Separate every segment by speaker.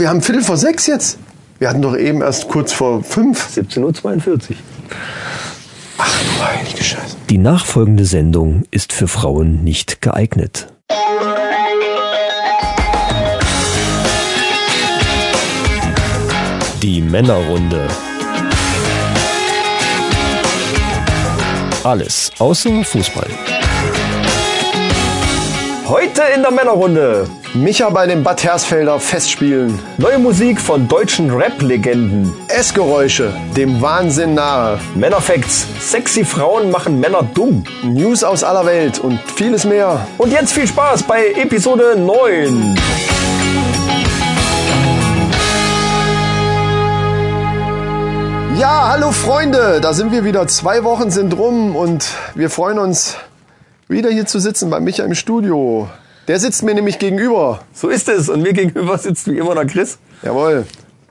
Speaker 1: Wir haben Viertel vor sechs jetzt. Wir hatten doch eben erst kurz vor fünf.
Speaker 2: 17.42 Uhr.
Speaker 1: Ach du heilige Scheiße.
Speaker 3: Die nachfolgende Sendung ist für Frauen nicht geeignet. Die Männerrunde. Alles außer Fußball.
Speaker 2: Heute in der Männerrunde.
Speaker 1: Micha bei den Bad Hersfelder Festspielen.
Speaker 2: Neue Musik von deutschen Rap-Legenden.
Speaker 1: Essgeräusche, dem Wahnsinn nahe.
Speaker 2: Männerfacts. Sexy Frauen machen Männer dumm.
Speaker 1: News aus aller Welt und vieles mehr.
Speaker 2: Und jetzt viel Spaß bei Episode 9.
Speaker 1: Ja, hallo Freunde, da sind wir wieder. Zwei Wochen sind rum und wir freuen uns, wieder hier zu sitzen bei Micha im Studio. Der sitzt mir nämlich gegenüber.
Speaker 2: So ist es. Und mir gegenüber sitzt wie immer der Chris.
Speaker 1: Jawohl.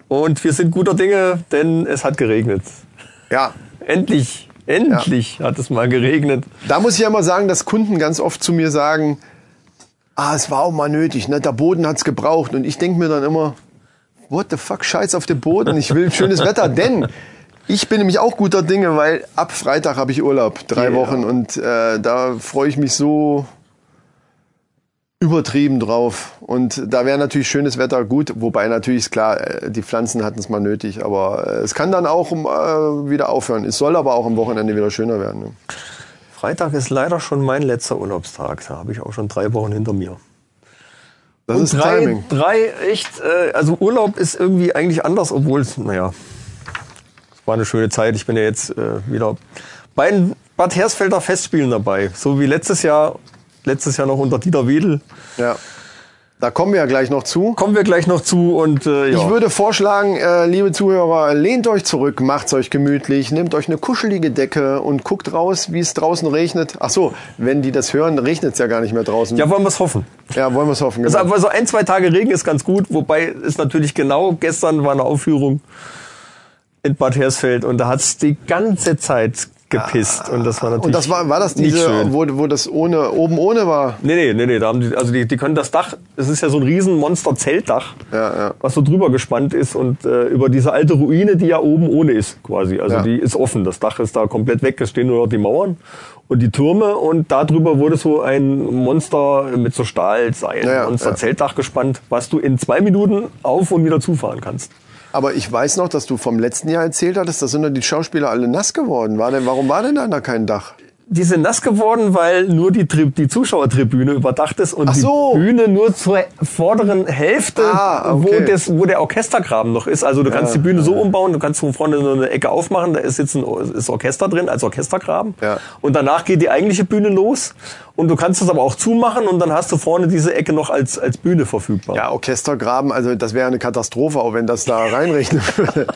Speaker 2: Und wir sind guter Dinge, denn es hat geregnet.
Speaker 1: Ja,
Speaker 2: Endlich, endlich hat es mal geregnet.
Speaker 1: da muss ich ja mal sagen, dass Kunden ganz oft zu mir sagen, ah, es war auch mal nötig, ne? der Boden hat's gebraucht. Und ich denke mir dann immer, what the fuck, scheiß auf den Boden, ich will schönes Wetter. Denn ich bin nämlich auch guter Dinge, weil ab Freitag habe ich Urlaub, drei
Speaker 2: Ja.
Speaker 1: Wochen. Und äh, da freue ich mich so übertrieben drauf. Und da wäre natürlich schönes Wetter gut, wobei natürlich ist klar, äh, die Pflanzen hatten es mal nötig, aber äh, es kann dann auch um, äh, wieder aufhören. Es soll aber auch am Wochenende wieder schöner werden. Ne?
Speaker 2: Freitag ist leider schon mein letzter Urlaubstag. Da habe ich auch schon drei Wochen hinter mir.
Speaker 1: Das ist
Speaker 2: drei,
Speaker 1: Timing.
Speaker 2: drei echt, also Urlaub ist irgendwie eigentlich anders, obwohl es, naja, es war eine schöne Zeit. Ich bin ja jetzt wieder bei den Bad Hersfelder Festspielen dabei. So wie letztes Jahr, letztes Jahr noch unter Dieter Wedel.
Speaker 1: Ja. Da kommen wir ja gleich noch zu.
Speaker 2: Kommen wir gleich noch zu und äh, ja.
Speaker 1: Ich würde vorschlagen, äh, liebe Zuhörer, lehnt euch zurück, macht's euch gemütlich, nehmt euch eine kuschelige Decke und guckt raus, wie es draußen regnet. Ach so, wenn die das hören, regnet's ja gar nicht mehr draußen.
Speaker 2: ja, wollen wir es hoffen.
Speaker 1: ja wollen wir's hoffen.
Speaker 2: Also
Speaker 1: Genau.
Speaker 2: aber so ein, zwei Tage Regen ist ganz gut, wobei es natürlich genau gestern war eine Aufführung in Bad Hersfeld und da hat's die ganze Zeit gepisst und das war natürlich
Speaker 1: Und das war, war das
Speaker 2: nicht
Speaker 1: diese, wo, wo das ohne, oben ohne war?
Speaker 2: Nee, nee, nee, nee, da haben die, also die, die können das Dach, es ist ja so ein riesen Monster-Zeltdach,
Speaker 1: Ja, ja.
Speaker 2: was so drüber gespannt ist und äh, über diese alte Ruine, die ja oben ohne ist quasi. Also
Speaker 1: Ja.
Speaker 2: die ist offen, das Dach ist da komplett weg, es stehen nur noch die Mauern und die Türme und darüber wurde so ein Monster mit so Stahlseilen,
Speaker 1: ja,
Speaker 2: Monster-Zeltdach gespannt, was du in zwei Minuten auf und wieder zufahren kannst.
Speaker 1: Aber ich weiß noch, dass du vom letzten Jahr erzählt hattest, da sind doch die Schauspieler alle nass geworden. War denn, warum war denn da kein Dach?
Speaker 2: Die sind nass geworden, weil nur die, Tri die Zuschauertribüne überdacht ist und
Speaker 1: so.
Speaker 2: die Bühne nur zur vorderen Hälfte,
Speaker 1: Ah, okay.
Speaker 2: wo, das, wo der Orchestergraben noch ist. Also du kannst die Bühne so umbauen, du kannst von vorne so eine Ecke aufmachen, da ist jetzt ein ist Orchester drin als Orchestergraben.
Speaker 1: Ja.
Speaker 2: Und danach geht die eigentliche Bühne los. Und du kannst das aber auch zumachen und dann hast du vorne diese Ecke noch als, als Bühne verfügbar.
Speaker 1: Ja, Orchestergraben, also das wäre eine Katastrophe, auch wenn das da reinregnen würde.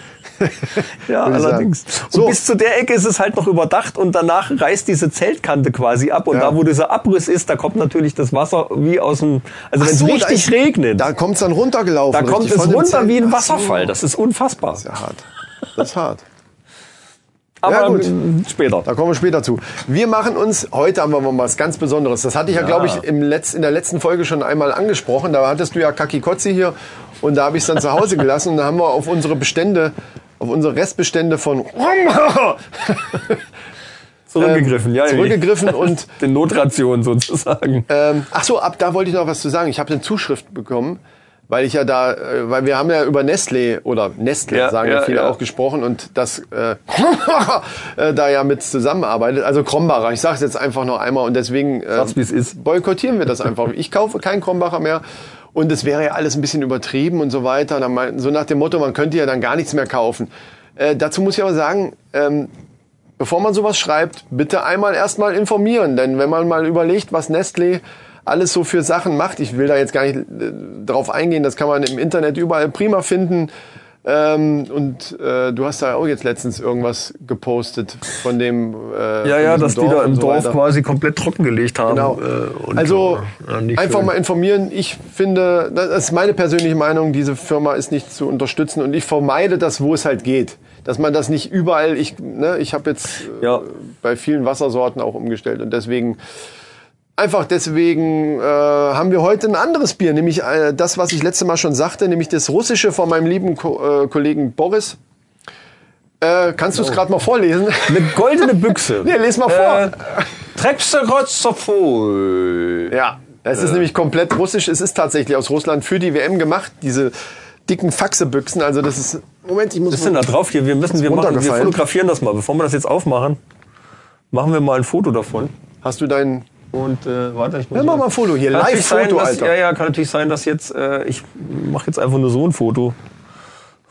Speaker 2: Ja, allerdings.
Speaker 1: sagen.
Speaker 2: Und
Speaker 1: So.
Speaker 2: bis zu der Ecke ist es halt noch überdacht und danach reißt diese Zeltkante quasi ab und
Speaker 1: Ja.
Speaker 2: da, wo dieser Abriss ist, da kommt natürlich das Wasser wie aus dem, also wenn es
Speaker 1: so, da
Speaker 2: richtig
Speaker 1: ist-
Speaker 2: regnet,
Speaker 1: Da kommt's dann runtergelaufen.
Speaker 2: da kommt es runter wie ein
Speaker 1: so.
Speaker 2: Wasserfall. Das ist unfassbar.
Speaker 1: Ja, hart. Das ist hart.
Speaker 2: Aber
Speaker 1: Ja, gut.
Speaker 2: ähm, später.
Speaker 1: Da kommen wir später zu. Wir machen uns, heute haben wir mal was ganz Besonderes. Das hatte ich ja, glaube ich, im Letz-, in der letzten Folge schon einmal angesprochen. Da hattest du ja Kaki Kotzi hier und da habe ich es dann zu Hause gelassen und da haben wir auf unsere Bestände, auf unsere Restbestände von
Speaker 2: Zurückgegriffen, ja.
Speaker 1: Ähm, zurückgegriffen und
Speaker 2: Den Notration sozusagen.
Speaker 1: Ähm, ach so, ab da wollte ich noch was zu sagen. Ich habe eine Zuschrift bekommen, weil ich ja da, äh, weil wir haben ja über Nestlé oder Nestle,
Speaker 2: Ja,
Speaker 1: sagen ja, viele
Speaker 2: ja.
Speaker 1: auch gesprochen und das äh, äh, da ja mit zusammenarbeitet. Also Krombacher, ich sage es jetzt einfach noch einmal und deswegen äh,
Speaker 2: Sag's, ist.
Speaker 1: boykottieren wir das einfach. Ich kaufe keinen Krombacher mehr. Und es wäre ja alles ein bisschen übertrieben und so weiter. Dann meinten- So nach dem Motto, man könnte ja dann gar nichts mehr kaufen. Äh, dazu muss ich aber sagen, ähm, bevor man sowas schreibt, bitte einmal erstmal informieren. Denn wenn man mal überlegt, was Nestlé alles so für Sachen macht, ich will da jetzt gar nicht äh, drauf eingehen, das kann man im Internet überall prima finden. Ähm, und äh, du hast da auch jetzt letztens irgendwas gepostet von dem äh,
Speaker 2: Ja, ja, dass die
Speaker 1: Dorf
Speaker 2: da im
Speaker 1: so
Speaker 2: Dorf
Speaker 1: weiter.
Speaker 2: quasi komplett trockengelegt haben.
Speaker 1: Genau.
Speaker 2: Äh, und,
Speaker 1: also
Speaker 2: äh, ja,
Speaker 1: einfach mal informieren. Ich finde, das ist meine persönliche Meinung, diese Firma ist nicht zu unterstützen und ich vermeide das, wo es halt geht. Dass man das nicht überall, ich, ne, ich habe jetzt äh,
Speaker 2: Ja.
Speaker 1: bei vielen Wassersorten auch umgestellt und deswegen Einfach deswegen äh, haben wir heute ein anderes Bier, nämlich äh, das, was ich letzte Mal schon sagte, nämlich das russische von meinem lieben Ko äh, Kollegen Boris. Äh, kannst du es gerade mal vorlesen?
Speaker 2: Eine goldene Büchse.
Speaker 1: nee, les mal vor.
Speaker 2: Äh.
Speaker 1: Ja, es ist nämlich komplett russisch. Es ist tatsächlich aus Russland für die WM gemacht, diese dicken Faxebüchsen. Also das ist. Moment, ich muss.
Speaker 2: Was ist denn da drauf hier? Wir müssen, wir, machen, wir fotografieren das mal. Bevor wir das jetzt aufmachen, machen wir mal ein Foto davon.
Speaker 1: Hast du dein.
Speaker 2: Und äh, warte, ich muss
Speaker 1: Ja, mach mal ein Foto hier. Live-Foto, Alter.
Speaker 2: Ja, ja, kann natürlich sein, dass jetzt äh, ich mache jetzt einfach nur so ein Foto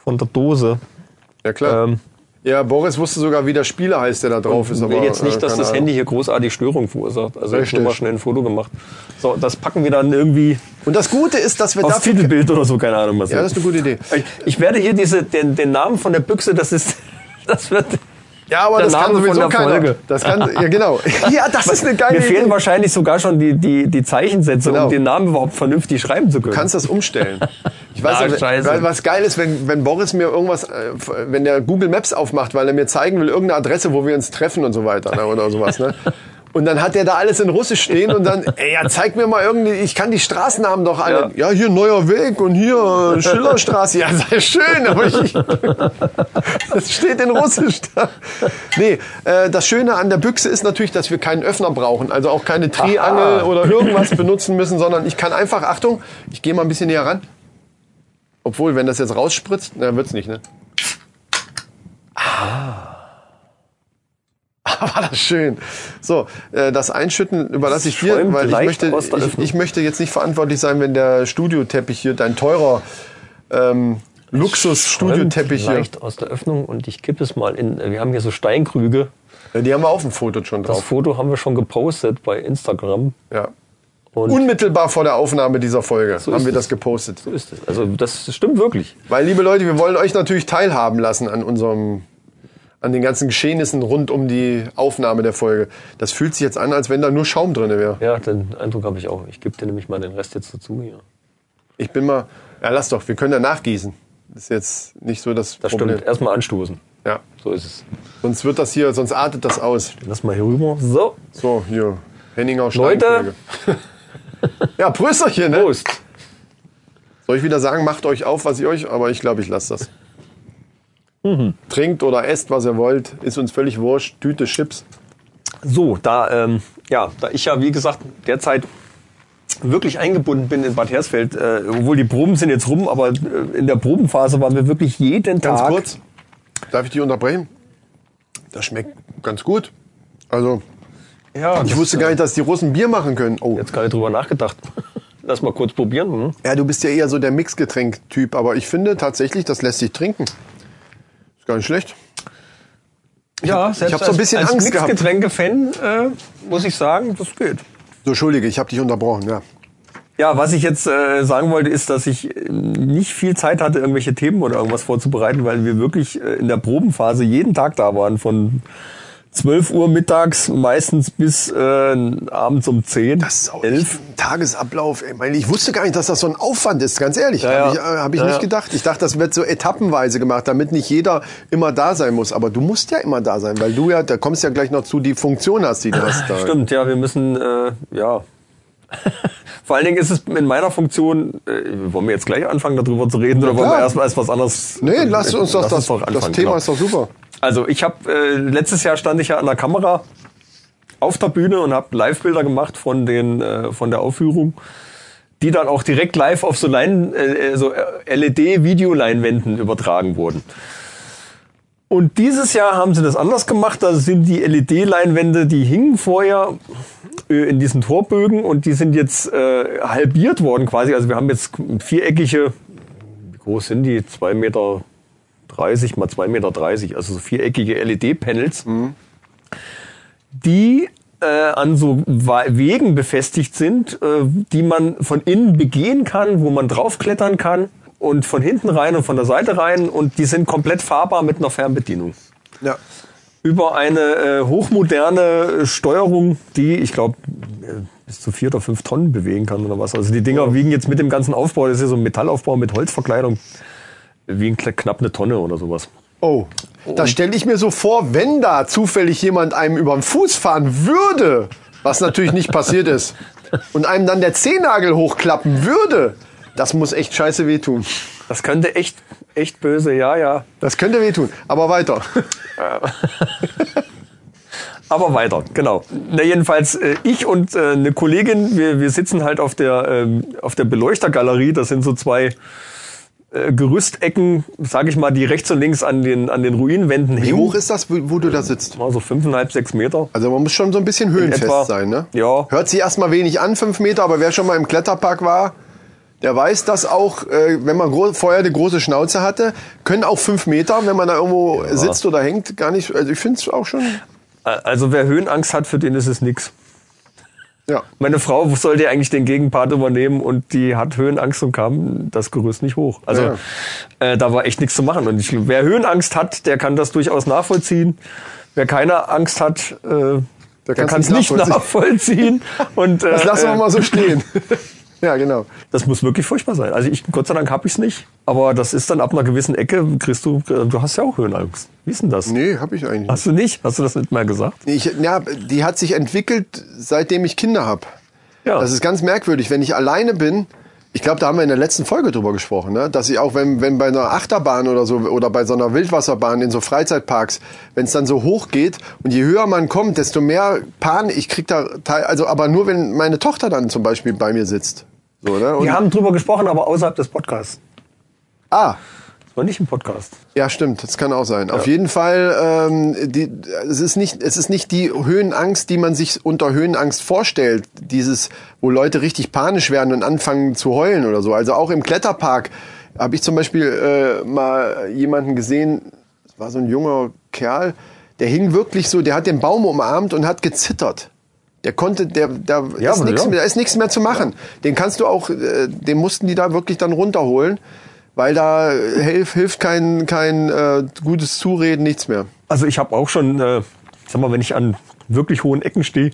Speaker 2: von der Dose.
Speaker 1: Ja, klar.
Speaker 2: Ähm,
Speaker 1: ja, Boris wusste sogar, wie der Spieler heißt, der da drauf ist.
Speaker 2: ich will jetzt nicht,
Speaker 1: äh,
Speaker 2: dass das. Handy hier großartig Störung verursacht. Also ich habe
Speaker 1: Richtig.
Speaker 2: mal schnell ein Foto gemacht. So, das packen wir dann irgendwie
Speaker 1: Und das Gute ist, dass wir
Speaker 2: aufs
Speaker 1: dafür.
Speaker 2: Titelbild oder so, keine Ahnung was.
Speaker 1: Ja, das ist eine gute Idee.
Speaker 2: ich, ich werde hier diese, den, den Namen von der Büchse, das ist, das wird.
Speaker 1: Ja, aber das kann sowieso keiner.
Speaker 2: Folge.
Speaker 1: Das kann, ja, genau. Ja, das ist eine geile
Speaker 2: Mir fehlen
Speaker 1: Idee.
Speaker 2: wahrscheinlich sogar schon die, die, die Zeichensätze,
Speaker 1: Genau.
Speaker 2: um den Namen überhaupt vernünftig schreiben zu können.
Speaker 1: Du kannst das umstellen. Ich weiß nicht,
Speaker 2: scheiße.
Speaker 1: weil was geil ist, wenn, wenn Boris mir irgendwas, äh, wenn der Google Maps aufmacht, weil er mir zeigen will, irgendeine Adresse, wo wir uns treffen und so weiter, ne, oder sowas, ne? Und dann hat er da alles in Russisch stehen und dann, ey, ja, zeig mir mal irgendwie, ich kann die Straßennamen doch alle. Ja, hier Neuer Weg und hier Schillerstraße. Ja, sei schön, aber ich, das steht in Russisch da. Nee, äh, das Schöne an der Büchse ist natürlich, dass wir keinen Öffner brauchen, also auch keine Triangel oder irgendwas benutzen müssen, sondern ich kann einfach, Achtung, ich gehe mal ein bisschen näher ran. Obwohl, wenn das jetzt rausspritzt, na, wird's nicht, ne? Ah. War das schön. So, äh, das Einschütten überlasse ich dir, weil ich möchte, ich, ich möchte jetzt nicht verantwortlich sein, wenn der Studioteppich hier, dein teurer ähm, Luxus-Studioteppich hier,
Speaker 2: leicht aus der Öffnung und ich kippe es mal in. Wir haben hier so Steinkrüge.
Speaker 1: Ja, die haben wir auf dem Foto schon
Speaker 2: Das
Speaker 1: drauf.
Speaker 2: Foto haben wir schon gepostet bei Instagram.
Speaker 1: Ja.
Speaker 2: Und
Speaker 1: Unmittelbar vor der Aufnahme dieser Folge haben
Speaker 2: ist
Speaker 1: wir
Speaker 2: es.
Speaker 1: das gepostet.
Speaker 2: so ist es. Also das stimmt wirklich.
Speaker 1: Weil, liebe Leute, wir wollen euch natürlich teilhaben lassen an unserem, an den ganzen Geschehnissen rund um die Aufnahme der Folge. Das fühlt sich jetzt an, als wenn da nur Schaum drin wäre.
Speaker 2: Ja, den Eindruck habe ich auch. Ich gebe dir nämlich mal den Rest jetzt dazu hier.
Speaker 1: Ich bin mal, ja, lass doch, wir können ja nachgießen. Das ist jetzt nicht so das,
Speaker 2: Das
Speaker 1: Problem.
Speaker 2: stimmt. Erstmal anstoßen.
Speaker 1: Ja.
Speaker 2: So ist es.
Speaker 1: Sonst wird das hier, sonst artet das aus.
Speaker 2: Lass mal hier rüber. So.
Speaker 1: So, hier, Henninger
Speaker 2: Leute.
Speaker 1: Ja, Prösterchen, ne?
Speaker 2: Prost.
Speaker 1: Soll ich wieder sagen, macht euch auf, was ihr euch, aber ich glaube, ich lasse das.
Speaker 2: Mhm.
Speaker 1: Trinkt oder esst, was ihr wollt. Ist uns völlig wurscht. Tüte Chips.
Speaker 2: So, da, ähm, ja, da ich ja, wie gesagt, derzeit wirklich eingebunden bin in Bad Hersfeld, äh, obwohl die Proben sind jetzt rum, aber äh, in der Probenphase waren wir wirklich jeden
Speaker 1: Ganz
Speaker 2: Tag.
Speaker 1: kurz. Darf ich dich unterbrechen? Das schmeckt ganz gut. Also,
Speaker 2: Ja,
Speaker 1: ich wusste gar nicht, dass die Russen Bier machen können. Oh.
Speaker 2: Jetzt nicht drüber nachgedacht. Lass mal kurz probieren. Hm?
Speaker 1: Ja, du bist ja eher so der Mixgetränk-Typ, aber ich finde tatsächlich, das lässt sich trinken. Gar nicht schlecht.
Speaker 2: Ja,
Speaker 1: ich hab so ein bisschen
Speaker 2: als
Speaker 1: gehabt.
Speaker 2: Mixgetränke-Fan äh, muss ich sagen, das geht.
Speaker 1: So, Entschuldige, ich habe dich unterbrochen, ja.
Speaker 2: Ja, was ich jetzt äh, sagen wollte, ist, dass ich äh, nicht viel Zeit hatte, irgendwelche Themen oder irgendwas vorzubereiten, weil wir wirklich äh, in der Probenphase jeden Tag da waren, von 12 Uhr mittags meistens bis äh, abends um 10,
Speaker 1: Das ist auch
Speaker 2: 11.
Speaker 1: echt ein Tagesablauf. Ey. Ich meine, Ich wusste gar nicht, dass das so ein Aufwand ist, ganz ehrlich.
Speaker 2: Ja, ja.
Speaker 1: Habe ich, äh, hab ich
Speaker 2: Ja,
Speaker 1: nicht
Speaker 2: ja.
Speaker 1: gedacht. Ich dachte, das wird so etappenweise gemacht, damit nicht jeder immer da sein muss. Aber du musst ja immer da sein, weil du ja, da kommst ja gleich noch zu, die Funktion hast, die du hast. Da.
Speaker 2: Stimmt, ja, wir müssen, äh, ja. Vor allen Dingen ist es in meiner Funktion, äh, wollen wir jetzt gleich anfangen, darüber zu reden, oder wollen wir erstmal erst was anderes?
Speaker 1: Nee, lass uns doch,
Speaker 2: Lass
Speaker 1: das,
Speaker 2: doch
Speaker 1: das Thema
Speaker 2: genau.
Speaker 1: ist doch super.
Speaker 2: Also ich habe äh, letztes Jahr stand ich ja an der Kamera auf der Bühne und habe Live-Bilder gemacht von den äh, von der Aufführung, die dann auch direkt live auf so, Lein, äh, so LED-Videoleinwänden übertragen wurden. Und dieses Jahr haben sie das anders gemacht. Da sind die LED-Leinwände, die hingen vorher äh, in diesen Torbögen und die sind jetzt äh, halbiert worden quasi. Also wir haben jetzt viereckige, wie groß sind die? 2,30 Meter mal 2,30 Meter, also so viereckige LED-Panels, die äh, an so Wegen befestigt sind, äh, die man von innen begehen kann, wo man draufklettern kann und von hinten rein und von der Seite rein und die sind komplett fahrbar mit einer Fernbedienung.
Speaker 1: Ja.
Speaker 2: Über eine äh, hochmoderne Steuerung, die, ich glaube, bis zu vier oder fünf Tonnen bewegen kann oder was. Also die Dinger wiegen jetzt mit dem ganzen Aufbau, das ist ja so ein Metallaufbau mit Holzverkleidung, wiegen knapp eine Tonne oder sowas.
Speaker 1: Oh, das stelle ich mir so vor, wenn da zufällig jemand einem über den Fuß fahren würde. was natürlich nicht passiert ist, und einem dann der Zehennagel hochklappen würde, das muss echt scheiße wehtun.
Speaker 2: Das könnte echt, echt böse, ja, ja.
Speaker 1: Das könnte wehtun. Aber weiter.
Speaker 2: Aber weiter, genau. Na, jedenfalls, äh, ich und äh, eine Kollegin, wir, wir sitzen halt auf der, ähm, auf der Beleuchtergalerie. Das sind so zwei äh, Gerüstecken, sage ich mal, die rechts und links an den, an den Ruinenwänden
Speaker 1: Wie
Speaker 2: hängen.
Speaker 1: hoch ist das, wo, wo du da sitzt?
Speaker 2: Mal so fünfeinhalb, sechs Meter.
Speaker 1: Also man muss schon so ein bisschen höhenfest
Speaker 2: etwa.
Speaker 1: sein, ne?
Speaker 2: Ja.
Speaker 1: Hört sich erstmal wenig an, fünf Meter, aber wer schon mal im Kletterpark war, der weiß, dass auch, äh, wenn man vorher eine große Schnauze hatte, können auch fünf Meter, wenn man da irgendwo sitzt oder hängt, gar nicht. Also ich finde es auch schon.
Speaker 2: Also wer Höhenangst hat, für den ist es nix.
Speaker 1: Ja.
Speaker 2: Meine Frau sollte eigentlich den Gegenpart übernehmen und die hat Höhenangst und kam das Gerüst nicht hoch. Also
Speaker 1: Ja.
Speaker 2: äh, da war echt nichts zu machen. Und ich, wer Höhenangst hat, der kann das durchaus nachvollziehen. Wer keine Angst hat, äh, der kann es
Speaker 1: nicht
Speaker 2: nachvollziehen. und, äh,
Speaker 1: Das lassen wir
Speaker 2: äh,
Speaker 1: mal so stehen. ja, genau.
Speaker 2: Das muss wirklich furchtbar sein. Also ich, Gott sei Dank habe ich es nicht. Aber das ist dann ab einer gewissen Ecke, kriegst du, du hast ja auch Höhenangst. Wie ist denn das?
Speaker 1: Nee, habe ich eigentlich nicht.
Speaker 2: Hast du nicht? Hast du das nicht mal gesagt?
Speaker 1: Ich, ja, die hat sich entwickelt, seitdem ich Kinder habe.
Speaker 2: Ja.
Speaker 1: Das ist ganz merkwürdig. Wenn ich alleine bin, ich glaube, da haben wir in der letzten Folge drüber gesprochen, ne? dass ich auch, wenn, wenn bei einer Achterbahn oder so oder bei so einer Wildwasserbahn in so Freizeitparks, wenn es dann so hoch geht und je höher man kommt, desto mehr Panik. Ich krieg da, teil- also aber nur wenn meine Tochter dann zum Beispiel bei mir sitzt. So, ne? Und,
Speaker 2: Wir haben drüber gesprochen, aber außerhalb des Podcasts.
Speaker 1: ah,
Speaker 2: Das war nicht im Podcast.
Speaker 1: Ja, stimmt, das kann auch sein. Auf jeden Fall, ähm, die, es, ist nicht, es ist nicht die Höhenangst, die man sich unter Höhenangst vorstellt. Dieses, wo Leute richtig panisch werden und anfangen zu heulen oder so. Also auch im Kletterpark habe ich zum Beispiel äh, mal jemanden gesehen, das war so ein junger Kerl, der hing wirklich so, der hat den Baum umarmt und hat gezittert. Der konnte, der, da
Speaker 2: Ja,
Speaker 1: ist nichts
Speaker 2: ja.
Speaker 1: mehr, da ist nichts mehr zu machen. Den kannst du auch, äh, den mussten die da wirklich dann runterholen, weil da hilft, hilft kein, kein äh, gutes Zureden, nichts mehr.
Speaker 2: Also ich habe auch schon, äh, sag mal, wenn ich an wirklich hohen Ecken stehe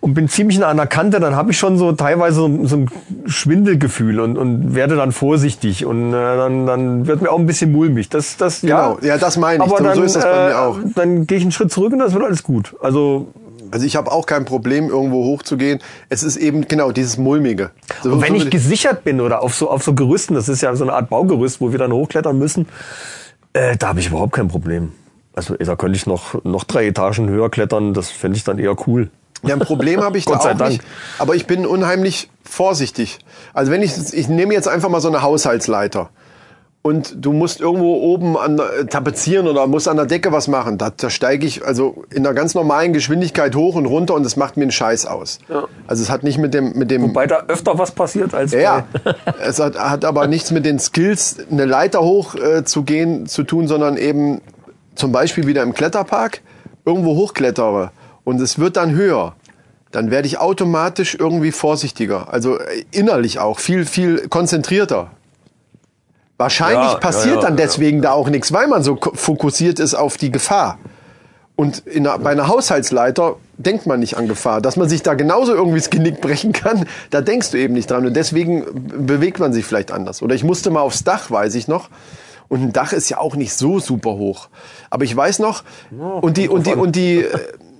Speaker 2: und bin ziemlich nah an der Kante, dann habe ich schon so teilweise so, so ein Schwindelgefühl und, und werde dann vorsichtig und äh, dann, dann wird mir auch ein bisschen mulmig. Das, das,
Speaker 1: Genau, ja, das meine ich.
Speaker 2: Aber dann,
Speaker 1: so ist das bei mir auch.
Speaker 2: Dann gehe ich einen Schritt zurück und das wird alles gut. Also
Speaker 1: Also ich habe auch kein Problem, irgendwo hochzugehen. Es ist eben genau dieses Mulmige. So,
Speaker 2: Und wenn
Speaker 1: so
Speaker 2: ich gesichert bin oder auf so, auf so Gerüsten, das ist ja so eine Art Baugerüst, wo wir dann hochklettern müssen, äh, da habe ich überhaupt kein Problem. Also da könnte ich noch, noch drei Etagen höher klettern, das fände ich dann eher cool.
Speaker 1: Ja, ein Problem habe ich da
Speaker 2: Gott sei
Speaker 1: auch
Speaker 2: Dank.
Speaker 1: nicht. Aber ich bin unheimlich vorsichtig. Also wenn ich, ich nehme jetzt einfach mal so eine Haushaltsleiter und du musst irgendwo oben an, äh, tapezieren oder musst an der Decke was machen, da, da steige ich also in einer ganz normalen Geschwindigkeit hoch und runter und das macht mir einen Scheiß aus. Also es hat nicht mit dem, mit dem
Speaker 2: Wobei da öfter was passiert als
Speaker 1: ja, es hat, hat aber nichts mit den Skills, eine Leiter hoch äh, zu gehen, zu tun, sondern eben zum Beispiel wieder im Kletterpark irgendwo hochklettere und es wird dann höher. Dann werde ich automatisch irgendwie vorsichtiger. Also äh, innerlich auch, viel, viel konzentrierter. Wahrscheinlich
Speaker 2: Ja,
Speaker 1: passiert
Speaker 2: ja,
Speaker 1: dann deswegen da auch nichts, weil man so fokussiert ist auf die Gefahr. Und in bei einer Haushaltsleiter denkt man nicht an Gefahr. Dass man sich da genauso irgendwie das Genick brechen kann, da denkst du eben nicht dran. Und deswegen bewegt man sich vielleicht anders. Oder ich musste mal aufs Dach, weiß ich noch. Und ein Dach ist ja auch nicht so super hoch. Aber ich weiß noch, und die, und die, und die, äh,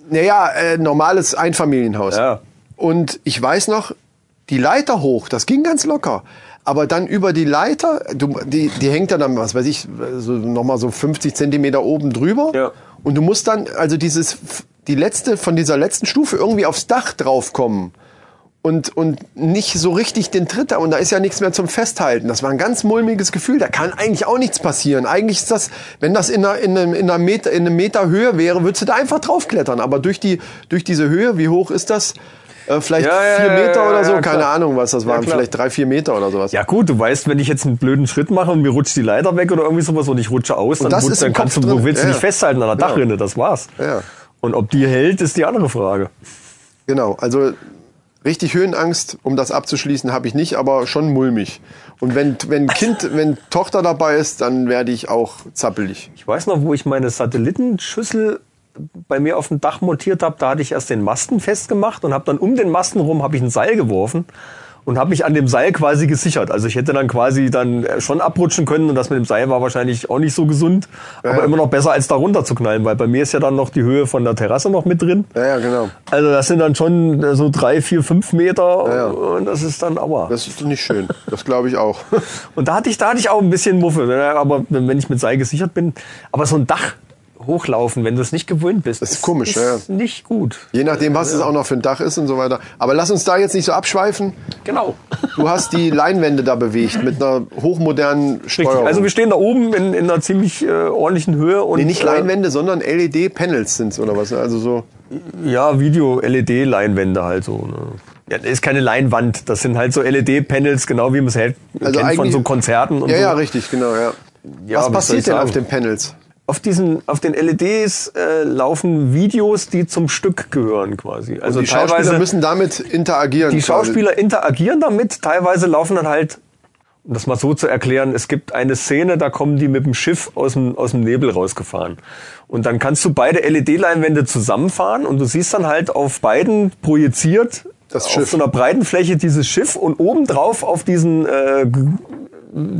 Speaker 1: naja, äh, normales Einfamilienhaus.
Speaker 2: Ja.
Speaker 1: Und ich weiß noch, die Leiter hoch, das ging ganz locker. Aber dann über die Leiter, du, die, die hängt ja dann, was weiß ich, so, nochmal so 50 Zentimeter oben drüber.
Speaker 2: Ja.
Speaker 1: Und du musst dann, also dieses, die letzte, von dieser letzten Stufe irgendwie aufs Dach draufkommen. Und, und nicht so richtig den Tritt da. Und da ist ja nichts mehr zum Festhalten. Das war ein ganz mulmiges Gefühl. Da kann eigentlich auch nichts passieren. Eigentlich ist das, wenn das in einer, in einem, in einer Meter, in einem Meter Höhe wäre, würdest du da einfach draufklettern. Aber durch die, durch diese Höhe, wie hoch ist das? Äh, vielleicht
Speaker 2: Ja,
Speaker 1: vier
Speaker 2: ja,
Speaker 1: Meter
Speaker 2: ja,
Speaker 1: oder so,
Speaker 2: ja,
Speaker 1: keine
Speaker 2: klar.
Speaker 1: Ahnung, was das waren, vielleicht drei, vier Meter oder sowas.
Speaker 2: Ja gut, du weißt, wenn ich jetzt einen blöden Schritt mache und mir rutscht die Leiter weg oder irgendwie sowas und ich rutsche aus, dann,
Speaker 1: das
Speaker 2: rutscht- dann kannst du, du willst dich
Speaker 1: ja.
Speaker 2: festhalten an der
Speaker 1: Genau.
Speaker 2: Dachrinne, das war's.
Speaker 1: Ja.
Speaker 2: Und ob die hält, ist die andere Frage.
Speaker 1: Genau, also richtig Höhenangst, um das abzuschließen, habe ich nicht, aber schon mulmig. Und wenn, wenn Kind, wenn Tochter dabei ist, dann werde ich auch zappelig.
Speaker 2: Ich weiß noch, wo ich meine Satellitenschüssel bei mir auf dem Dach montiert habe, da hatte ich erst den Masten festgemacht und habe dann um den Masten rum habe ich ein Seil geworfen und habe mich an dem Seil quasi gesichert. Also ich hätte dann quasi dann äh, schon abrutschen können und das mit dem Seil war wahrscheinlich auch nicht so gesund, aber immer noch besser als da runter zu knallen, weil bei mir ist ja dann noch die Höhe von der Terrasse noch mit drin.
Speaker 1: Ja, ja, genau.
Speaker 2: Also das sind dann schon äh, so drei, vier, fünf Meter
Speaker 1: ja.
Speaker 2: und das ist dann aber.
Speaker 1: Das ist nicht schön. Das glaube ich auch.
Speaker 2: Und da hatte ich, da hatte ich auch ein bisschen Muffe, ne? aber wenn ich mit Seil gesichert bin, aber so ein Dach hochlaufen, wenn du es nicht gewöhnt bist.
Speaker 1: Das ist komisch,
Speaker 2: ist
Speaker 1: ja.
Speaker 2: nicht gut.
Speaker 1: Je nachdem, was es auch noch für ein Dach ist und so weiter. Aber lass uns da jetzt nicht so abschweifen.
Speaker 2: Genau.
Speaker 1: Du hast die Leinwände da bewegt mit einer hochmodernen Steuerung.
Speaker 2: Richtig. Also wir stehen da oben in, in einer ziemlich äh, ordentlichen Höhe und
Speaker 1: nee, nicht
Speaker 2: äh,
Speaker 1: Leinwände, sondern LED-Panels sind's oder was? Also so.
Speaker 2: ja Video-LED-Leinwände halt so. Ne? Ja, das ist keine Leinwand, das sind halt so LED-Panels, genau wie man es halt
Speaker 1: Also
Speaker 2: kennt von so Konzerten und
Speaker 1: Ja,
Speaker 2: so.
Speaker 1: ja, richtig, genau, ja.
Speaker 2: Ja,
Speaker 1: was passiert denn auf den Panels?
Speaker 2: Auf diesen, auf den LEDs äh, laufen Videos, die zum Stück gehören quasi. Also
Speaker 1: die Schauspieler
Speaker 2: teilweise
Speaker 1: müssen damit interagieren.
Speaker 2: die
Speaker 1: quasi.
Speaker 2: Schauspieler interagieren damit. Teilweise laufen dann halt, um das mal so zu erklären, es gibt eine Szene, da kommen die mit dem Schiff aus dem, aus dem Nebel rausgefahren. Und dann kannst du beide LED-Leinwände zusammenfahren und du siehst dann halt auf beiden projiziert
Speaker 1: Das
Speaker 2: auf
Speaker 1: Schiff.
Speaker 2: so einer breiten Fläche dieses Schiff und obendrauf auf diesen äh,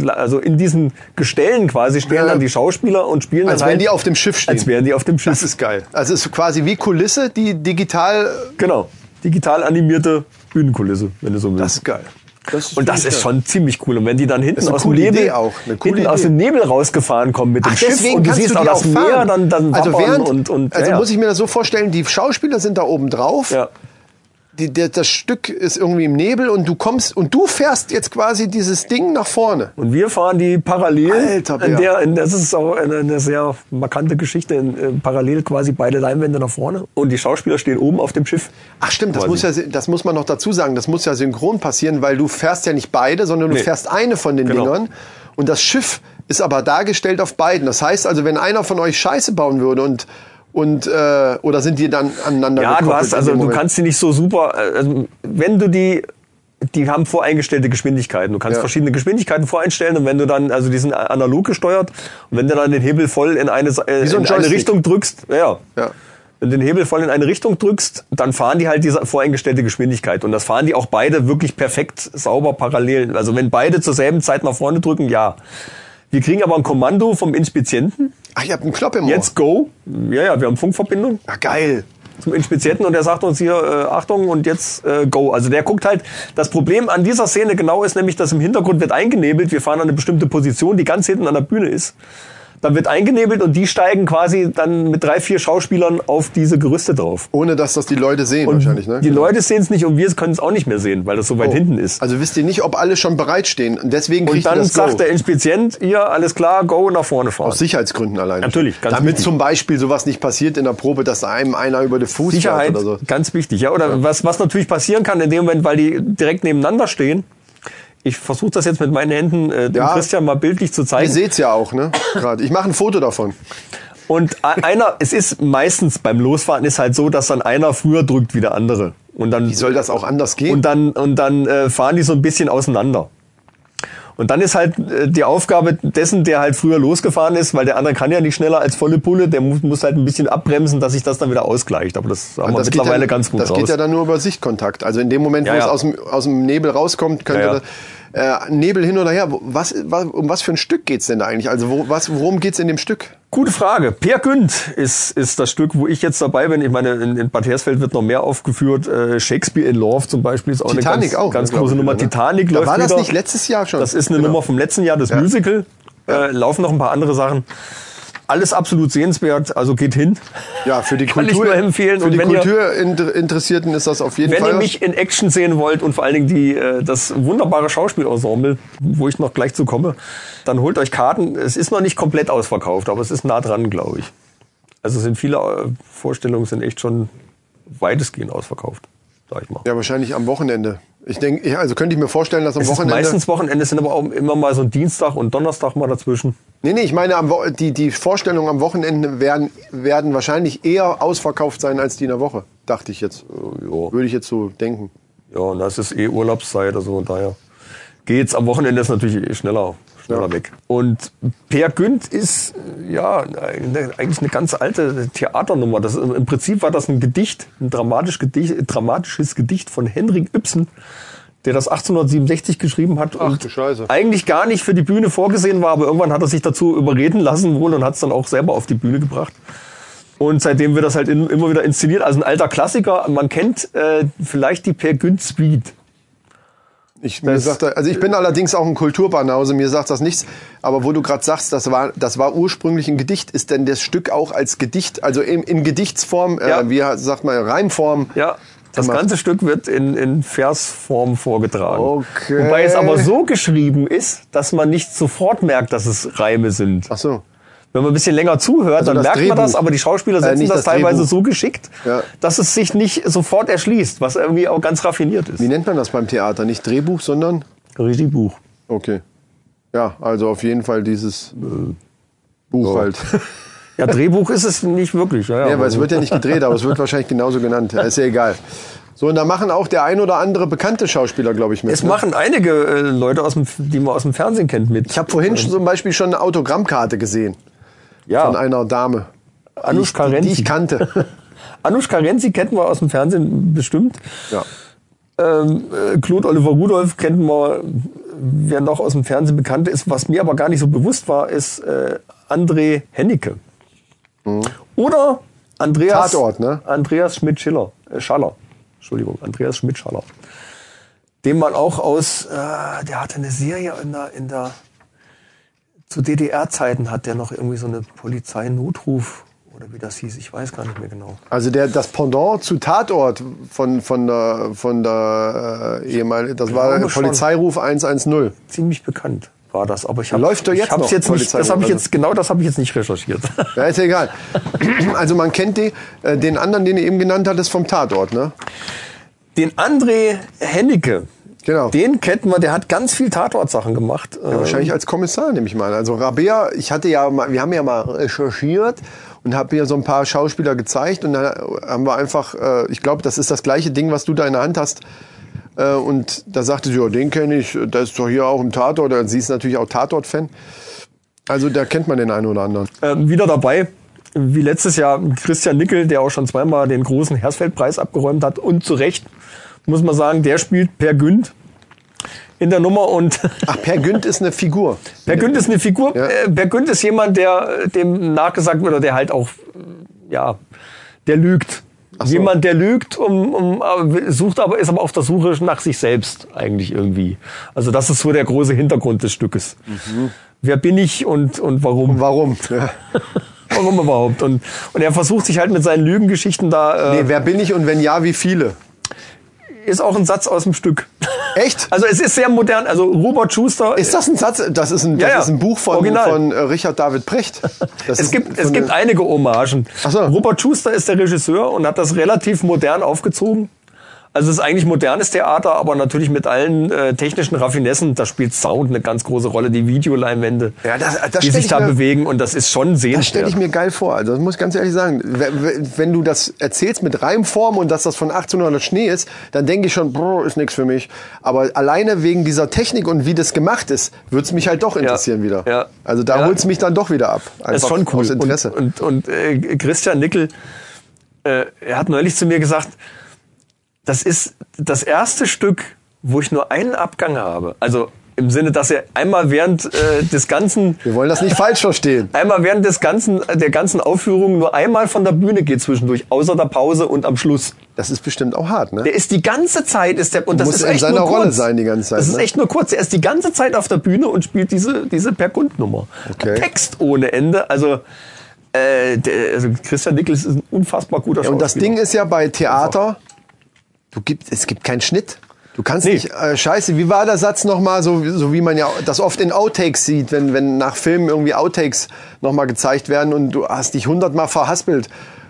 Speaker 2: also in diesen Gestellen quasi stehen
Speaker 1: Ja.
Speaker 2: dann die Schauspieler und spielen
Speaker 1: Als
Speaker 2: dann
Speaker 1: wären
Speaker 2: halt,
Speaker 1: die auf dem Schiff stehen.
Speaker 2: als wären die auf dem Schiff.
Speaker 1: das ist geil. Also es ist quasi wie Kulisse, die digital.
Speaker 2: Genau. Digital animierte Bühnenkulisse, wenn du so willst.
Speaker 1: Das ist geil. Das
Speaker 2: und das ist schon ziemlich cool. Und wenn die dann hinten aus dem Nebel, hinten aus dem Nebel rausgefahren kommen mit dem
Speaker 1: Ach,
Speaker 2: Schiff und du siehst
Speaker 1: du
Speaker 2: auch das
Speaker 1: fahren.
Speaker 2: Meer, dann, dann
Speaker 1: also während,
Speaker 2: und, und
Speaker 1: also
Speaker 2: ja.
Speaker 1: muss ich mir das so vorstellen, die Schauspieler sind da oben drauf.
Speaker 2: ja.
Speaker 1: Die, der, das Stück ist irgendwie im Nebel und du kommst und du fährst jetzt quasi dieses Ding nach vorne.
Speaker 2: Und wir fahren die parallel,
Speaker 1: Alter,
Speaker 2: in
Speaker 1: Bär.
Speaker 2: der, in, das ist auch eine, eine sehr markante Geschichte, in, äh, parallel quasi beide Leinwände nach vorne und die Schauspieler stehen oben auf dem Schiff.
Speaker 1: Ach stimmt, das muss, ja, das muss man noch dazu sagen. Das muss ja synchron passieren, weil du fährst ja nicht beide, sondern du
Speaker 2: Nee.
Speaker 1: fährst eine von den
Speaker 2: Genau.
Speaker 1: Dingern. Und das Schiff ist aber dargestellt auf beiden. Das heißt also, wenn einer von euch Scheiße bauen würde und und äh, oder sind die dann aneinander
Speaker 2: Ja, du hast also du kannst die nicht so super, äh, also wenn du die die haben voreingestellte Geschwindigkeiten. Du kannst
Speaker 1: Ja.
Speaker 2: verschiedene Geschwindigkeiten voreinstellen und wenn du dann, also die sind analog gesteuert und wenn du dann den Hebel voll in eine, äh,
Speaker 1: so ein
Speaker 2: in eine. Richtung drückst, ja,
Speaker 1: Ja.
Speaker 2: wenn du den Hebel voll in eine Richtung drückst, dann fahren die halt diese voreingestellte Geschwindigkeit und das fahren die auch beide wirklich perfekt sauber parallel. Also wenn beide zur selben Zeit nach vorne drücken, ja. Wir kriegen aber ein Kommando vom Inspizienten.
Speaker 1: Ach, ihr habt einen Klopp im Ohr.
Speaker 2: Jetzt go. Ja, ja, wir haben Funkverbindung
Speaker 1: Ja, geil.
Speaker 2: zum Inspizienten und der sagt uns hier, äh, Achtung und jetzt äh, go. Also der guckt halt, das Problem an dieser Szene genau ist nämlich, dass im Hintergrund wird eingenebelt, wir fahren an eine bestimmte Position, die ganz hinten an der Bühne ist. Dann wird eingenebelt und die steigen quasi dann mit drei, vier Schauspielern auf diese Gerüste drauf.
Speaker 1: Ohne dass das die Leute sehen
Speaker 2: Und
Speaker 1: wahrscheinlich, ne?
Speaker 2: die Leute sehen es nicht und wir können es auch nicht mehr sehen, weil das so weit
Speaker 1: Oh.
Speaker 2: hinten ist.
Speaker 1: Also wisst ihr nicht, ob alle schon bereitstehen. Und deswegen
Speaker 2: Und
Speaker 1: ihr
Speaker 2: dann
Speaker 1: das
Speaker 2: sagt
Speaker 1: Go.
Speaker 2: der Inspizient, hier, alles klar, go, nach vorne fahren.
Speaker 1: Aus Sicherheitsgründen allein.
Speaker 2: Natürlich, ganz
Speaker 1: Damit
Speaker 2: wichtig.
Speaker 1: zum Beispiel sowas nicht passiert in der Probe, dass einem einer über den Fuß
Speaker 2: Sicherheit,
Speaker 1: oder so.
Speaker 2: ganz wichtig. Ja, oder Was, was natürlich passieren kann in dem Moment, weil die direkt nebeneinander stehen. Ich versuche das jetzt mit meinen Händen äh, dem
Speaker 1: Ja.
Speaker 2: Christian mal bildlich zu
Speaker 1: Ihr
Speaker 2: zeigen.
Speaker 1: seht's ja auch, ne? Gerade. Ich mache ein Foto davon.
Speaker 2: Und einer, es ist meistens beim Losfahren ist halt so, dass dann einer früher drückt wie der andere. Und dann
Speaker 1: Wie soll das auch anders gehen?
Speaker 2: und dann und dann äh, fahren die so ein bisschen auseinander. Und dann ist halt äh, die Aufgabe dessen, der halt früher losgefahren ist, weil der andere kann ja nicht schneller als volle Pulle, der muss, halt ein bisschen abbremsen, dass sich das dann wieder ausgleicht. Aber das haben wir
Speaker 1: das
Speaker 2: mittlerweile
Speaker 1: ja,
Speaker 2: ganz gut
Speaker 1: Das
Speaker 2: raus.
Speaker 1: geht ja dann nur über Sichtkontakt. Also in dem Moment,
Speaker 2: Ja,
Speaker 1: wo
Speaker 2: ja.
Speaker 1: es aus dem, aus dem Nebel rauskommt, könnte das... Äh, Nebel hin oder her. Was, was, um was für ein Stück geht's denn da eigentlich? Also wo, was, worum geht's in dem Stück?
Speaker 2: Gute Frage. Per Günd ist, ist das Stück, wo ich jetzt dabei bin. Ich meine, in, in Bad Hersfeld wird noch mehr aufgeführt. Äh, Shakespeare in Love zum Beispiel ist auch
Speaker 1: Titanic
Speaker 2: eine ganz,
Speaker 1: auch,
Speaker 2: ganz große Nummer.
Speaker 1: wieder, ne?
Speaker 2: Titanic
Speaker 1: Da
Speaker 2: läuft
Speaker 1: war das
Speaker 2: wieder.
Speaker 1: nicht letztes Jahr schon?
Speaker 2: Das ist eine
Speaker 1: Genau.
Speaker 2: Nummer vom letzten Jahr, das Musical. Äh, laufen noch ein paar andere Sachen. Alles absolut sehenswert, also geht hin.
Speaker 1: Ja, für die
Speaker 2: Kann ich
Speaker 1: Kultur,
Speaker 2: nur empfehlen.
Speaker 1: Für
Speaker 2: Und
Speaker 1: die
Speaker 2: wenn ihr-
Speaker 1: Kulturinteressierten ist das auf jeden
Speaker 2: Wenn
Speaker 1: Fall.
Speaker 2: ihr
Speaker 1: was.
Speaker 2: mich in Action sehen wollt und vor allen Dingen die, äh, das wunderbare Schauspielensemble, wo ich noch gleich zu komme, dann holt euch Karten. Es ist noch nicht komplett ausverkauft, aber es ist nah dran, glaube ich. Also sind viele äh, Vorstellungen sind echt schon weitestgehend ausverkauft, sag ich mal.
Speaker 1: ja, wahrscheinlich am Wochenende. Ich denke, also könnte ich mir vorstellen, dass am
Speaker 2: Es
Speaker 1: Wochenende.
Speaker 2: meistens Wochenende, sind aber auch immer mal so ein Dienstag und Donnerstag mal dazwischen.
Speaker 1: Nee, nee, ich meine, die, die Vorstellungen am Wochenende werden, werden wahrscheinlich eher ausverkauft sein als die in der Woche. Dachte ich jetzt.
Speaker 2: Ja.
Speaker 1: Würde ich jetzt so denken.
Speaker 2: Ja, und das ist eh Urlaubszeit, also von daher geht's. Am Wochenende ist natürlich eh schneller, schneller
Speaker 1: Ja.
Speaker 2: weg. Und Per Günd ist ja eine, eigentlich eine ganz alte Theaternummer. Das, Im Prinzip war das ein Gedicht, ein dramatisch Gedicht, dramatisches Gedicht von Henrik Ibsen, der das 1867 geschrieben hat
Speaker 1: Ach,
Speaker 2: und eigentlich gar nicht für die Bühne vorgesehen war, aber irgendwann hat er sich dazu überreden lassen wohl und hat es dann auch selber auf die Bühne gebracht. Und seitdem wird das halt in, immer wieder inszeniert. Also ein alter Klassiker. Man kennt äh, vielleicht die Per Günd Suite.
Speaker 1: Ich, mir sagt, also ich bin allerdings auch ein Kulturbanause, mir sagt das nichts. Aber wo du gerade sagst, das war, das war ursprünglich ein Gedicht, ist denn das Stück auch als Gedicht, also in, in Gedichtsform,
Speaker 2: Ja.
Speaker 1: äh, wie sagt man, Reimform?
Speaker 2: Ja, das
Speaker 1: gemacht?
Speaker 2: ganze Stück wird in, in Versform vorgetragen.
Speaker 1: Okay.
Speaker 2: Wobei es aber so geschrieben ist, dass man nicht sofort merkt, dass es Reime sind.
Speaker 1: Ach so.
Speaker 2: Wenn man ein bisschen länger zuhört, dann
Speaker 1: das
Speaker 2: merkt man
Speaker 1: Drehbuch.
Speaker 2: das, aber die Schauspieler
Speaker 1: Äh,
Speaker 2: setzen
Speaker 1: nicht
Speaker 2: das,
Speaker 1: das
Speaker 2: teilweise
Speaker 1: Drehbuch.
Speaker 2: so geschickt,
Speaker 1: Ja.
Speaker 2: dass es sich nicht sofort erschließt, was irgendwie auch ganz raffiniert ist.
Speaker 1: Wie nennt man das beim Theater? Nicht Drehbuch, sondern?
Speaker 2: Regiebuch.
Speaker 1: Okay. Ja, also auf jeden Fall dieses äh, Buch halt.
Speaker 2: Ja, Drehbuch ist es nicht wirklich. Ja,
Speaker 1: Ja,
Speaker 2: aber
Speaker 1: weil es wird ja nicht gedreht, aber es wird wahrscheinlich genauso genannt. Ja, ist ja egal. So, und da machen auch der ein oder andere bekannte Schauspieler, glaube ich, mit.
Speaker 2: es
Speaker 1: ne?
Speaker 2: machen einige äh, Leute, aus dem, die man aus dem Fernsehen kennt, mit.
Speaker 1: Ich habe vorhin schon zum Beispiel schon eine Autogrammkarte gesehen
Speaker 2: ja,
Speaker 1: von einer Dame.
Speaker 2: Anushka
Speaker 1: die, ich- die
Speaker 2: Renzi.
Speaker 1: ich kannte.
Speaker 2: Anushka Renzi kennt man aus dem Fernsehen bestimmt.
Speaker 1: ja.
Speaker 2: Ähm, äh, Claude Oliver Rudolph kennt man, wer noch aus dem Fernsehen bekannt ist. Was mir aber gar nicht so bewusst war, ist äh, André Hennecke. Oder Andreas,
Speaker 1: Tatort, ne?
Speaker 2: Andreas Schmidt-Schiller. Äh, Schaller. Entschuldigung, Andreas Schmidt-Schaller. Den man auch aus, äh, der hatte eine Serie in der, in der zu DDR-Zeiten hat der noch irgendwie so eine Polizeinotruf oder wie das hieß, ich weiß gar nicht mehr genau.
Speaker 1: Also der, das Pendant zu Tatort von, von der, von der äh, ehemaligen, das war. Polizeiruf 110.
Speaker 2: ziemlich bekannt war das, aber ich habe
Speaker 1: Läuft doch jetzt
Speaker 2: ich hab's
Speaker 1: noch,
Speaker 2: jetzt nicht, das habe ich jetzt genau das habe ich jetzt nicht recherchiert.
Speaker 1: Ja, ist ja egal. Also man kennt die, äh, den anderen, den ihr eben genannt hattest, vom Tatort, ne?
Speaker 2: Den André Hennecke,
Speaker 1: Genau.
Speaker 2: den kennt man, der hat ganz viel Tatort-Sachen gemacht.
Speaker 1: Ja, wahrscheinlich als Kommissar, nehme ich mal. an. Also Rabea, ich hatte ja mal, wir haben ja mal recherchiert und habe hier so ein paar Schauspieler gezeigt und dann haben wir einfach, äh, ich glaube, das ist das gleiche Ding, was du da in der Hand hast. Äh, und da sagte sie, ja, den kenne ich, der ist doch hier auch im Tatort. Und sie ist natürlich auch Tatort-Fan. Also da kennt man den einen oder anderen.
Speaker 2: Ähm, wieder dabei, wie letztes Jahr Christian Nickel, der auch schon zweimal den großen Hersfeld-Preis abgeräumt hat und zu Recht, muss man sagen, der spielt Per Günd in der Nummer und
Speaker 1: Ach, Per Günd ist eine Figur.
Speaker 2: Per Günd ist eine Figur.
Speaker 1: Ja.
Speaker 2: Äh, Per Günd ist jemand, der äh, dem nachgesagt wird, oder der halt auch, äh, ja, der lügt.
Speaker 1: so.
Speaker 2: Jemand, der lügt, um, um, sucht aber, ist aber auf der Suche nach sich selbst eigentlich irgendwie. Also das ist so der große Hintergrund des Stückes. Wer bin ich und, und warum?
Speaker 1: Warum? Ja.
Speaker 2: Warum überhaupt? Und, und er versucht sich halt mit seinen Lügengeschichten da, äh,
Speaker 1: Nee, wer bin ich und wenn ja, wie viele?
Speaker 2: Ist auch ein Satz aus dem Stück.
Speaker 1: Echt?
Speaker 2: Also es ist sehr modern. Also Robert Schuster.
Speaker 1: Ist das ein Satz? Das ist ein, das
Speaker 2: Ja, ja.
Speaker 1: ist ein Buch von,
Speaker 2: Original.
Speaker 1: von äh, Richard David Precht. Das
Speaker 2: es gibt, es gibt einige Hommagen.
Speaker 1: Ach so.
Speaker 2: Robert Schuster ist der Regisseur und hat das relativ modern aufgezogen. Also es ist eigentlich modernes Theater, aber natürlich mit allen äh, technischen Raffinessen. Da spielt Sound eine ganz große Rolle, die Videoleinwände,
Speaker 1: Ja, das- das
Speaker 2: die sich
Speaker 1: ich
Speaker 2: da
Speaker 1: mir-
Speaker 2: bewegen und das ist schon
Speaker 1: Das stelle
Speaker 2: sehenswert.
Speaker 1: ich mir geil vor. Also das muss ich ganz ehrlich sagen. Wenn- Wenn du das erzählst mit Reimform und dass das von 1800 Schnee ist, dann denke ich schon, Bro, ist nichts für mich. Aber alleine wegen dieser Technik und wie das gemacht ist, würde es mich halt doch interessieren wieder.
Speaker 2: Ja.
Speaker 1: Also da
Speaker 2: Ja.
Speaker 1: holt es mich dann doch wieder ab.
Speaker 2: Das ist schon cool.
Speaker 1: Aus Interesse.
Speaker 2: Und, und, und äh, Christian Nickel, äh, er hat neulich zu mir gesagt, das ist das erste Stück, wo ich nur einen Abgang habe. Also im Sinne, dass er einmal während äh, des ganzen
Speaker 1: Wir wollen das nicht falsch verstehen.
Speaker 2: einmal während des ganzen der ganzen Aufführung nur einmal von der Bühne geht zwischendurch, außer der Pause und am Schluss.
Speaker 1: Das ist bestimmt auch hart, ne?
Speaker 2: Der ist die ganze Zeit ist der und das
Speaker 1: muss
Speaker 2: ist
Speaker 1: in
Speaker 2: echt
Speaker 1: seiner
Speaker 2: nur kurz.
Speaker 1: Rolle sein die ganze Zeit,
Speaker 2: Das ist
Speaker 1: ne?
Speaker 2: echt nur kurz. Er ist die ganze Zeit auf der Bühne und spielt diese diese Perkund-Nummer.
Speaker 1: Okay.
Speaker 2: Text ohne Ende. Also äh, der, also Christian Nichols ist ein unfassbar guter
Speaker 1: Und das. Ding ist ja bei Theater, du gibt, es gibt keinen Schnitt. Du kannst
Speaker 2: Nee.
Speaker 1: nicht, äh, scheiße, wie war der Satz nochmal, so, wie- so wie man ja das oft in Outtakes sieht, wenn, wenn nach Filmen irgendwie Outtakes nochmal gezeigt werden und du hast dich hundertmal verhaspelt.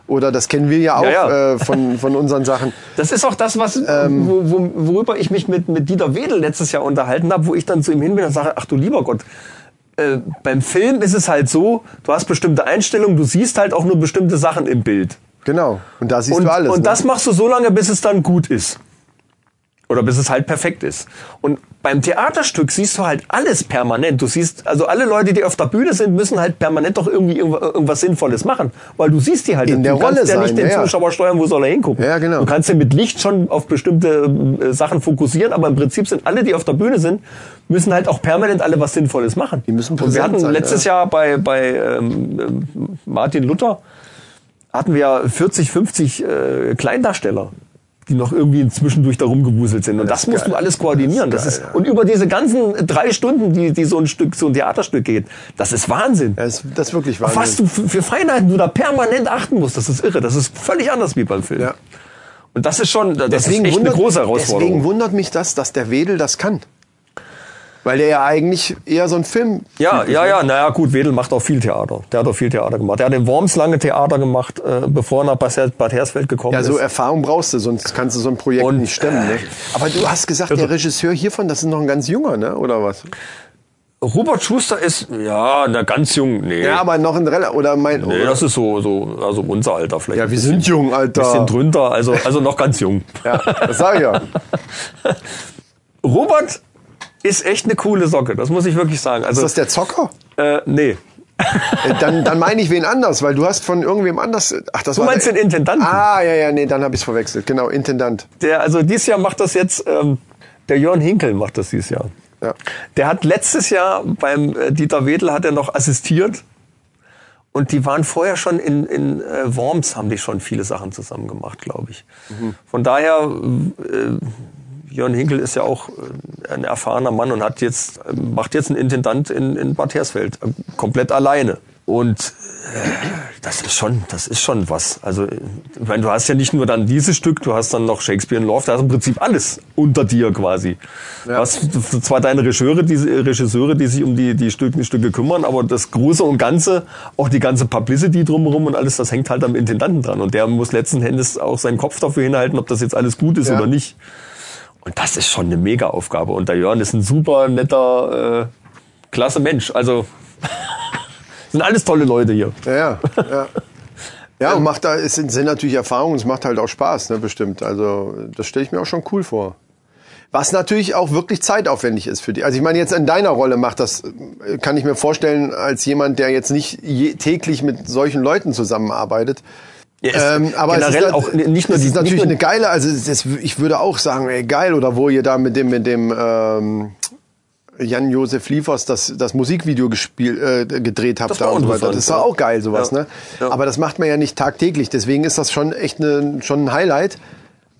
Speaker 1: Oder das kennen wir ja auch
Speaker 2: Ja, ja.
Speaker 1: Äh, von, von unseren Sachen.
Speaker 2: Das ist auch das, was,
Speaker 1: Ähm.
Speaker 2: wo, wo, worüber ich mich mit, mit Dieter Wedel letztes Jahr unterhalten habe, wo ich dann zu ihm hin bin und sage, ach du lieber Gott, äh, beim Film ist es halt so, du hast bestimmte Einstellungen, du siehst halt auch nur bestimmte Sachen im Bild.
Speaker 1: Genau. Und da siehst
Speaker 2: und,
Speaker 1: du alles.
Speaker 2: Und
Speaker 1: ne?
Speaker 2: das machst du so lange, bis es dann gut ist. Oder bis es halt perfekt ist. Und beim Theaterstück siehst du halt alles permanent. Du siehst, also alle Leute, die auf der Bühne sind, müssen halt permanent doch irgendwie irgendwas Sinnvolles machen, weil du siehst die halt.
Speaker 1: In
Speaker 2: du
Speaker 1: der
Speaker 2: kannst
Speaker 1: Rolle
Speaker 2: ja
Speaker 1: sein,
Speaker 2: nicht den
Speaker 1: ja, ja.
Speaker 2: Zuschauer steuern, wo soll er hingucken.
Speaker 1: Ja, genau.
Speaker 2: Du kannst ja mit Licht schon auf bestimmte äh, Sachen fokussieren, aber im Prinzip sind alle, die auf der Bühne sind, müssen halt auch permanent alle was Sinnvolles machen.
Speaker 1: Die müssen
Speaker 2: Und wir hatten
Speaker 1: sein,
Speaker 2: letztes Jahr bei, bei ähm, ähm, Martin Luther hatten wir 40, 50 äh, Kleindarsteller, die noch irgendwie zwischendurch da rumgewuselt sind. Und das,
Speaker 1: ist
Speaker 2: musst
Speaker 1: geil.
Speaker 2: du alles koordinieren. Das
Speaker 1: Das
Speaker 2: ist,
Speaker 1: ist geil,
Speaker 2: und über diese ganzen drei Stunden, die, die so ein Stück, so ein Theaterstück geht, das ist Wahnsinn.
Speaker 1: Das ist, das ist wirklich
Speaker 2: Auf was
Speaker 1: Wahnsinn.
Speaker 2: du für, für Feinheiten du da permanent achten musst, das ist irre. Das ist völlig anders wie beim Film.
Speaker 1: Ja.
Speaker 2: Und das ist schon, das
Speaker 1: Deswegen
Speaker 2: ist echt
Speaker 1: wundert,
Speaker 2: eine große Herausforderung.
Speaker 1: Deswegen wundert mich das, dass der Wedel das kann. Weil der ja eigentlich eher so ein Film.
Speaker 2: Ja, ja, ja, naja, gut, Wedel macht auch viel Theater. Der hat auch viel Theater gemacht. Der hat in Worms lange Theater gemacht, äh, bevor er nach Bad Hersfeld gekommen
Speaker 1: Ja, so
Speaker 2: ist.
Speaker 1: Erfahrung brauchst du, sonst kannst du so ein Projekt
Speaker 2: Und,
Speaker 1: nicht stemmen. Ne? Aber du hast gesagt, der Regisseur hiervon, das ist noch ein ganz junger, ne? oder was?
Speaker 2: Robert Schuster ist, ja, na, ganz jung, nee.
Speaker 1: Ja, aber noch ein Rel oder mein.
Speaker 2: nee, das ist so, so, also unser Alter vielleicht.
Speaker 1: ja, wir
Speaker 2: bisschen,
Speaker 1: sind jung, Alter.
Speaker 2: bisschen drunter, also, also noch ganz jung.
Speaker 1: Ja, das sag ich ja.
Speaker 2: Robert ist echt eine coole Socke, das muss ich wirklich sagen.
Speaker 1: Ist
Speaker 2: Also,
Speaker 1: das der Zocker?
Speaker 2: äh, nee.
Speaker 1: Äh, Dann, dann meine ich wen anders, weil du hast von irgendwem anders. Ach, das
Speaker 2: Du
Speaker 1: war
Speaker 2: meinst
Speaker 1: der,
Speaker 2: den Intendanten?
Speaker 1: Ah, ja, ja, nee, dann habe ich es verwechselt. Genau, Intendant.
Speaker 2: Der, also dieses Jahr macht das jetzt, ähm, der Jörn Hinkel macht das dieses Jahr.
Speaker 1: Ja.
Speaker 2: Der hat letztes Jahr beim äh, Dieter Wedel hat er noch assistiert. Und die waren vorher schon in, in äh, Worms, haben die schon viele Sachen zusammen gemacht, glaube ich. Von daher, äh, Jörn Hinkel ist ja auch äh, ein erfahrener Mann und hat jetzt, macht jetzt einen Intendant in, in Bad Hersfeld, äh, komplett alleine. Und äh, das ist schon, das ist schon was. Also, ich meine, du hast ja nicht nur dann dieses Stück, du hast dann noch Shakespeare in Love, da hast im Prinzip alles unter dir quasi. Du hast zwar deine Regisseure, die, Regisseure, die sich um die, die Stücke, Stücke kümmern, aber das Große und Ganze, auch die ganze Publicity drumherum und alles, das hängt halt am Intendanten dran. Und der muss letzten Endes auch seinen Kopf dafür hinhalten, ob das jetzt alles gut ist
Speaker 1: Ja.
Speaker 2: oder nicht. Und das ist schon eine Mega-Aufgabe. Und der Jörn ist ein super netter, äh, klasse Mensch. Also, sind alles tolle Leute hier.
Speaker 1: Ja, ja. ja. Und macht da, es sind, sind natürlich Erfahrungen, es macht halt auch Spaß, ne, bestimmt. Also, das stelle ich mir auch schon cool vor. Was natürlich auch wirklich zeitaufwendig ist für die. Also ich meine, jetzt in deiner Rolle macht das, äh, kann ich mir vorstellen, als jemand, der jetzt nicht je, täglich mit solchen Leuten zusammenarbeitet.
Speaker 2: Ja,
Speaker 1: Ähm, aber
Speaker 2: generell
Speaker 1: es ist,
Speaker 2: auch nicht nur die,
Speaker 1: ist natürlich eine geile, also das, ich würde auch sagen, ey, geil, oder wo ihr da mit dem, mit dem ähm, Jan-Josef Liefers das, das Musikvideo gespielt, äh, gedreht habt
Speaker 2: Das
Speaker 1: da
Speaker 2: war
Speaker 1: und so weiter. Das ja
Speaker 2: ja.
Speaker 1: auch geil, sowas,
Speaker 2: Ja.
Speaker 1: ne?
Speaker 2: Ja.
Speaker 1: Aber das macht man ja nicht tagtäglich, deswegen ist das schon echt eine, schon ein Highlight.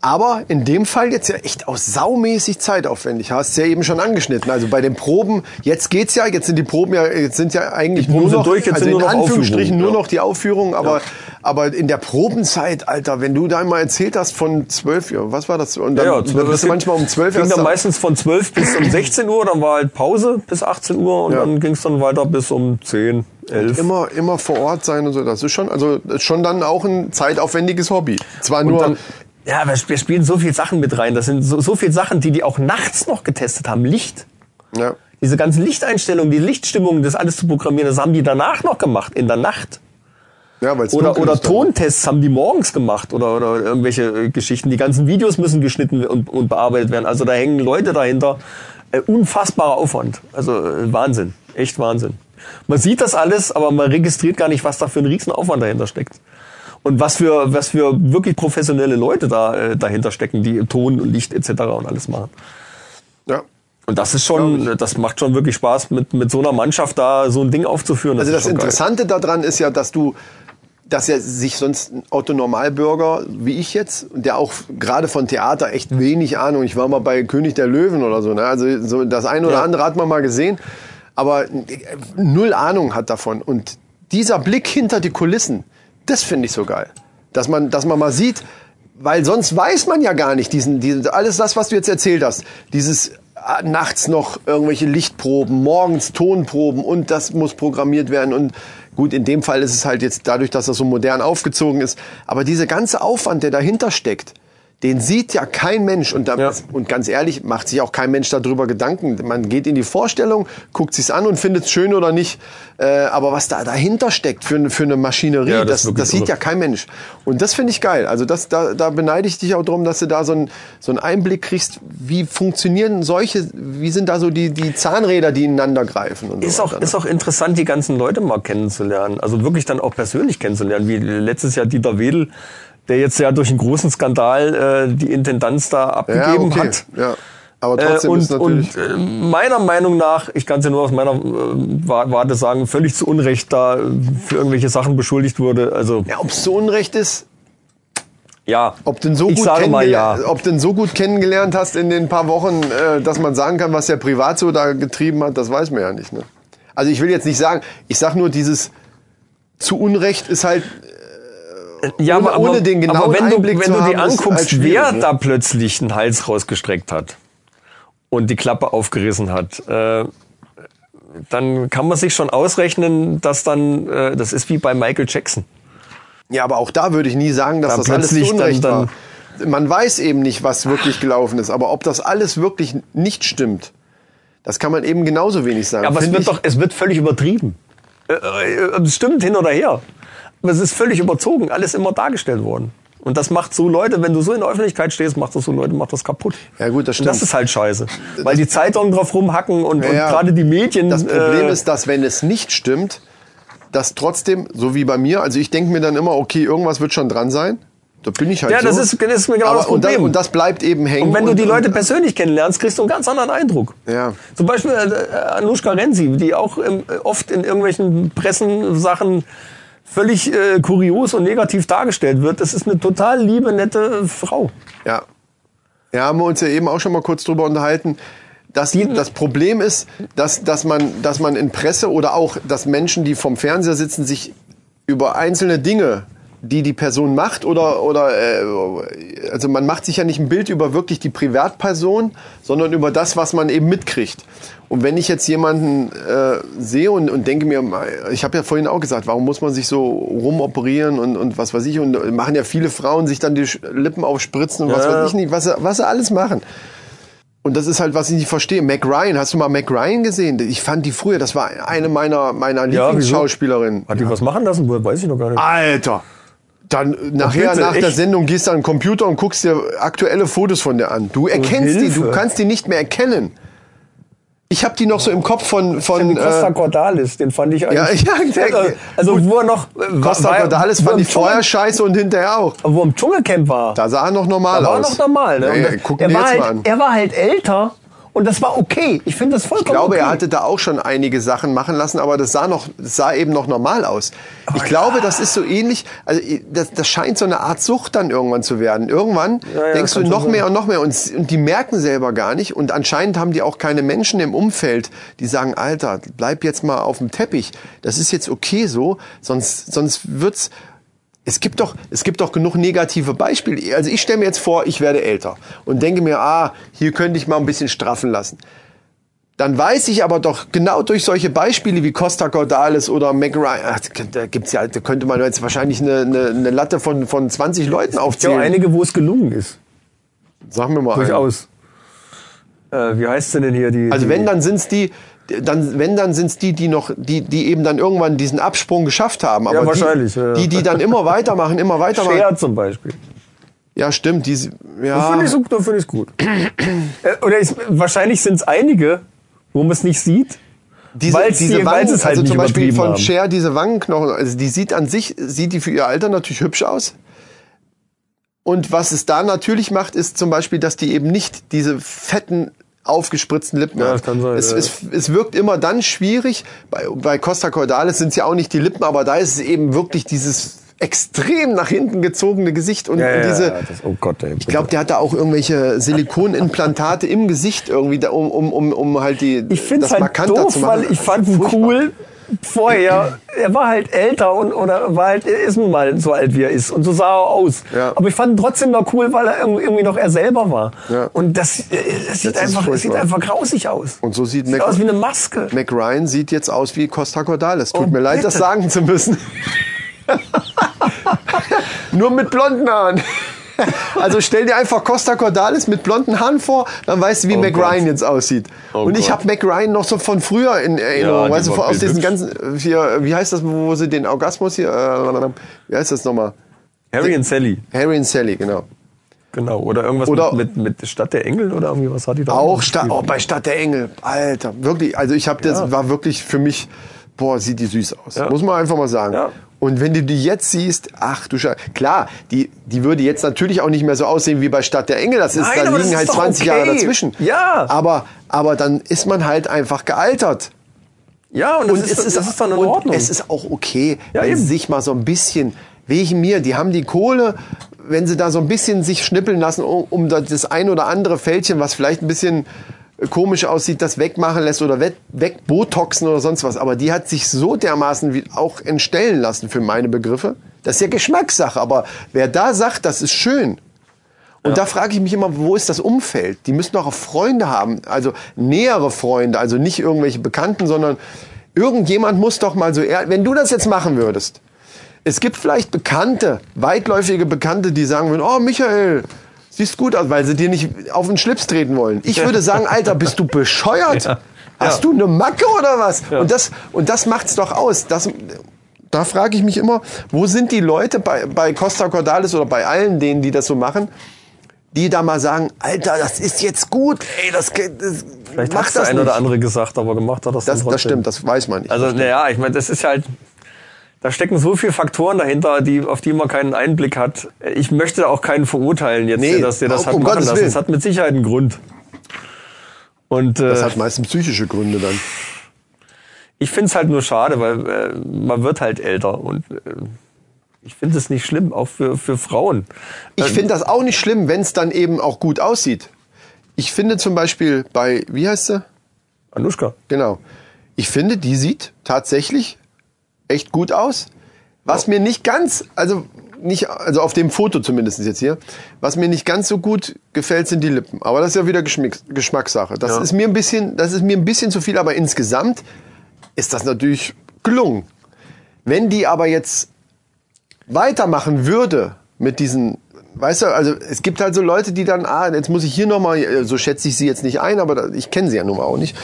Speaker 1: Aber in dem Fall jetzt ja echt auch saumäßig zeitaufwendig. Hast du ja eben schon angeschnitten. Also bei den Proben, jetzt geht's ja, jetzt sind die Proben ja, jetzt sind ja eigentlich
Speaker 2: Proben
Speaker 1: nur noch,
Speaker 2: durch,
Speaker 1: also in
Speaker 2: nur noch
Speaker 1: Anführungsstrichen
Speaker 2: Aufführungen,
Speaker 1: nur noch die Aufführung, aber, aber in der Probenzeit, Alter, wenn du da mal erzählt hast von zwölf, ja, was war das? Und dann
Speaker 2: ja, ja,
Speaker 1: bist du manchmal um zwölf
Speaker 2: ging
Speaker 1: erst
Speaker 2: dann
Speaker 1: da-
Speaker 2: meistens von 12 bis um 16 Uhr, dann war halt Pause bis 18 Uhr und
Speaker 1: Ja.
Speaker 2: dann ging es dann weiter bis um 10, 11.
Speaker 1: immer, immer vor Ort sein und so. Das ist schon, also schon dann auch ein zeitaufwendiges Hobby. Zwar
Speaker 2: Und
Speaker 1: nur,
Speaker 2: dann, ja, wir wir spielen so viel Sachen mit rein. Das sind so, so viel Sachen, die die auch nachts noch getestet haben. Licht.
Speaker 1: ja,
Speaker 2: Diese ganzen Lichteinstellungen, die Lichtstimmungen, das alles zu programmieren, das haben die danach noch gemacht, in der Nacht.
Speaker 1: Ja,
Speaker 2: Oder, oder Tontests haben die morgens gemacht oder, oder irgendwelche äh, Geschichten. Die ganzen Videos müssen geschnitten und, und bearbeitet werden. Also da hängen Leute dahinter. Äh, unfassbarer Aufwand. Also äh, Wahnsinn. Echt Wahnsinn. Man sieht das alles, aber man registriert gar nicht, was da für ein riesen Aufwand dahinter steckt. Und was für, was für wirklich professionelle Leute da äh, dahinter stecken, die Ton und Licht etc. und alles machen.
Speaker 1: Ja.
Speaker 2: Und das ist schon, das macht schon wirklich Spaß, mit, mit so einer Mannschaft da so ein Ding aufzuführen.
Speaker 1: Also
Speaker 2: ist
Speaker 1: das
Speaker 2: schon geil.
Speaker 1: Interessante daran ist ja, dass du, dass ja sich sonst ein Autonormalbürger wie ich jetzt, der auch gerade von Theater echt wenig Ahnung, ich war mal bei König der Löwen oder so, ne? also so das eine oder
Speaker 2: Ja.
Speaker 1: andere hat man mal gesehen, aber äh, null Ahnung hat davon. Und dieser Blick hinter die Kulissen, das finde ich so geil, dass man, dass man mal sieht, weil sonst weiß man ja gar nicht diesen, diesen alles das, was du jetzt erzählt hast, dieses ah, nachts noch irgendwelche Lichtproben, morgens Tonproben und das muss programmiert werden und gut, in dem Fall ist es halt jetzt dadurch, dass das so modern aufgezogen ist, aber dieser ganze Aufwand, der dahinter steckt, den sieht ja kein Mensch und, da,
Speaker 2: Ja.
Speaker 1: und ganz ehrlich macht sich auch kein Mensch darüber Gedanken. Man geht in die Vorstellung, guckt sich's an und findet es schön oder nicht. Äh, aber was da dahinter steckt für, eine- für eine Maschinerie,
Speaker 2: Ja, das
Speaker 1: das, das sieht ja kein Mensch. Und das finde ich geil. Also das, da, da beneide ich dich auch drum, dass du da so, ein, so einen Einblick kriegst, wie funktionieren solche, wie sind da so die, die Zahnräder, die ineinander greifen. Und
Speaker 2: Ist
Speaker 1: so
Speaker 2: auch,
Speaker 1: weiter,
Speaker 2: ist auch interessant, die ganzen Leute mal kennenzulernen. Also wirklich dann auch persönlich kennenzulernen. Wie letztes Jahr Dieter Wedel, der jetzt ja durch einen großen Skandal äh, die Intendanz da
Speaker 1: ja,
Speaker 2: abgegeben
Speaker 1: okay.
Speaker 2: hat.
Speaker 1: Ja. Aber
Speaker 2: Äh,
Speaker 1: trotzdem ist
Speaker 2: und,
Speaker 1: natürlich.
Speaker 2: und äh, meiner Meinung nach, ich kann es ja nur aus meiner äh, Wa- Warte sagen, völlig zu Unrecht da äh, für irgendwelche Sachen beschuldigt wurde. Also
Speaker 1: ja, ob es so unrecht ist,
Speaker 2: ja,
Speaker 1: ob ihn so
Speaker 2: ich
Speaker 1: gut
Speaker 2: sage mal ja.
Speaker 1: ob ihn so gut kennengelernt hast in den paar Wochen, äh, dass man sagen kann, was er privat so da getrieben hat, das weiß man ja nicht. Ne? Also ich will jetzt nicht sagen, ich sag nur, dieses zu Unrecht ist halt
Speaker 2: Ja,
Speaker 1: ohne- ohne den genauen
Speaker 2: aber wenn du,
Speaker 1: Einblick
Speaker 2: wenn du
Speaker 1: ist
Speaker 2: anguckst,
Speaker 1: halt
Speaker 2: wer
Speaker 1: ne?
Speaker 2: da plötzlich einen Hals rausgestreckt hat und die Klappe aufgerissen hat, äh, dann kann man sich schon ausrechnen, dass dann, äh, das ist wie bei Michael Jackson.
Speaker 1: Ja, aber auch da würde ich nie sagen, dass
Speaker 2: Da
Speaker 1: das alles zu
Speaker 2: plötzlich dann-
Speaker 1: Unrecht
Speaker 2: dann-
Speaker 1: war. Man weiß eben nicht, was wirklich gelaufen ist, aber ob das alles wirklich nicht stimmt, das kann man eben genauso wenig sagen.
Speaker 2: Aber es wird doch, es wird völlig übertrieben. Äh, äh, stimmt hin oder her. Aber es ist völlig überzogen, alles immer dargestellt worden. Und das macht so Leute, wenn du so in der Öffentlichkeit stehst, macht das so Leute, macht das kaputt.
Speaker 1: Ja, gut, das
Speaker 2: Und das
Speaker 1: stimmt.
Speaker 2: ist halt scheiße. Weil die Zeitungen drauf rumhacken und, und
Speaker 1: Ja,
Speaker 2: gerade die Medien.
Speaker 1: Das Problem
Speaker 2: äh,
Speaker 1: ist, dass wenn es nicht stimmt, dass trotzdem, so wie bei mir, also ich denke mir dann immer, okay, irgendwas wird schon dran sein. Da bin ich halt
Speaker 2: Ja,
Speaker 1: so.
Speaker 2: das ist, das ist genau
Speaker 1: Aber,
Speaker 2: das
Speaker 1: und,
Speaker 2: Problem.
Speaker 1: das, und das bleibt eben hängen.
Speaker 2: Und wenn du die
Speaker 1: und-
Speaker 2: Leute persönlich kennenlernst, kriegst du einen ganz anderen Eindruck.
Speaker 1: Ja.
Speaker 2: Zum Beispiel äh, Anushka Renzi, die auch ähm, oft in irgendwelchen Pressensachen völlig äh, kurios und negativ dargestellt wird. Das ist eine total liebe, nette Frau.
Speaker 1: Ja. Ja, haben wir uns ja eben auch schon mal kurz drüber unterhalten. Das, das Problem ist, dass, dass, man, dass man in Presse oder auch, dass Menschen, die vom Fernseher sitzen, sich über einzelne Dinge, die die Person macht oder, oder äh, also man macht sich ja nicht ein Bild über wirklich die Privatperson, sondern über das, was man eben mitkriegt. Und wenn ich jetzt jemanden äh, sehe und, und denke mir, ich habe ja vorhin auch gesagt, warum muss man sich so rumoperieren und, und was weiß ich, und machen ja viele Frauen sich dann die Lippen aufspritzen und was
Speaker 2: Ja.
Speaker 1: weiß ich nicht, was sie, was sie alles machen. Und das ist halt, was ich nicht verstehe. Mac Ryan, hast du mal Mac Ryan gesehen? Ich fand die früher, das war eine meiner, meiner
Speaker 2: Ja?
Speaker 1: Lieblingsschauspielerinnen.
Speaker 2: Hat die was machen lassen? Weiß ich noch gar nicht.
Speaker 1: Alter! Dann nachher,
Speaker 2: bitte,
Speaker 1: nach der
Speaker 2: echt?
Speaker 1: Sendung gehst du an den Computer und guckst dir aktuelle Fotos von der an. Du erkennst die, du kannst die nicht mehr erkennen. Ich habe die noch so im Kopf von, von
Speaker 2: Den Costa
Speaker 1: äh,
Speaker 2: Cordalis, den fand ich
Speaker 1: Ja,
Speaker 2: eigentlich.
Speaker 1: ja, der-
Speaker 2: also, also wo er noch. äh,
Speaker 1: Costa
Speaker 2: war-
Speaker 1: Cordalis fand ich vorher scheiße und hinterher auch.
Speaker 2: Wo er im Dschungelcamp war.
Speaker 1: Da sah er noch normal
Speaker 2: Da war er
Speaker 1: aus.
Speaker 2: noch normal. Ne?
Speaker 1: Ja,
Speaker 2: Und
Speaker 1: ja,
Speaker 2: das-
Speaker 1: guck
Speaker 2: er,
Speaker 1: dir
Speaker 2: war
Speaker 1: jetzt
Speaker 2: halt,
Speaker 1: mal an.
Speaker 2: er war halt älter und das war okay. Ich finde das vollkommen
Speaker 1: Ich glaube,
Speaker 2: okay.
Speaker 1: er hatte da auch schon einige Sachen machen lassen, aber das sah noch, das sah eben noch normal aus. Ich glaube, das ist so ähnlich, also das, das scheint so eine Art Sucht dann irgendwann zu werden. Irgendwann
Speaker 2: Ja, ja,
Speaker 1: denkst du noch mehr und noch mehr und, und die merken selber gar nicht und anscheinend haben die auch keine Menschen im Umfeld, die sagen, Alter, bleib jetzt mal auf dem Teppich. Das ist jetzt okay so, sonst, sonst wird's, es gibt doch, es gibt doch genug negative Beispiele. Also ich stelle mir jetzt vor, ich werde älter und denke mir, ah, hier könnte ich mal ein bisschen straffen lassen. Dann weiß ich aber doch genau durch solche Beispiele wie Costa Cordalis oder McRyan, ach, da gibt's ja, da könnte man jetzt wahrscheinlich eine, eine, eine Latte von, von 20 Leuten
Speaker 2: Es gibt ja
Speaker 1: aufzählen.
Speaker 2: auch einige, wo es gelungen ist.
Speaker 1: Sag mir mal.
Speaker 2: Durchaus. Äh, wie heißt sie denn hier? Die,
Speaker 1: Also
Speaker 2: die,
Speaker 1: wenn dann sind's die, dann wenn dann sind's die, die noch, die die eben dann irgendwann diesen Absprung geschafft haben. Aber
Speaker 2: Ja, wahrscheinlich,
Speaker 1: Die,
Speaker 2: ja,
Speaker 1: die, die dann immer weitermachen, immer weitermachen.
Speaker 2: Cher zum Beispiel.
Speaker 1: Ja, stimmt. Die,
Speaker 2: Das
Speaker 1: ja.
Speaker 2: finde ich, das finde ich gut. äh, oder ist, wahrscheinlich sind es einige, wo man es nicht sieht.
Speaker 1: diese,
Speaker 2: Weil's
Speaker 1: diese
Speaker 2: die-
Speaker 1: Wangen,
Speaker 2: es halt
Speaker 1: also zum Beispiel von. Cher, diese Wangenknochen, also die sieht an sich, sieht die für ihr Alter natürlich hübsch aus. Und was es da natürlich macht, ist zum Beispiel, dass die eben nicht diese fetten, aufgespritzten Lippen
Speaker 2: Ja,
Speaker 1: hat.
Speaker 2: sein,
Speaker 1: Es,
Speaker 2: ja.
Speaker 1: es, es wirkt immer dann schwierig. Bei, bei Costa Cordalis sind es ja auch nicht die Lippen, aber da ist es eben wirklich dieses extrem nach hinten gezogene Gesicht und, und diese,
Speaker 2: das, oh Gott, ey,
Speaker 1: ich glaube, der hat da auch irgendwelche Silikonimplantate im Gesicht irgendwie, da, um, um, um, um halt die,
Speaker 2: Ich finde
Speaker 1: das
Speaker 2: halt
Speaker 1: markanter
Speaker 2: doof,
Speaker 1: zu machen.
Speaker 2: weil ich fand ihn cool vorher. Er war halt älter und oder war halt, er ist nun mal so alt wie er ist und so sah er aus.
Speaker 1: Ja.
Speaker 2: Aber ich fand ihn trotzdem noch cool, weil er irgendwie noch er selber war.
Speaker 1: Ja.
Speaker 2: Und das, äh, das sieht einfach, es sieht einfach grausig aus.
Speaker 1: Und so sieht
Speaker 2: sieht
Speaker 1: Mac-
Speaker 2: aus wie eine Maske.
Speaker 1: Mac Ryan sieht jetzt aus wie Costa Cordalis. Tut
Speaker 2: Oh,
Speaker 1: mir leid, das
Speaker 2: bitte.
Speaker 1: sagen zu müssen. Nur mit blonden Haaren. Also stell dir einfach Costa Cordalis mit blonden Haaren vor, dann weißt du, wie
Speaker 2: Oh
Speaker 1: Mac
Speaker 2: Gott.
Speaker 1: Ryan jetzt aussieht.
Speaker 2: Oh
Speaker 1: und ich habe Mac Ryan noch so von früher in Erinnerung,
Speaker 2: die
Speaker 1: weißt du, aus diesen
Speaker 2: bildhübsch.
Speaker 1: ganzen, hier, wie heißt das, wo sie den Orgasmus hier, äh, wie heißt das nochmal?
Speaker 2: Harry und Sally,
Speaker 1: Harry und Sally, genau.
Speaker 2: genau. Oder irgendwas
Speaker 1: Oder-
Speaker 2: mit, mit, mit Stadt der Engel oder irgendwie was hat die da?
Speaker 1: Auch Stadt, oh, bei Stadt der Engel, Alter, wirklich, also ich habe das,
Speaker 2: Ja.
Speaker 1: war wirklich für mich, boah, sieht die süß aus,
Speaker 2: Ja.
Speaker 1: muss man einfach mal sagen.
Speaker 2: Ja.
Speaker 1: Und wenn du die jetzt siehst, ach du Scheiße, klar, die, die würde jetzt natürlich auch nicht mehr so aussehen wie bei Stadt der Engel, das ist,
Speaker 2: Nein,
Speaker 1: da liegen
Speaker 2: ist
Speaker 1: halt
Speaker 2: doch
Speaker 1: 20
Speaker 2: okay.
Speaker 1: Jahre dazwischen.
Speaker 2: Ja.
Speaker 1: Aber, aber dann ist man halt einfach gealtert.
Speaker 2: Ja, und, das, ist, das ist dann in Ordnung.
Speaker 1: Es ist auch okay,
Speaker 2: Ja,
Speaker 1: wenn
Speaker 2: eben.
Speaker 1: sie sich mal so ein bisschen, wegen mir, die haben die Kohle, wenn sie da so ein bisschen sich schnippeln lassen, um, um da das ein oder andere Fältchen, was vielleicht ein bisschen komisch aussieht, das wegmachen lässt oder weg, wegbotoxen oder sonst was. Aber die hat sich so dermaßen wie auch entstellen lassen für meine Begriffe. Das ist ja Geschmackssache. Aber wer da sagt, das ist schön, und da frage ich mich immer, wo ist das Umfeld? Die müssen doch auch Freunde haben, also nähere Freunde, also nicht irgendwelche Bekannten, sondern irgendjemand muss doch mal so, wenn du das jetzt machen würdest, es gibt vielleicht Bekannte, weitläufige Bekannte, die sagen würden, oh Michael, siehst gut aus, weil sie dir nicht auf den Schlips treten wollen. Ich würde sagen, Alter, bist du bescheuert?
Speaker 2: Ja.
Speaker 1: Hast
Speaker 2: Ja.
Speaker 1: du eine Macke oder was? Und das, und das macht's doch aus. Das, da frage ich mich immer, wo sind die Leute bei, bei Costa Cordalis oder bei allen denen, die das so machen, die da mal sagen, Alter, das ist jetzt gut, ey, das, geht- das
Speaker 2: Vielleicht
Speaker 1: mach
Speaker 2: hat der
Speaker 1: das
Speaker 2: eine
Speaker 1: nicht.
Speaker 2: oder andere gesagt, aber gemacht hat das,
Speaker 1: Das, das stimmt, das weiß man nicht.
Speaker 2: Also, naja, ich meine, das ist halt, da stecken so viele Faktoren dahinter, die, auf die man keinen Einblick hat. Ich möchte auch keinen verurteilen jetzt,
Speaker 1: Nee,
Speaker 2: der das, der das
Speaker 1: um
Speaker 2: hat machen
Speaker 1: Gottes
Speaker 2: lassen.
Speaker 1: Willen.
Speaker 2: Es hat mit Sicherheit einen Grund. Und äh,
Speaker 1: das hat meistens psychische Gründe dann.
Speaker 2: ich finde es halt nur schade, weil äh, man wird halt älter und äh, ich finde es nicht schlimm, auch für, für Frauen.
Speaker 1: Ich finde das auch nicht schlimm, wenn es dann eben auch gut aussieht. Ich finde zum Beispiel bei, wie heißt sie?
Speaker 2: Anushka.
Speaker 1: Genau. Ich finde, die sieht tatsächlich echt gut aus. Was mir nicht ganz, also nicht, also auf dem Foto zumindest jetzt hier, was mir nicht ganz so gut gefällt, sind die Lippen. Aber das ist ja wieder Geschmack, Geschmackssache. Das
Speaker 2: Ja.
Speaker 1: ist mir ein bisschen, das ist mir ein bisschen zu viel, aber insgesamt ist das natürlich gelungen. Wenn die aber jetzt weitermachen würde mit diesen, weißt du, also es gibt halt so Leute, die dann, ah, jetzt muss ich hier nochmal, so schätze ich sie jetzt nicht ein, aber da, ich kenne sie ja nun mal auch nicht.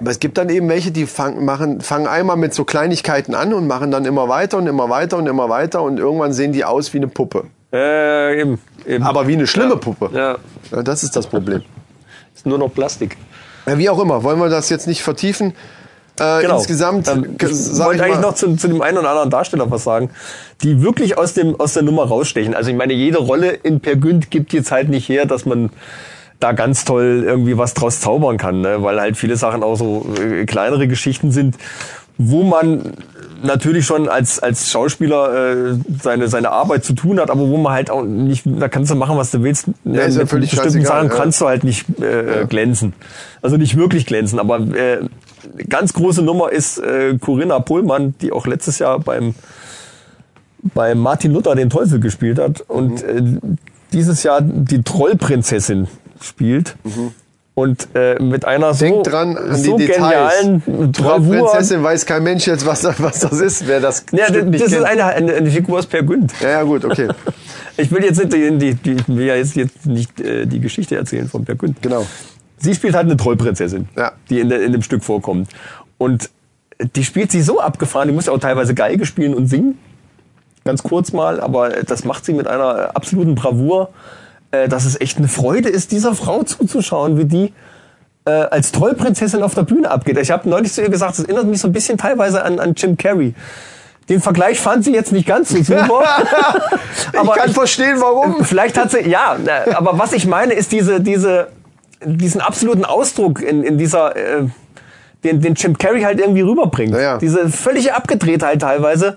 Speaker 1: Aber es gibt dann eben welche, die fangen, machen, fangen einmal mit so Kleinigkeiten an und machen dann immer weiter und immer weiter und immer weiter und irgendwann sehen die aus wie eine Puppe.
Speaker 2: Äh, eben, eben.
Speaker 1: Aber wie eine schlimme Puppe.
Speaker 2: Ja,
Speaker 1: Ja, das ist das Problem.
Speaker 2: ist nur noch Plastik.
Speaker 1: Ja, wie auch immer, wollen wir das jetzt nicht vertiefen. Äh,
Speaker 2: Genau.
Speaker 1: Insgesamt,
Speaker 2: Ähm, ich wollte
Speaker 1: ich
Speaker 2: eigentlich noch zu, zu dem einen oder anderen Darsteller was sagen, die wirklich aus, dem, aus der Nummer rausstechen. Also ich meine, jede Rolle in Per Günd gibt jetzt halt nicht her, dass man da ganz toll irgendwie was draus zaubern kann, ne? weil halt viele Sachen auch so äh, kleinere Geschichten sind, wo man natürlich schon als, als Schauspieler äh, seine, seine Arbeit zu tun hat, aber wo man halt auch nicht, da kannst du machen, was du willst.
Speaker 1: Ja, ist ja völlig
Speaker 2: bestimmten Sachen
Speaker 1: ja.
Speaker 2: kannst du halt nicht äh, glänzen. Also nicht wirklich glänzen, aber äh, ganz große Nummer ist äh, Corinna Pohlmann, die auch letztes Jahr beim bei Martin Luther den Teufel gespielt hat und äh, dieses Jahr die Trollprinzessin spielt. Und äh, mit einer so,
Speaker 1: Denk dran an
Speaker 2: so
Speaker 1: die Details.
Speaker 2: genialen Bravour.
Speaker 1: Prinzessin weiß kein Mensch jetzt, was, das- was das ist, wer das
Speaker 2: Ja, das, das ist eine, eine, eine Figur aus Per Günd.
Speaker 1: Ja, ja, gut, okay.
Speaker 2: Ich will jetzt nicht, die, die, die, ich will ja jetzt, jetzt nicht äh, die Geschichte erzählen von Per Günd.
Speaker 1: Genau.
Speaker 2: Sie spielt halt eine Trollprinzessin,
Speaker 1: Ja.
Speaker 2: die in, der, in dem Stück vorkommt. Und die spielt sie so abgefahren, die muss ja auch teilweise Geige spielen und singen. Ganz kurz mal, aber das macht sie mit einer absoluten Bravour, äh, dass es echt eine Freude ist, dieser Frau zuzuschauen, wie die äh, als Trollprinzessin auf der Bühne abgeht. Ich habe neulich zu ihr gesagt, das erinnert mich so ein bisschen teilweise an, an Jim Carrey. Den Vergleich fand sie jetzt nicht ganz so super.
Speaker 1: ich kann verstehen, warum.
Speaker 2: Vielleicht hat sie, ja, na, aber was ich meine, ist diese, diese, diesen absoluten Ausdruck in, in dieser, äh, den, den Jim Carrey halt irgendwie rüberbringt.
Speaker 1: Ja, ja.
Speaker 2: Diese völlige Abgedrehtheit teilweise,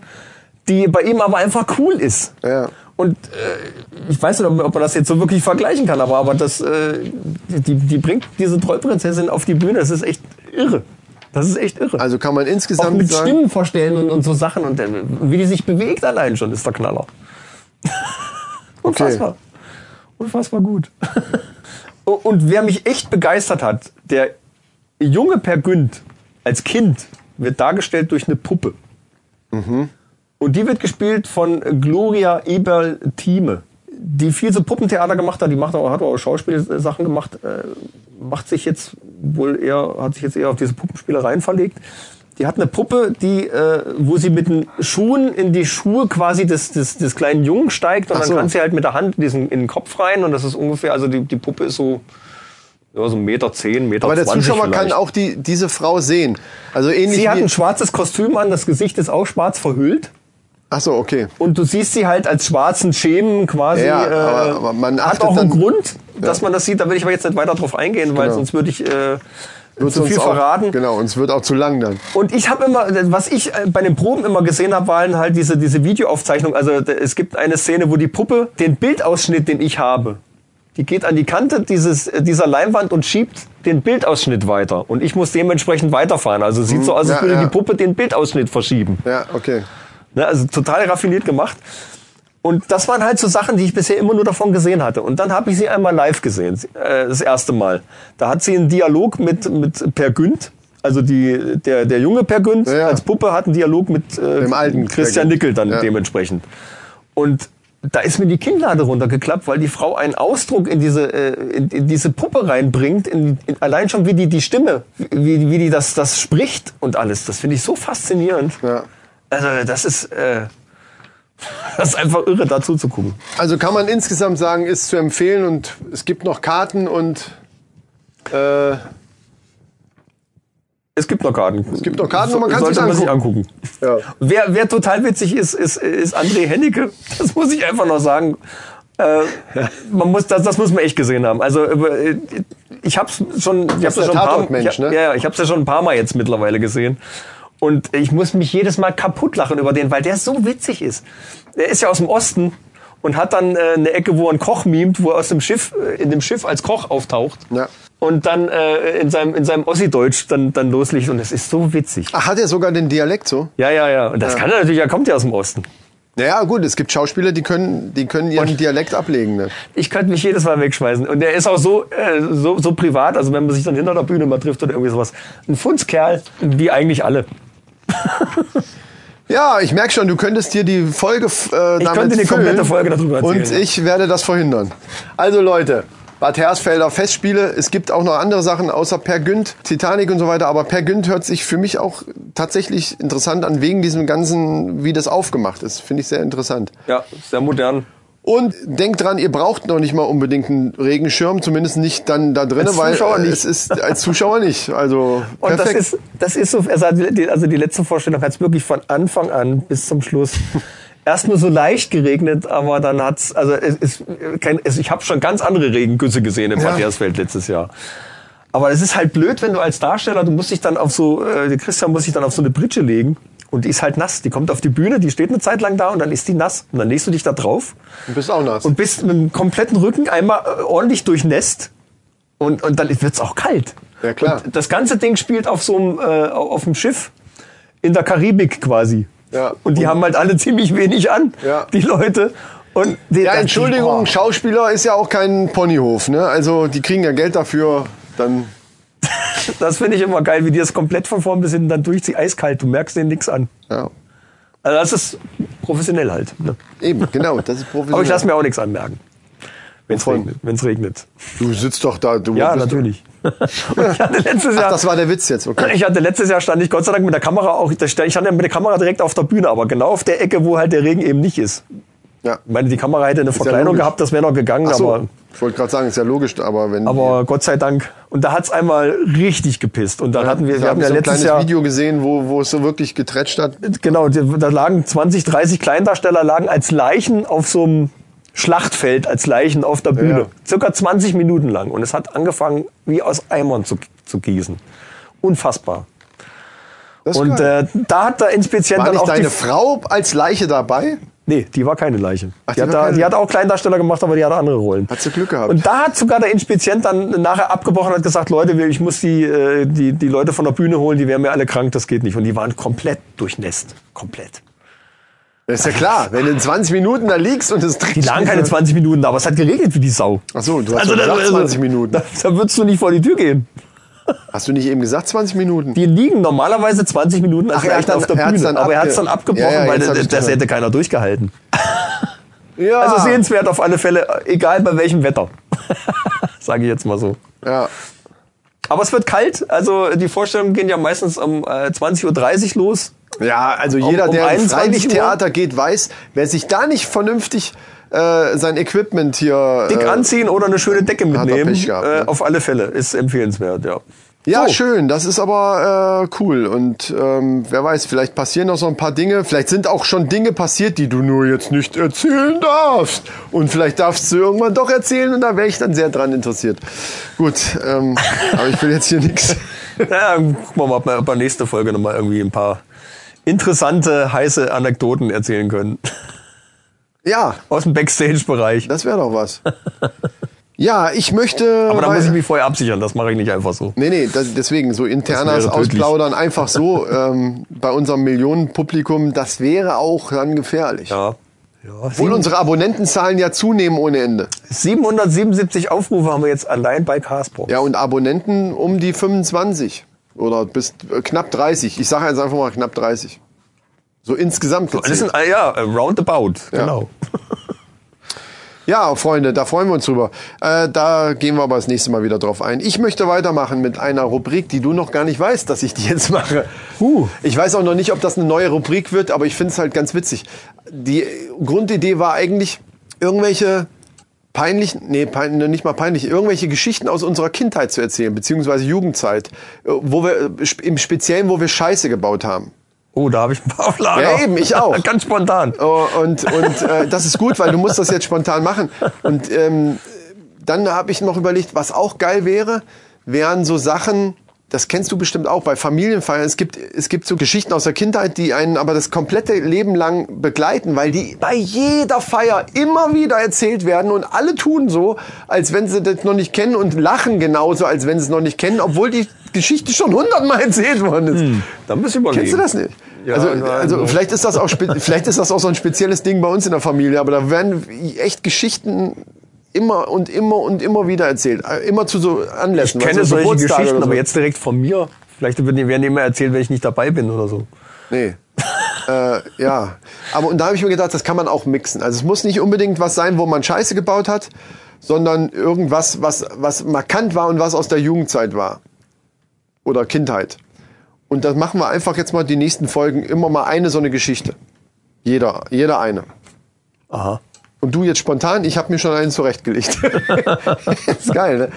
Speaker 2: die bei ihm aber einfach cool ist.
Speaker 1: Ja.
Speaker 2: Und äh, ich weiß nicht, ob, ob man das jetzt so wirklich vergleichen kann, aber, aber das, äh, die, die bringt diese Trollprinzessin auf die Bühne. Das ist echt irre. Das ist echt irre.
Speaker 1: Also kann man
Speaker 2: auch
Speaker 1: insgesamt
Speaker 2: mit
Speaker 1: sagen,
Speaker 2: Stimmen vorstellen und, und so Sachen und äh, wie die sich bewegt allein schon ist der Knaller. Unfassbar. Unfassbar gut. und wer mich echt begeistert hat, der junge Per Günd als Kind wird dargestellt durch eine Puppe. Und die wird gespielt von Gloria Eberl-Thieme. die viel so Puppentheater gemacht hat, die macht auch, hat auch Schauspielsachen gemacht, äh, macht sich jetzt wohl eher, hat sich jetzt eher auf diese Puppenspielereien verlegt. Die hat eine Puppe, die, äh, wo sie mit den Schuhen in die Schuhe quasi des, des, des kleinen Jungen steigt und
Speaker 1: Ach
Speaker 2: dann
Speaker 1: so.
Speaker 2: kann sie halt mit der Hand in, diesen, in den Kopf rein und das ist ungefähr, also die, die Puppe ist so, ja, so Meter zehn, Meter
Speaker 1: Aber der
Speaker 2: 20
Speaker 1: Zuschauer kann
Speaker 2: vielleicht.
Speaker 1: auch die, diese Frau sehen. Also ähnlich
Speaker 2: Sie hat ein schwarzes Kostüm an, das Gesicht ist auch schwarz verhüllt.
Speaker 1: Ach so, okay.
Speaker 2: Und du siehst sie halt als schwarzen Schemen quasi.
Speaker 1: Ja,
Speaker 2: äh,
Speaker 1: aber- aber man
Speaker 2: hat auch einen
Speaker 1: dann-
Speaker 2: Grund, dass man das sieht. Da will ich aber jetzt nicht weiter drauf eingehen, weil
Speaker 1: Genau.
Speaker 2: sonst würde ich äh,
Speaker 1: Wird
Speaker 2: zu viel
Speaker 1: auch,
Speaker 2: verraten.
Speaker 1: Genau, und es wird auch zu lang dann.
Speaker 2: Und ich habe immer, was ich äh, bei den Proben immer gesehen habe, waren halt diese, diese Videoaufzeichnung. Also es gibt eine Szene, wo die Puppe den Bildausschnitt, den ich habe, die geht an die Kante dieses, äh, dieser Leinwand und schiebt den Bildausschnitt weiter. Und ich muss dementsprechend weiterfahren. Also es sieht so aus, als
Speaker 1: ja,
Speaker 2: würde
Speaker 1: ja.
Speaker 2: die Puppe den Bildausschnitt verschieben.
Speaker 1: Ja, okay.
Speaker 2: Ne, also total raffiniert gemacht. Und das waren halt so Sachen, die ich bisher immer nur davon gesehen hatte. Und dann habe ich sie einmal live gesehen, äh, das erste Mal. Da hat sie einen Dialog mit, mit Per Günd. Also die, der, der junge Per Günd
Speaker 1: Ja, ja.
Speaker 2: als Puppe hat einen Dialog mit äh,
Speaker 1: Dem alten
Speaker 2: Christian Nickel dann
Speaker 1: Ja.
Speaker 2: dementsprechend. Und da ist mir die Kinnlade runtergeklappt, weil die Frau einen Ausdruck in diese, äh, in, in diese Puppe reinbringt, in, in, allein schon wie die, die Stimme, wie, wie die das, das spricht und alles. Das finde ich so faszinierend.
Speaker 1: Ja.
Speaker 2: Also das ist, äh, das ist einfach irre, dazu zu gucken.
Speaker 1: Also kann man insgesamt sagen, ist zu empfehlen und es gibt noch Karten und äh,
Speaker 2: Es gibt noch Karten. Es
Speaker 1: gibt noch Karten und man kann
Speaker 2: Sollte
Speaker 1: sich
Speaker 2: man sich
Speaker 1: angucken. ja.
Speaker 2: Wer, wer total witzig ist, ist, ist André Hennecke. Das muss ich einfach noch sagen. Äh, man muss, das, das muss man echt gesehen haben. Also äh, ich habe schon, ich habe schon ein paar, ich,
Speaker 1: ne?
Speaker 2: ja, ich habe ja schon ein paar Mal jetzt mittlerweile gesehen. Und ich muss mich jedes Mal kaputt lachen über den, weil der so witzig ist. Der ist ja aus dem Osten und hat dann äh, eine Ecke, wo er einen Koch mimt, wo er aus dem Schiff, äh, in dem Schiff als Koch auftaucht.
Speaker 1: Ja.
Speaker 2: Und dann äh, in seinem, in seinem Ossi-Deutsch dann, dann loslegt. Und es ist so witzig.
Speaker 1: Ach, hat er sogar den Dialekt so?
Speaker 2: Ja, ja, ja. Und das kann er natürlich, er kommt ja aus dem Osten.
Speaker 1: Naja, gut, es gibt Schauspieler, die können, die können ihren Dialekt ablegen. Ne?
Speaker 2: Ich könnte mich jedes Mal wegschmeißen. Und der ist auch so, äh, so, so privat, also wenn man sich dann hinter der Bühne mal trifft oder irgendwie sowas. Ein Funzkerl, wie eigentlich alle.
Speaker 1: Ja, ich merke schon, du könntest dir die Folge äh, damit
Speaker 2: könnte eine komplette Folge darüber erzählen,
Speaker 1: Und ich werde das verhindern. Also Leute, Bad Hersfelder Festspiele. Es gibt auch noch andere Sachen außer Per Günd, Titanic und so weiter. Aber Per Günd hört sich für mich auch tatsächlich interessant an, wegen diesem ganzen, wie das aufgemacht ist. Finde ich sehr interessant.
Speaker 2: Ja, sehr modern.
Speaker 1: Und denkt dran, ihr braucht noch nicht mal unbedingt einen Regenschirm, zumindest nicht dann da drinnen, weil
Speaker 2: Zuschauer nicht.
Speaker 1: es ist als Zuschauer nicht. Also
Speaker 2: Und das
Speaker 1: perfekt.
Speaker 2: ist, das ist so, also die, also die letzte Vorstellung hat es wirklich von Anfang an bis zum Schluss erst nur so leicht geregnet, aber dann hat's, also es ist kein, es, ich habe schon ganz andere Regengüsse gesehen im
Speaker 1: Ja.
Speaker 2: Bad Hersfeld letztes Jahr. Aber es ist halt blöd, wenn du als Darsteller, du musst dich dann auf so, äh, Christian muss sich dann auf so eine Britsche legen und die ist halt nass. Die kommt auf die Bühne, die steht eine Zeit lang da und dann ist die nass. Und dann legst du dich da drauf
Speaker 1: Du bist auch nass.
Speaker 2: und bist mit dem kompletten Rücken einmal äh, ordentlich durchnässt und, und dann wird's auch kalt.
Speaker 1: Ja, klar.
Speaker 2: Und das ganze Ding spielt auf so einem, äh, auf dem Schiff in der Karibik quasi.
Speaker 1: Ja.
Speaker 2: Und die haben halt alle ziemlich wenig an,
Speaker 1: Ja.
Speaker 2: die Leute. Und die,
Speaker 1: ja, Entschuldigung,
Speaker 2: boah.
Speaker 1: Schauspieler ist ja auch kein Ponyhof, ne? Also die kriegen ja Geld dafür, dann
Speaker 2: Das finde ich immer geil, wie die das komplett von vorn bis hinten dann durchziehen. Eiskalt, du merkst denen nichts an.
Speaker 1: ja.
Speaker 2: Also das ist professionell halt. Ne?
Speaker 1: Eben, genau, das ist professionell.
Speaker 2: Aber ich lasse mir auch nichts anmerken. Wenn es regnet. Wenn's regnet.
Speaker 1: Du sitzt doch da. Du
Speaker 2: Ja, natürlich. Ich hatte letztes
Speaker 1: Ach,
Speaker 2: Jahr,
Speaker 1: das war der Witz jetzt, okay.
Speaker 2: Ich hatte letztes Jahr stand ich Gott sei Dank mit der Kamera auch, ich stand ja mit der Kamera direkt auf der Bühne, aber genau auf der Ecke, wo halt der Regen eben nicht ist.
Speaker 1: Ja.
Speaker 2: Ich meine, die Kamera hätte eine Verkleidung
Speaker 1: logisch.
Speaker 2: gehabt, das wäre noch gegangen,
Speaker 1: Ach so,
Speaker 2: aber,
Speaker 1: ich wollte gerade sagen, ist ja logisch, aber wenn
Speaker 2: aber Gott sei Dank. Und da hat's einmal richtig gepisst. Und dann hatten wir, wir
Speaker 1: habe
Speaker 2: hatten ja
Speaker 1: so ein
Speaker 2: letztes
Speaker 1: kleines
Speaker 2: Jahr,
Speaker 1: Video gesehen, wo, wo es so wirklich geträtscht hat.
Speaker 2: genau, da lagen 20, 30 Kleindarsteller lagen als Leichen auf so einem Schlachtfeld, als Leichen auf der Bühne.
Speaker 1: Ja.
Speaker 2: Circa 20 Minuten lang. Und es hat angefangen, wie aus Eimern zu, zu gießen. Unfassbar.
Speaker 1: Das ist
Speaker 2: Und äh, da hat der Inspizient
Speaker 1: war
Speaker 2: dann
Speaker 1: nicht
Speaker 2: auch die
Speaker 1: deine Frau als Leiche dabei?
Speaker 2: Nee, die war keine Leiche.
Speaker 1: Ach,
Speaker 2: die,
Speaker 1: die
Speaker 2: hat da,
Speaker 1: keine-
Speaker 2: die hat auch Kleindarsteller gemacht, aber die hatte andere Rollen.
Speaker 1: Hat sie Glück gehabt.
Speaker 2: Und da hat sogar der Inspizient dann nachher abgebrochen und hat gesagt, Leute, ich muss die, äh, die, die Leute von der Bühne holen, die wären mir alle krank, das geht nicht. Und die waren komplett durchnässt. Komplett.
Speaker 1: Das ist ja klar, wenn du in 20 Minuten da liegst und es
Speaker 2: Die lagen keine 20 Minuten da, aber es hat geregnet wie die Sau.
Speaker 1: Ach so, du hast
Speaker 2: Also,
Speaker 1: gesagt 20 Minuten.
Speaker 2: Da, da würdest du nicht vor die Tür gehen.
Speaker 1: Hast du nicht eben gesagt 20 Minuten?
Speaker 2: Die liegen normalerweise 20 Minuten als
Speaker 1: Ach, er dann-
Speaker 2: auf der
Speaker 1: er
Speaker 2: Bühne. aber er hat es dann abgebrochen,
Speaker 1: Ja, ja,
Speaker 2: weil das, das hätte keiner durchgehalten.
Speaker 1: Ja.
Speaker 2: Also sehenswert auf alle Fälle, egal bei welchem Wetter. Sage ich jetzt mal so.
Speaker 1: Ja.
Speaker 2: Aber es wird kalt, also die Vorstellungen gehen ja meistens um äh, 20.30 Uhr los.
Speaker 1: Ja, also jeder,
Speaker 2: um
Speaker 1: der ins
Speaker 2: 21 Uhr?
Speaker 1: Freilichttheater geht, weiß, wer sich da nicht vernünftig äh, sein Equipment hier.
Speaker 2: Dick
Speaker 1: äh,
Speaker 2: anziehen oder eine schöne Decke mitnehmen.
Speaker 1: Gehabt,
Speaker 2: äh,
Speaker 1: ne?
Speaker 2: Auf alle Fälle, ist empfehlenswert, ja.
Speaker 1: Ja,
Speaker 2: So.
Speaker 1: schön. Das ist aber äh, cool. Und ähm, wer weiß, vielleicht passieren noch so ein paar Dinge. Vielleicht sind auch schon Dinge passiert, die du nur jetzt nicht erzählen darfst. Und vielleicht darfst du irgendwann doch erzählen und da wäre ich dann sehr dran interessiert. Gut, ähm, aber ich will jetzt hier nichts.
Speaker 2: Ja, gucken wir mal, ob wir bei nächste Folge nochmal irgendwie ein paar interessante, heiße Anekdoten erzählen können.
Speaker 1: Ja,
Speaker 2: Aus dem Backstage-Bereich.
Speaker 1: das wäre doch was. Ja, ich möchte.
Speaker 2: Aber da muss ich mich vorher absichern, das mache ich nicht einfach so.
Speaker 1: Nee, nee, das, deswegen so internas
Speaker 2: tödlich.
Speaker 1: ausplaudern, einfach so ähm, bei unserem Millionenpublikum, das wäre auch dann gefährlich.
Speaker 2: Ja. ja
Speaker 1: Obwohl unsere Abonnentenzahlen ja zunehmen ohne Ende.
Speaker 2: 777 Aufrufe haben wir jetzt allein bei Castbox.
Speaker 1: Ja, und Abonnenten um die 25 oder bis äh, knapp 30. Ich sage jetzt einfach mal knapp 30. So insgesamt.
Speaker 2: Das
Speaker 1: gezählt.
Speaker 2: sind, ah, ja, roundabout,
Speaker 1: Ja.
Speaker 2: genau.
Speaker 1: Ja, Freunde, da freuen wir uns drüber. Äh, da gehen wir aber das nächste Mal wieder drauf ein. Ich möchte weitermachen mit einer Rubrik, die du noch gar nicht weißt, dass ich die jetzt mache.
Speaker 2: Uh.
Speaker 1: Ich weiß auch noch nicht, ob das eine neue Rubrik wird, aber ich finde es halt ganz witzig. Die Grundidee war eigentlich irgendwelche peinlichen, nee, pein, nicht mal peinlich, irgendwelche Geschichten aus unserer Kindheit zu erzählen, beziehungsweise Jugendzeit, äh, wo wir, äh, im Speziellen, wo wir Scheiße gebaut haben.
Speaker 2: Oh, da habe ich ein paar auf Lager.
Speaker 1: Ja, eben, ich auch.
Speaker 2: Ganz spontan.
Speaker 1: Oh, und und äh, das ist gut, weil du musst das jetzt spontan machen. Und ähm, dann habe ich noch überlegt, was auch geil wäre, wären so Sachen, das kennst du bestimmt auch bei Familienfeiern. Es gibt, es gibt so Geschichten aus der Kindheit, die einen aber das komplette Leben lang begleiten, weil die bei jeder Feier immer wieder erzählt werden und alle tun so, als wenn sie das noch nicht kennen und lachen genauso, als wenn sie es noch nicht kennen, obwohl die Geschichte schon hundertmal erzählt worden ist.
Speaker 2: Da müssen wir.
Speaker 1: Kennst du das nicht?
Speaker 2: Ja,
Speaker 1: also,
Speaker 2: nein,
Speaker 1: also
Speaker 2: so.
Speaker 1: vielleicht ist das auch vielleicht ist das auch so ein spezielles Ding bei uns in der Familie, aber da werden echt Geschichten immer und immer und immer wieder erzählt, Äh, immer zu so Anlässen.
Speaker 2: Ich kenne
Speaker 1: du,
Speaker 2: solche Geschichten,
Speaker 1: so.
Speaker 2: aber jetzt direkt von mir. Vielleicht werden die immer erzählt, wenn ich nicht dabei bin oder so.
Speaker 1: Nee. äh, ja, aber und da habe ich mir gedacht, das kann man auch mixen. Also es muss nicht unbedingt was sein, wo man Scheiße gebaut hat, sondern irgendwas, was was markant war und was aus der Jugendzeit war oder Kindheit. Und das machen wir einfach jetzt mal die nächsten Folgen immer mal eine so eine Geschichte. Jeder, jeder eine.
Speaker 2: Aha.
Speaker 1: Und du jetzt spontan, ich habe mir schon einen zurechtgelegt. ist geil, ne?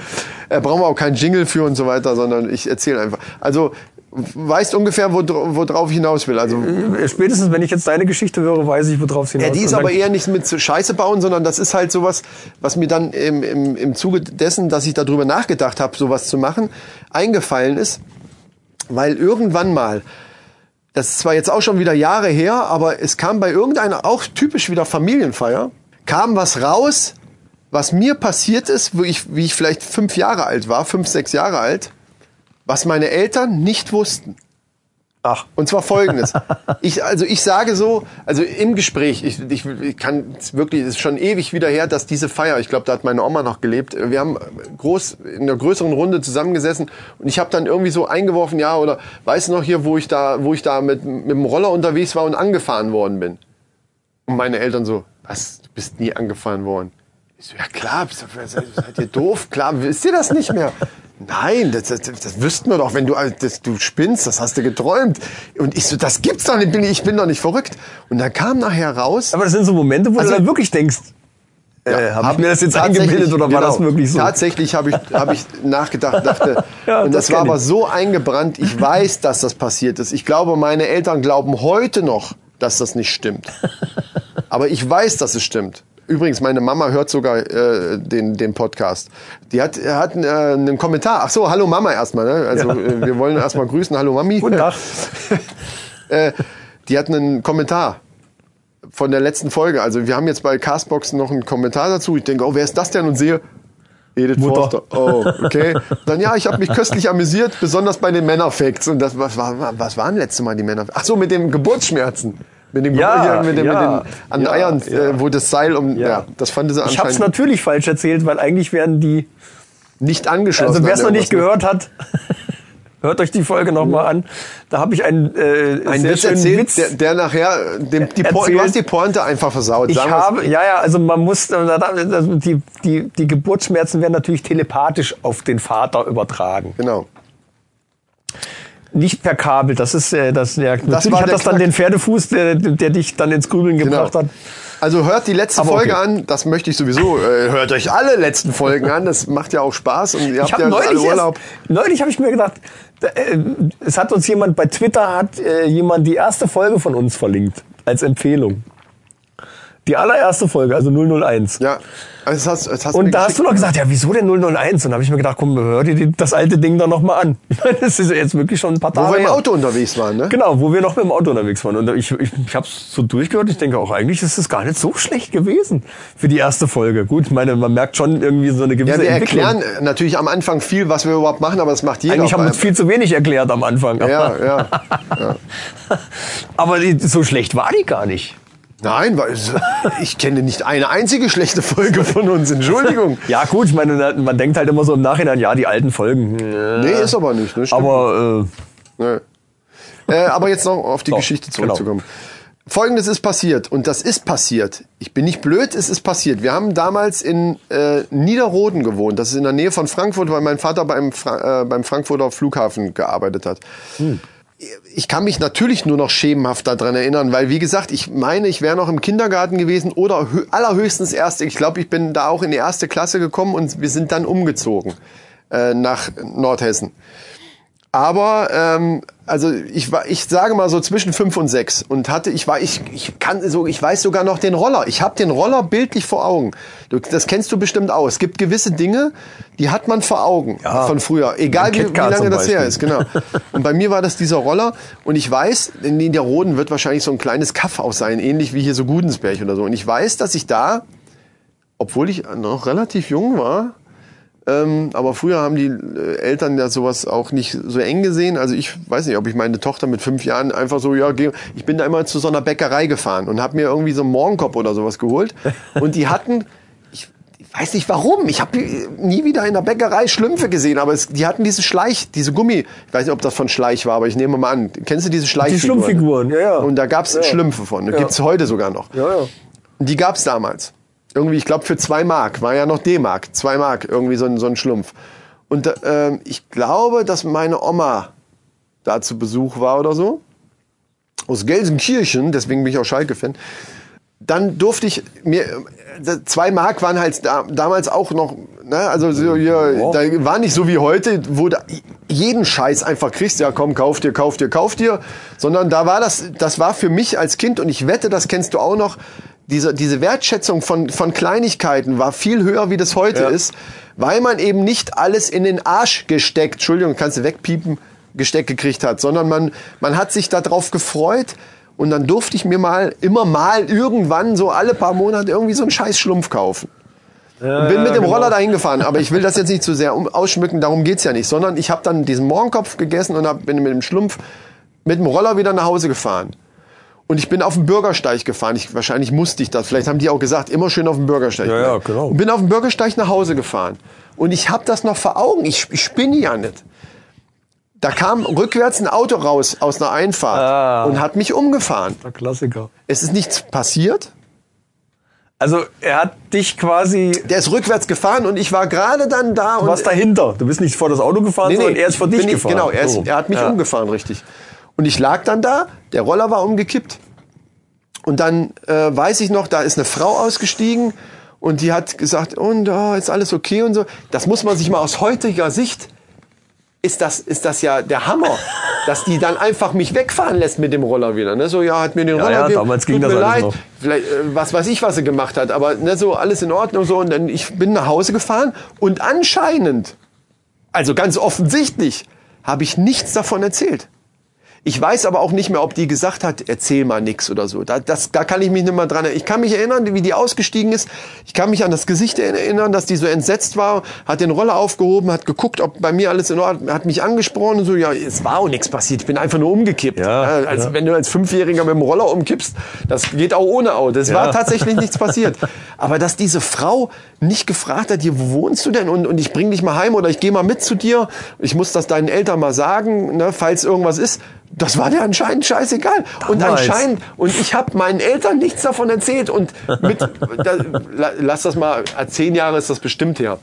Speaker 1: Äh, brauchen wir auch keinen Jingle für und so weiter, sondern ich erzähle einfach. Also weißt ungefähr, wo, worauf ich hinaus will. Also
Speaker 2: Spätestens, wenn ich jetzt deine Geschichte höre, weiß ich, worauf es hinaus
Speaker 1: ja, die ist aber eher nicht mit Scheiße bauen, sondern das ist halt sowas, was mir dann im, im, im Zuge dessen, dass ich darüber nachgedacht habe, sowas zu machen, eingefallen ist, weil irgendwann mal, das ist zwar jetzt auch schon wieder Jahre her, aber es kam bei irgendeiner, auch typisch wieder Familienfeier, kam was raus, was mir passiert ist, wo ich, wie ich vielleicht fünf Jahre alt war, fünf, sechs Jahre alt, was meine Eltern nicht wussten.
Speaker 2: Ach,
Speaker 1: Und zwar folgendes. Ich, also ich sage so, also im Gespräch, ich, ich, ich kann es wirklich, es ist schon ewig wieder her, dass diese Feier, ich glaube, da hat meine Oma noch gelebt, wir haben groß, in einer größeren Runde zusammengesessen und ich habe dann irgendwie so eingeworfen, ja, oder weißt du noch hier, wo ich da, wo ich da mit, mit dem Roller unterwegs war und angefahren worden bin. Und meine Eltern so, was, bist nie angefahren worden. Ich so, ja klar, bist du- seid ihr doof? Klar, wisst ihr das nicht mehr? Nein, das, das, das wüssten wir doch, wenn du, das, du spinnst, das hast du geträumt. Und ich so, das gibt's doch nicht, ich bin, doch nicht verrückt. Und dann kam nachher raus,
Speaker 2: aber das sind so Momente, wo
Speaker 1: Also-
Speaker 2: du dann wirklich denkst, äh, habe ich mir das jetzt eingebildet oder war
Speaker 1: genau.
Speaker 2: das wirklich so?
Speaker 1: Tatsächlich habe ich, hab ich nachgedacht, dachte,
Speaker 2: Ja,
Speaker 1: und
Speaker 2: das
Speaker 1: das, war aber so eingebrannt, ich weiß, dass das passiert ist. Ich glaube, meine Eltern glauben heute noch, dass das nicht stimmt. Aber ich weiß, dass es stimmt. Übrigens, meine Mama hört sogar äh, den, den Podcast. Die hat, hat äh, einen Kommentar. Ach so, hallo Mama erstmal. Ne? Also äh, wir wollen erstmal grüßen. Hallo Mami.
Speaker 2: Guten Tag.
Speaker 1: äh, die hat einen Kommentar von der letzten Folge. Also wir haben jetzt bei Castbox noch einen Kommentar dazu. Ich denke, oh, wer ist das denn? Und sehe Edith
Speaker 2: Mutter.
Speaker 1: Forster. Oh, okay. Dann ja, ich habe mich köstlich amüsiert, besonders bei den Männerfacts. Und das was war was waren letzte Mal die Männer? Ach so, mit dem Geburtsschmerzen. Mit dem,
Speaker 2: Ja,
Speaker 1: mit dem,
Speaker 2: ja,
Speaker 1: mit den an
Speaker 2: ja,
Speaker 1: Eiern,
Speaker 2: ja.
Speaker 1: Äh, wo das Seil um, ja,
Speaker 2: Ja.
Speaker 1: das fand sie
Speaker 2: Ich habe es
Speaker 1: anscheinend
Speaker 2: natürlich falsch erzählt, weil eigentlich werden die,
Speaker 1: nicht angeschlossen.
Speaker 2: also wer es noch nicht gehört hat, Hört euch die Folge nochmal an. Da habe ich einen, äh,
Speaker 1: Ein
Speaker 2: sehr
Speaker 1: Witz
Speaker 2: schönen
Speaker 1: erzählt,
Speaker 2: Witz.
Speaker 1: Der, der nachher, dem, die po
Speaker 2: Erzählt.
Speaker 1: du hast die Pointe einfach versaut.
Speaker 2: ich
Speaker 1: sagen
Speaker 2: habe, ja, ja, also man muss, also die, die, die Geburtsschmerzen werden natürlich telepathisch auf den Vater übertragen.
Speaker 1: Genau.
Speaker 2: Nicht per Kabel, das ist, äh, das, ja, natürlich
Speaker 1: war
Speaker 2: hat das dann
Speaker 1: Knack.
Speaker 2: den Pferdefuß, der, der dich dann ins Grübeln gebracht hat.
Speaker 1: Also hört die letzte
Speaker 2: Aber
Speaker 1: Folge
Speaker 2: okay.
Speaker 1: an, das möchte ich sowieso. Äh, hört euch alle letzten Folgen an, das macht ja auch Spaß und ihr habt
Speaker 2: habe
Speaker 1: ja alle
Speaker 2: neulich,
Speaker 1: Urlaub.
Speaker 2: erst, neulich habe ich mir gedacht, da, äh, es hat uns jemand bei Twitter hat äh, jemand die erste Folge von uns verlinkt als Empfehlung. Die allererste Folge, also 001.
Speaker 1: Ja, also das hast, das hast
Speaker 2: Und da hast du noch gesagt, ja, wieso denn 001? Und da habe ich mir gedacht, komm, hör dir das alte Ding doch noch mal an. Ich meine, das ist jetzt wirklich schon ein paar
Speaker 1: wo
Speaker 2: Tage
Speaker 1: wir im. Auto unterwegs waren, ne?
Speaker 2: Genau, wo wir noch mit dem Auto unterwegs waren. Und ich, ich, ich habe es so durchgehört. Ich denke auch, eigentlich ist es gar nicht so schlecht gewesen für die erste Folge. Gut, ich meine, man merkt schon irgendwie so eine gewisse
Speaker 1: Ja, wir
Speaker 2: Entwicklung.
Speaker 1: erklären äh, natürlich am Anfang viel, was wir überhaupt machen, aber das macht jeder.
Speaker 2: Eigentlich haben wir uns viel zu wenig erklärt am Anfang.
Speaker 1: Ja, ja.
Speaker 2: Aber die, so schlecht war die gar nicht.
Speaker 1: Nein, weil ich kenne nicht eine einzige schlechte Folge von uns. Entschuldigung.
Speaker 2: Ja gut, ich meine, man denkt halt immer so im Nachhinein, ja, die alten Folgen.
Speaker 1: Nee, ist aber nicht. Ne? Stimmt.
Speaker 2: Aber äh,
Speaker 1: Nee. Äh, aber jetzt noch auf die
Speaker 2: So,
Speaker 1: Geschichte
Speaker 2: genau.
Speaker 1: zurückzukommen. Folgendes ist passiert und das ist passiert. Ich bin nicht blöd, es ist passiert. Wir haben damals in äh, Niederroden gewohnt. Das ist in der Nähe von Frankfurt, weil mein Vater beim, Fra äh, beim Frankfurter Flughafen gearbeitet hat. Ich kann mich natürlich nur noch schemenhaft daran erinnern, weil wie gesagt, ich meine, ich wäre noch im Kindergarten gewesen oder hö- allerhöchstens erste. Ich glaube, ich bin da auch in die erste Klasse gekommen und wir sind dann umgezogen äh, nach Nordhessen. Aber ähm, also ich war, ich sage mal so zwischen fünf und sechs und hatte, ich war, ich, ich kann so, ich weiß sogar noch den Roller. Ich habe den Roller bildlich vor Augen. Du, das kennst du bestimmt auch. Es gibt gewisse Dinge, die hat man vor Augen
Speaker 2: Ja.
Speaker 1: von früher, egal wie, wie lange das her ist. Genau. Und bei mir war das dieser Roller und ich weiß, in Niederroden wird wahrscheinlich so ein kleines Kaffhaus sein, ähnlich wie hier so Gudensberg oder so. Und ich weiß, dass ich da, obwohl ich noch relativ jung war, ähm, aber früher haben die äh, Eltern ja sowas auch nicht so eng gesehen. Also ich weiß nicht, ob ich meine Tochter mit fünf Jahren einfach so, ja, geh, ich bin da immer zu so einer Bäckerei gefahren und habe mir irgendwie so einen Morgenkopf oder sowas geholt. Und die hatten, ich, ich weiß nicht warum, ich habe nie wieder in der Bäckerei Schlümpfe gesehen, aber es, die hatten diese Schleich, diese Gummi, ich weiß nicht, ob das von Schleich war, aber ich nehme mal an. Kennst du diese Schleichfiguren?
Speaker 2: Schlumpffiguren, ja, ja.
Speaker 1: Und da gab's Schlümpfe von,
Speaker 2: Ja.
Speaker 1: gibt's heute sogar noch.
Speaker 2: ja, ja.
Speaker 1: Die gab's damals. Irgendwie, ich glaube, für zwei Mark. War ja noch D-Mark. Zwei Mark, irgendwie so ein, so ein Schlumpf. Und ähm, ich glaube, dass meine Oma da zu Besuch war oder so. Aus Gelsenkirchen, deswegen bin ich auch Schalke-Fan. Dann durfte ich mir, äh, zwei Mark waren halt da, damals auch noch, ne, also so, ja, da war nicht so wie heute, wo du jeden Scheiß einfach kriegst, ja komm, kauf dir, kauf dir, kauf dir, sondern da war das, das war für mich als Kind und ich wette, das kennst du auch noch, diese, diese Wertschätzung von, von Kleinigkeiten war viel höher, wie das heute
Speaker 2: Ja.
Speaker 1: ist, weil man eben nicht alles in den Arsch gesteckt, Entschuldigung, kannst du wegpiepen, gesteckt gekriegt hat, sondern man, man hat sich darauf gefreut und dann durfte ich mir mal, immer mal, irgendwann, so alle paar Monate irgendwie so einen scheiß Schlumpf kaufen. Und bin mit dem
Speaker 2: genau.
Speaker 1: Roller dahin gefahren, aber ich will das jetzt nicht zu sehr um, ausschmücken, darum geht's ja nicht, sondern ich habe dann diesen Morgenkopf gegessen und hab, bin mit dem Schlumpf mit dem Roller wieder nach Hause gefahren. Und ich bin auf den Bürgersteig gefahren. Ich, wahrscheinlich musste ich das. Vielleicht haben die auch gesagt, immer schön auf den Bürgersteig.
Speaker 2: Ja, ja, genau.
Speaker 1: Und bin auf den Bürgersteig nach Hause gefahren. Und ich habe das noch vor Augen. Ich, ich spinne ja nicht. Da kam rückwärts ein Auto raus aus einer Einfahrt
Speaker 2: Ah.
Speaker 1: und hat mich umgefahren.
Speaker 2: Der Klassiker.
Speaker 1: Es ist nichts passiert.
Speaker 2: Also er hat dich quasi,
Speaker 1: Der ist rückwärts gefahren und ich war gerade dann da.
Speaker 2: du warst dahinter. Du bist nicht vor das Auto gefahren, sondern er ist vor dich
Speaker 1: bin ich,
Speaker 2: gefahren.
Speaker 1: Genau, er, ist,
Speaker 2: So.
Speaker 1: er hat mich
Speaker 2: Ja.
Speaker 1: umgefahren, richtig. Und ich lag dann da, der Roller war umgekippt. Und dann äh, weiß ich noch, da ist eine Frau ausgestiegen und die hat gesagt, und oh, ist alles okay und so. Das muss man sich mal aus heutiger Sicht, ist das, ist das ja der Hammer, dass die dann einfach mich wegfahren lässt mit dem Roller wieder. Ne? So, ja, hat mir den
Speaker 2: Ja,
Speaker 1: Roller
Speaker 2: ja,
Speaker 1: gegeben,
Speaker 2: damals ging das
Speaker 1: mir leid,
Speaker 2: noch.
Speaker 1: vielleicht, äh, was weiß ich, was sie gemacht hat, aber ne, so alles in Ordnung so. Und dann ich bin nach Hause gefahren und anscheinend, also ganz offensichtlich, habe ich nichts davon erzählt. Ich weiß aber auch nicht mehr, ob die gesagt hat, erzähl mal nix oder so. Da, das, da kann ich mich nicht mehr dran erinnern. Ich kann mich erinnern, wie die ausgestiegen ist. Ich kann mich an das Gesicht erinnern, dass die so entsetzt war, hat den Roller aufgehoben, hat geguckt, ob bei mir alles in Ordnung, hat mich angesprochen und so, ja, es war auch nichts passiert. Ich bin einfach nur umgekippt.
Speaker 2: Ja,
Speaker 1: als,
Speaker 2: ja.
Speaker 1: Wenn du als Fünfjähriger mit dem Roller umkippst, das geht auch ohne Auto. Es war tatsächlich nichts passiert. Aber dass diese Frau nicht gefragt hat, hier, wo wohnst du denn? Und, und ich bring dich mal heim oder ich gehe mal mit zu dir. Ich muss das deinen Eltern mal sagen, ne, falls irgendwas ist. Das war dir anscheinend scheißegal. Und
Speaker 2: Damals.
Speaker 1: anscheinend, und ich habe meinen Eltern nichts davon erzählt. Und mit, da, la- lass das mal, äh, zehn Jahre ist das bestimmt her.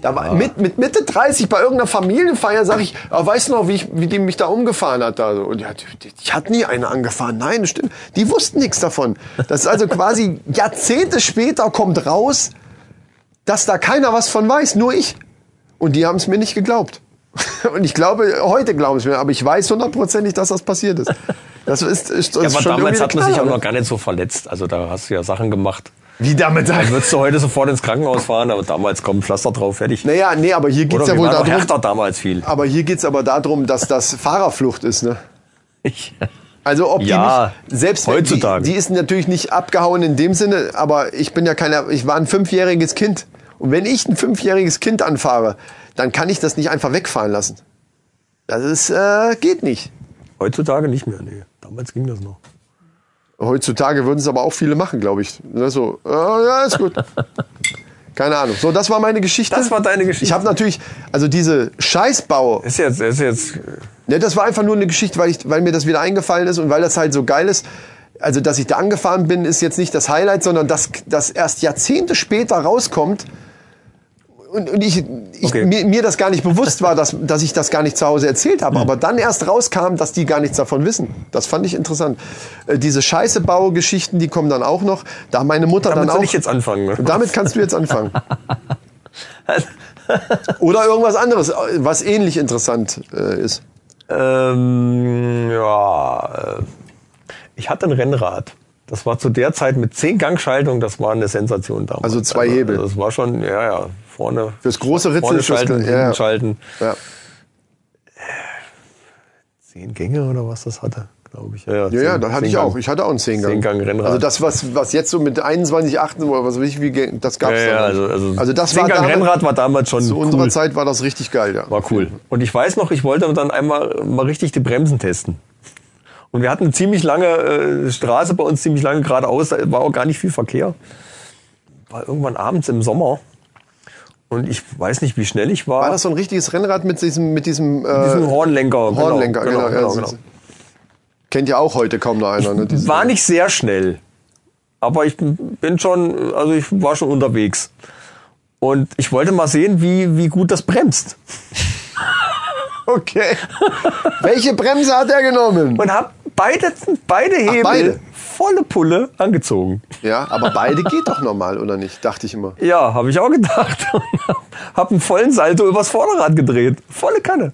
Speaker 1: Da war, mit, mit Mitte 30 bei irgendeiner Familienfeier sage ich, ah, weißt du noch, wie, ich, wie die mich da umgefahren hat? Da? so? Und ja, die, die, die hat nie eine angefahren. Nein, das stimmt. Die wussten nichts davon. Das ist also quasi Jahrzehnte später kommt raus, dass da keiner was von weiß, nur ich. Und die haben es mir nicht geglaubt. Und ich glaube, heute glauben es mir, aber ich weiß hundertprozentig, dass das passiert ist. Das ist, ist,
Speaker 2: Ja,
Speaker 1: ist
Speaker 2: aber
Speaker 1: schon
Speaker 2: damals hat man sich auch noch gar nicht so verletzt. Also da hast du ja Sachen gemacht.
Speaker 1: Wie damit
Speaker 2: Dann würdest du heute sofort ins Krankenhaus fahren, aber damals kommt Pflaster drauf, fertig.
Speaker 1: Naja, nee, aber hier geht's
Speaker 2: Oder
Speaker 1: ja wohl darum.
Speaker 2: härter damals viel.
Speaker 1: Aber hier geht's aber darum, dass das Fahrerflucht ist, ne?
Speaker 2: Ich,
Speaker 1: Also ob
Speaker 2: Ja,
Speaker 1: die nicht, selbst
Speaker 2: heutzutage.
Speaker 1: Die, die ist natürlich nicht abgehauen in dem Sinne, aber ich bin ja keiner, ich war ein fünfjähriges Kind. Und wenn ich ein fünfjähriges Kind anfahre, dann kann ich das nicht einfach wegfahren lassen. Das ist, äh, geht nicht.
Speaker 2: heutzutage nicht mehr, nee. Damals ging das noch.
Speaker 1: Heutzutage würden es aber auch viele machen, glaube ich. Ne, So, äh, ja, ist gut. Keine Ahnung. So, das war meine Geschichte.
Speaker 2: Das war deine Geschichte.
Speaker 1: Ich habe natürlich, also diese Scheißbau,
Speaker 2: Ist jetzt, ist jetzt,
Speaker 1: Ne, das war einfach nur eine Geschichte, weil, ich, weil mir das wieder eingefallen ist und weil das halt so geil ist. Also, dass ich da angefahren bin, ist jetzt nicht das Highlight, sondern dass das erst Jahrzehnte später rauskommt und, und ich, ich
Speaker 2: Okay.
Speaker 1: mir, mir das gar nicht bewusst war, dass, dass ich das gar nicht zu Hause erzählt habe. Aber dann erst rauskam, dass die gar nichts davon wissen. Das fand ich interessant. Äh, diese Scheiße-Bau-Geschichten, die kommen dann auch noch. Da meine Mutter
Speaker 2: damit
Speaker 1: dann auch.
Speaker 2: ich jetzt anfangen. Ne?
Speaker 1: Damit kannst du jetzt anfangen. Oder irgendwas anderes, was ähnlich interessant äh, ist.
Speaker 2: Ähm, ja, äh, ich hatte ein Rennrad. Das war zu der Zeit mit 10 Gangschaltung, das war eine Sensation damals.
Speaker 1: Also zwei Hebel.
Speaker 2: Das war schon, ja, ja, vorne.
Speaker 1: Fürs große Ritzel,
Speaker 2: Vorne schalten,
Speaker 1: ja, ja.
Speaker 2: schalten.
Speaker 1: Ja.
Speaker 2: Zehn Gänge oder was das hatte, glaube ich. Ja,
Speaker 1: Ja, ja, das hatte ich auch. Ich hatte auch einen Zehngang.
Speaker 2: Zehngang-Rennrad.
Speaker 1: Also das, was, was jetzt so mit 21, 18 oder was weiß ich, wie, das gab's
Speaker 2: ja,
Speaker 1: da
Speaker 2: ja,
Speaker 1: noch
Speaker 2: also,
Speaker 1: nicht.
Speaker 2: also,
Speaker 1: das war damals,
Speaker 2: Zehngang-Rennrad war damals schon
Speaker 1: zu
Speaker 2: cool.
Speaker 1: unserer Zeit war das richtig geil, ja.
Speaker 2: War cool. Und ich weiß noch, ich wollte dann einmal mal richtig die Bremsen testen. Und wir hatten eine ziemlich lange äh, Straße bei uns, ziemlich lange geradeaus, da war auch gar nicht viel Verkehr. War irgendwann abends im Sommer. Und ich weiß nicht, wie schnell ich war.
Speaker 1: War das so ein richtiges Rennrad mit diesem, mit diesem, äh,
Speaker 2: Diesen Hornlenker.
Speaker 1: Hornlenker, genau.
Speaker 2: genau, genau,
Speaker 1: das- Kennt ja auch heute kaum noch einer. Ne?
Speaker 2: War nicht sehr schnell. Aber ich bin schon, also ich war schon unterwegs. Und ich wollte mal sehen, wie, wie gut das bremst.
Speaker 1: Okay. Welche Bremse hat er genommen?
Speaker 2: Und hab beide, beide Hebel
Speaker 1: beide?
Speaker 2: Volle Pulle angezogen.
Speaker 1: Ja, aber beide geht doch normal, oder nicht? Dachte ich immer.
Speaker 2: Ja, habe ich auch gedacht. hab einen vollen Salto übers Vorderrad gedreht. Volle Kanne.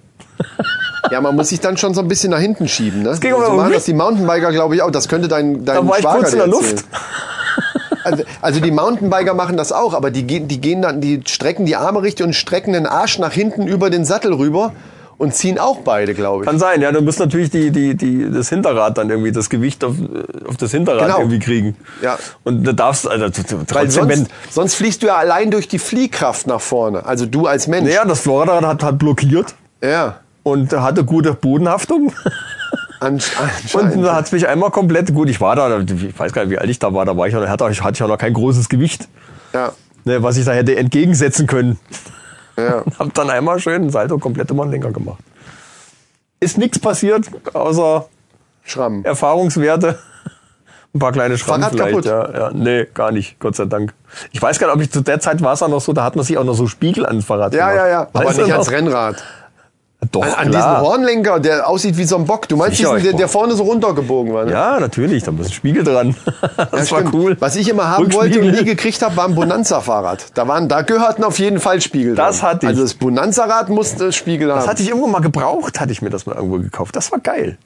Speaker 1: Ja, man muss sich dann schon so ein bisschen nach hinten schieben, ne?
Speaker 2: ging aber
Speaker 1: so machen das die Mountainbiker, glaube ich, auch. Das könnte dein, dein
Speaker 2: Da war ich
Speaker 1: Schwager
Speaker 2: kurz in der. Luft.
Speaker 1: Also, also die Mountainbiker machen das auch, aber die gehen, die gehen dann, die strecken die Arme richtig und strecken den Arsch nach hinten über den Sattel rüber und ziehen auch beide, glaube ich.
Speaker 2: Kann sein, ja. Du musst natürlich die, die, die, das Hinterrad dann irgendwie, das Gewicht auf, auf das Hinterrad
Speaker 1: Genau.
Speaker 2: irgendwie kriegen.
Speaker 1: Ja.
Speaker 2: Und da darfst also t- t-
Speaker 1: Weil
Speaker 2: trotzdem, wenn,
Speaker 1: sonst, sonst fliegst du ja allein durch die Fliehkraft nach vorne. Also du als Mensch.
Speaker 2: naja, das Vorderrad hat, hat blockiert
Speaker 1: Ja.
Speaker 2: und hatte gute Bodenhaftung.
Speaker 1: Ansch
Speaker 2: Und
Speaker 1: anscheinend.
Speaker 2: da hat's mich einmal komplett, gut, ich war da, ich weiß gar nicht, wie alt ich da war, da war ich hatte, ich hatte ich auch noch kein großes Gewicht,
Speaker 1: ja.
Speaker 2: ne, was ich da hätte entgegensetzen können.
Speaker 1: Ja.
Speaker 2: Hab dann einmal schön Salto komplett immer länger gemacht. Ist nichts passiert, außer
Speaker 1: Schramm.
Speaker 2: Erfahrungswerte. Ein paar kleine Schrammen
Speaker 1: Fahrrad
Speaker 2: vielleicht.
Speaker 1: kaputt?
Speaker 2: Ja, ja. Nee, gar nicht, Gott sei Dank. Ich weiß gar nicht, ob ich zu der Zeit war es auch noch so, da hat man sich auch noch so Spiegel ans Fahrrad
Speaker 1: Ja,
Speaker 2: gemacht.
Speaker 1: ja, ja. Aber
Speaker 2: Weißt
Speaker 1: nicht als Rennrad.
Speaker 2: Doch,
Speaker 1: An, an diesen
Speaker 2: klar.
Speaker 1: Hornlenker, der aussieht wie so ein Bock. Du meinst
Speaker 2: Sicher,
Speaker 1: diesen, der, der vorne so runtergebogen war, ne?
Speaker 2: Ja, natürlich, da muss ein Spiegel dran. das
Speaker 1: Ja,
Speaker 2: war
Speaker 1: stimmt.
Speaker 2: cool.
Speaker 1: Was ich immer haben wollte und nie gekriegt habe, war ein Bonanza-Fahrrad. Da, waren, da gehörten auf jeden Fall Spiegel
Speaker 2: Das
Speaker 1: dran.
Speaker 2: hatte ich.
Speaker 1: Also das Bonanza-Rad musste Spiegel haben.
Speaker 2: Das hatte ich irgendwo mal gebraucht, hatte ich mir das mal irgendwo gekauft. Das war geil.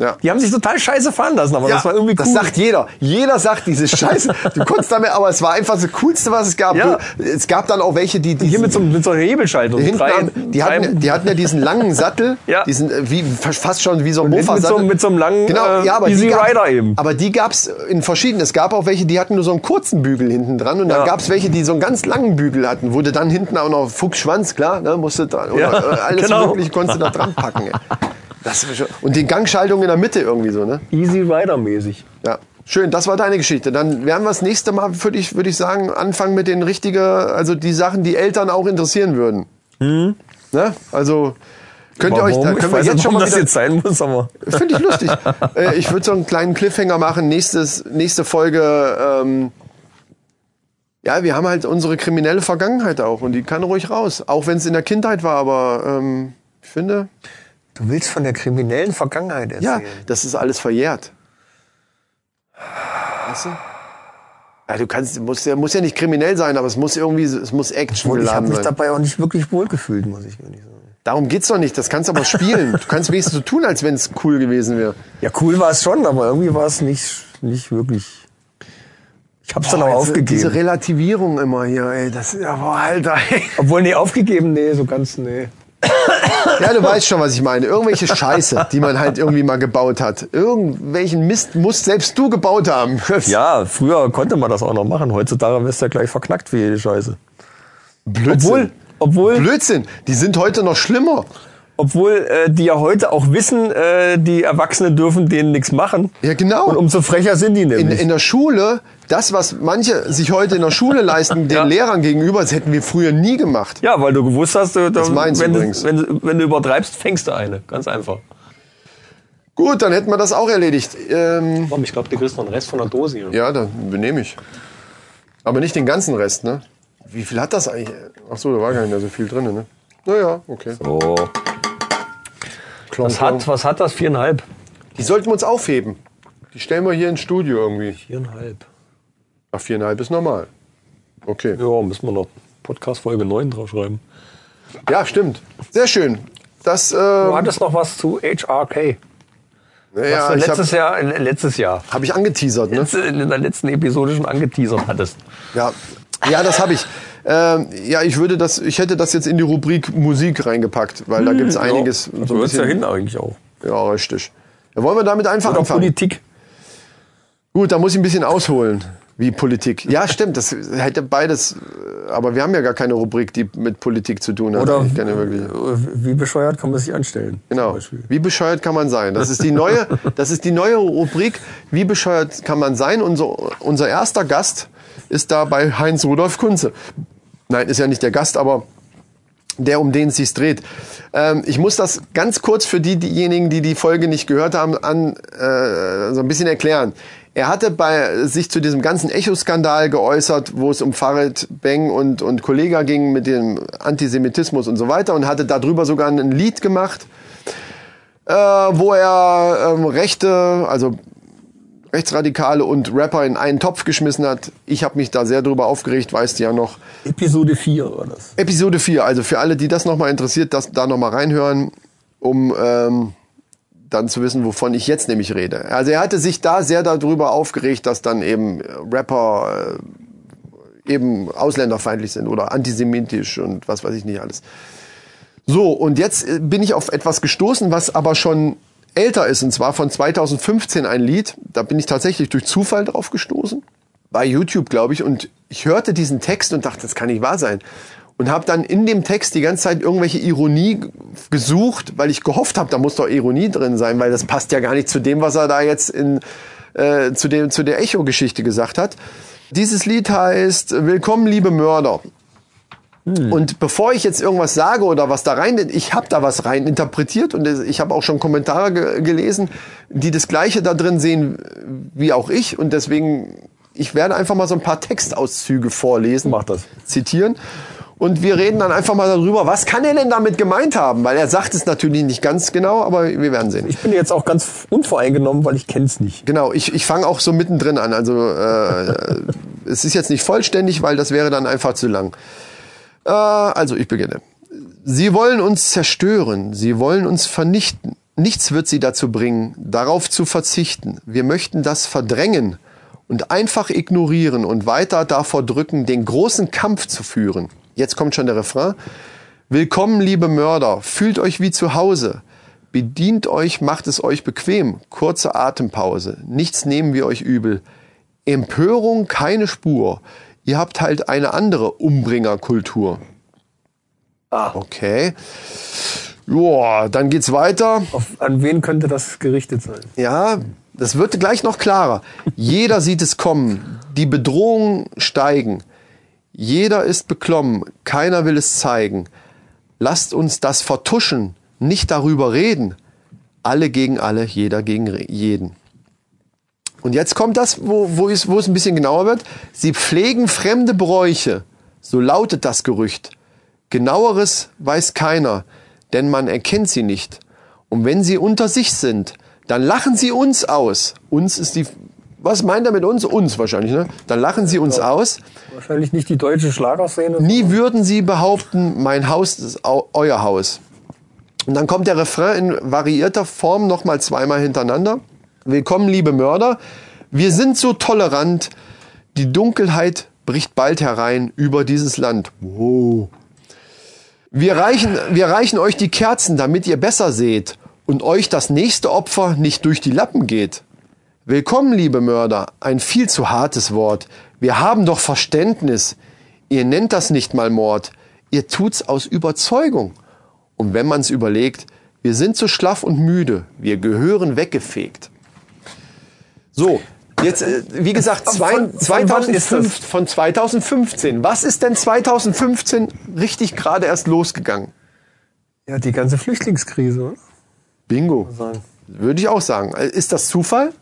Speaker 1: Ja.
Speaker 2: Die haben sich total scheiße fahren lassen, aber
Speaker 1: Ja,
Speaker 2: das war irgendwie cool.
Speaker 1: das sagt jeder. Jeder sagt diese Scheiße. Du konntest damit, aber es war einfach das Coolste, was es gab.
Speaker 2: Ja.
Speaker 1: Du, es gab dann auch welche, die, die
Speaker 2: Hier mit so, mit so einer Hebelschaltung.
Speaker 1: hinten
Speaker 2: Drei-
Speaker 1: haben, die,
Speaker 2: drei-
Speaker 1: hatten, die hatten ja diesen langen Sattel,
Speaker 2: Ja.
Speaker 1: diesen äh, wie fast schon wie so ein
Speaker 2: mit, so,
Speaker 1: Mofa-Sattel.
Speaker 2: mit so einem langen
Speaker 1: Genau,
Speaker 2: äh,
Speaker 1: ja, aber
Speaker 2: Easy
Speaker 1: die gab-
Speaker 2: Rider eben.
Speaker 1: Aber die gab's in verschiedenen. Es gab auch welche, die hatten nur so einen kurzen Bügel hinten dran und dann gab's welche, die so einen ganz langen Bügel hatten, du dann hinten auch noch Fuchsschwanz, klar, ne, musste dran, oder
Speaker 2: Ja,
Speaker 1: äh, alles
Speaker 2: genau.
Speaker 1: mögliche konntest du da dran packen. Ey. Das schon, und die Gangschaltung in der Mitte irgendwie so, ne?
Speaker 2: Easy Rider mäßig.
Speaker 1: Ja. Schön, das war deine Geschichte. Dann werden wir das nächste Mal, würde ich, würde ich sagen, anfangen mit den richtigen, also die Sachen, die Eltern auch interessieren würden. Ne? Also könnt ihr euch, da können
Speaker 2: ich
Speaker 1: wir jetzt
Speaker 2: nicht,
Speaker 1: schon mal
Speaker 2: das
Speaker 1: wieder,
Speaker 2: jetzt sein muss, aber
Speaker 1: Finde ich lustig. äh, ich würde so einen kleinen Cliffhanger machen. Nächstes, nächste Folge. Ähm, ja, wir haben halt unsere kriminelle Vergangenheit auch und die kann ruhig raus. Auch wenn es in der Kindheit war, aber ähm, ich finde,
Speaker 2: du willst von der kriminellen Vergangenheit erzählen.
Speaker 1: ja, das ist alles verjährt. Weißt du? Ja, du kannst, muss ja, muss ja nicht kriminell sein, aber es muss irgendwie, es muss Action
Speaker 2: Und ich habe mich
Speaker 1: sein.
Speaker 2: dabei auch nicht wirklich wohlgefühlt, muss ich ehrlich sagen.
Speaker 1: Darum geht's doch nicht. Das kannst du aber spielen. Du kannst wenigstens so tun, als wenn es cool gewesen wäre.
Speaker 2: Ja, cool war es schon, aber irgendwie war es nicht, nicht wirklich. Ich hab's dann auch
Speaker 1: Boah, jetzt
Speaker 2: aufgegeben.
Speaker 1: Diese Relativierung immer hier, ey, das ist ja, boah, Alter. Ey.
Speaker 2: Obwohl, nee, aufgegeben, nee, so ganz, nee.
Speaker 1: Ja, du weißt schon, was ich meine. Irgendwelche Scheiße, die man halt irgendwie mal gebaut hat. Irgendwelchen Mist musst selbst du gebaut haben.
Speaker 2: Ja, früher konnte man das auch noch machen. Heutzutage wirst du ja gleich verknackt für jede Scheiße.
Speaker 1: Blödsinn.
Speaker 2: Obwohl, obwohl,
Speaker 1: Blödsinn. Die sind heute noch schlimmer.
Speaker 2: Obwohl äh, die ja heute auch wissen, äh, die Erwachsenen dürfen denen nichts machen.
Speaker 1: Ja, genau.
Speaker 2: Und umso frecher sind die
Speaker 1: In,
Speaker 2: nämlich.
Speaker 1: in der Schule, das, was manche sich heute in der Schule leisten, den
Speaker 2: Ja.
Speaker 1: Lehrern gegenüber, das hätten wir früher nie gemacht.
Speaker 2: ja, weil du gewusst hast, du,
Speaker 1: Das
Speaker 2: da,
Speaker 1: meins
Speaker 2: wenn, du, wenn, du, wenn du übertreibst, fängst du eine. Ganz einfach.
Speaker 1: Gut, dann hätten wir das auch erledigt. Ähm,
Speaker 2: Komm, ich glaube, du kriegst noch einen Rest von der Dose hier.
Speaker 1: ja, dann benehme ich. Aber nicht den ganzen Rest, ne? Wie viel hat das eigentlich? Ach so, da war gar nicht mehr so viel drin, ne? Naja, okay.
Speaker 2: Oh.
Speaker 1: Klong,
Speaker 2: Was hat, was hat das? Viereinhalb.
Speaker 1: Die sollten wir uns aufheben. Die stellen wir hier ins Studio irgendwie.
Speaker 2: Viereinhalb.
Speaker 1: Ach, viereinhalb ist normal. Okay.
Speaker 2: Ja, müssen wir noch Podcast Folge 9 draufschreiben.
Speaker 1: Ja, stimmt. Sehr schön. Das, äh,
Speaker 2: Du hattest noch was zu HRK.
Speaker 1: ja,
Speaker 2: was du
Speaker 1: ich
Speaker 2: letztes
Speaker 1: habe
Speaker 2: Jahr, äh, letztes Jahr,
Speaker 1: hab ich angeteasert, ne?
Speaker 2: in der letzten Episode schon angeteasert hattest.
Speaker 1: Ja, ja, das habe ich. Ähm, ja, ich würde das, ich hätte das jetzt in die Rubrik Musik reingepackt, weil da gibt's einiges.
Speaker 2: Ja,
Speaker 1: so ein
Speaker 2: gehört's ja hin eigentlich auch.
Speaker 1: ja, richtig. Ja, wollen wir damit einfach
Speaker 2: Oder
Speaker 1: anfangen?
Speaker 2: Politik.
Speaker 1: Gut, da muss ich ein bisschen ausholen, wie Politik. Ja, stimmt, das hätte beides, äh, aber wir haben ja gar keine Rubrik, die mit Politik zu tun hat.
Speaker 2: Oder wie bescheuert kann man sich anstellen?
Speaker 1: Genau. Wie bescheuert kann man sein? Das ist die neue, das ist die neue Rubrik. Wie bescheuert kann man sein? Unser, unser erster Gast ist da bei Heinz Rudolf Kunze. Nein, ist ja nicht der Gast, aber der, um den es sich dreht. Ähm, ich muss das ganz kurz für die, diejenigen, die die Folge nicht gehört haben, an, äh, so ein bisschen erklären. Er hatte bei sich zu diesem ganzen Echo-Skandal geäußert, wo es um Farid Beng und, und Kollega ging mit dem Antisemitismus und so weiter und hatte darüber sogar ein Lied gemacht, äh, wo er ähm, Rechte, also Rechtsradikale und Rapper in einen Topf geschmissen hat. Ich habe mich da sehr drüber aufgeregt, weißt du ja noch.
Speaker 2: Episode 4 war das.
Speaker 1: Episode 4, also für alle, die das nochmal interessiert, das da nochmal reinhören, um ähm, dann zu wissen, wovon ich jetzt nämlich rede. Also er hatte sich da sehr darüber aufgeregt, dass dann eben Rapper äh, eben ausländerfeindlich sind oder antisemitisch und was weiß ich nicht alles. So, und jetzt äh, bin ich auf etwas gestoßen, was aber schon älter ist, und zwar von 2015 ein Lied. Da bin ich tatsächlich durch Zufall drauf gestoßen. Bei YouTube, glaube ich. Und ich hörte diesen Text und dachte, das kann nicht wahr sein. Und habe dann in dem Text die ganze Zeit irgendwelche Ironie gesucht, weil ich gehofft habe, da muss doch Ironie drin sein, weil das passt ja gar nicht zu dem, was er da jetzt in, äh, zu, dem, zu der Echo-Geschichte gesagt hat. Dieses Lied heißt Willkommen, liebe Mörder. Und bevor ich jetzt irgendwas sage oder was da rein, ich habe da was rein interpretiert und ich habe auch schon Kommentare ge gelesen, die das Gleiche da drin sehen wie auch ich und deswegen ich werde einfach mal so ein paar Textauszüge vorlesen,
Speaker 2: Mach das.
Speaker 1: zitieren und wir reden dann einfach mal darüber, was kann er denn damit gemeint haben, weil er sagt es natürlich nicht ganz genau, aber wir werden sehen.
Speaker 2: Ich bin jetzt auch ganz unvoreingenommen, weil ich kenn's nicht.
Speaker 1: Genau, ich, ich fange auch so mittendrin an. Also äh, es ist jetzt nicht vollständig, weil das wäre dann einfach zu lang. Äh, also ich beginne. Sie wollen uns zerstören, sie wollen uns vernichten. Nichts wird sie dazu bringen, darauf zu verzichten. Wir möchten das verdrängen und einfach ignorieren und weiter davor drücken, den großen Kampf zu führen. Jetzt kommt schon der Refrain. Willkommen, liebe Mörder, fühlt euch wie zu Hause. Bedient euch, macht es euch bequem. Kurze Atempause. Nichts nehmen wir euch übel. Empörung keine Spur. Ihr habt halt eine andere Umbringerkultur.
Speaker 2: Ah.
Speaker 1: Okay. Joa, dann geht's weiter.
Speaker 2: Auf, an wen könnte das gerichtet sein?
Speaker 1: Ja, das wird gleich noch klarer. Jeder sieht es kommen. Die Bedrohungen steigen. Jeder ist beklommen. Keiner will es zeigen. Lasst uns das vertuschen, nicht darüber reden. Alle gegen alle, jeder gegen jeden. Und jetzt kommt das, wo, wo, es, wo es ein bisschen genauer wird. Sie pflegen fremde Bräuche. So lautet das Gerücht. Genaueres weiß keiner, denn man erkennt sie nicht. Und wenn sie unter sich sind, dann lachen sie uns aus. Uns ist die, was meint er mit uns? Uns wahrscheinlich, ne? Dann lachen sie uns aus.
Speaker 2: Wahrscheinlich nicht die deutsche Schlagerszene.
Speaker 1: Nie würden sie behaupten, mein Haus ist euer Haus. Und dann kommt der Refrain in variierter Form nochmal zweimal hintereinander. Willkommen, liebe Mörder. Wir sind so tolerant. Die Dunkelheit bricht bald herein über dieses Land. Wow. Wir reichen, wir reichen euch die Kerzen, damit ihr besser seht und euch das nächste Opfer nicht durch die Lappen geht. Willkommen, liebe Mörder, ein viel zu hartes Wort. Wir haben doch Verständnis. Ihr nennt das nicht mal Mord. Ihr tut's aus Überzeugung. Und wenn man's überlegt, wir sind zu schlaff und müde. Wir gehören weggefegt. So, jetzt, äh, wie gesagt, zwei,
Speaker 2: Von- von wann ist
Speaker 1: 2005,
Speaker 2: das?
Speaker 1: von 2015. Was ist denn 2015 richtig gerade erst losgegangen?
Speaker 2: Ja, die ganze Flüchtlingskrise. oder?
Speaker 1: Bingo. Würde ich auch sagen. Äh, Ist das Zufall?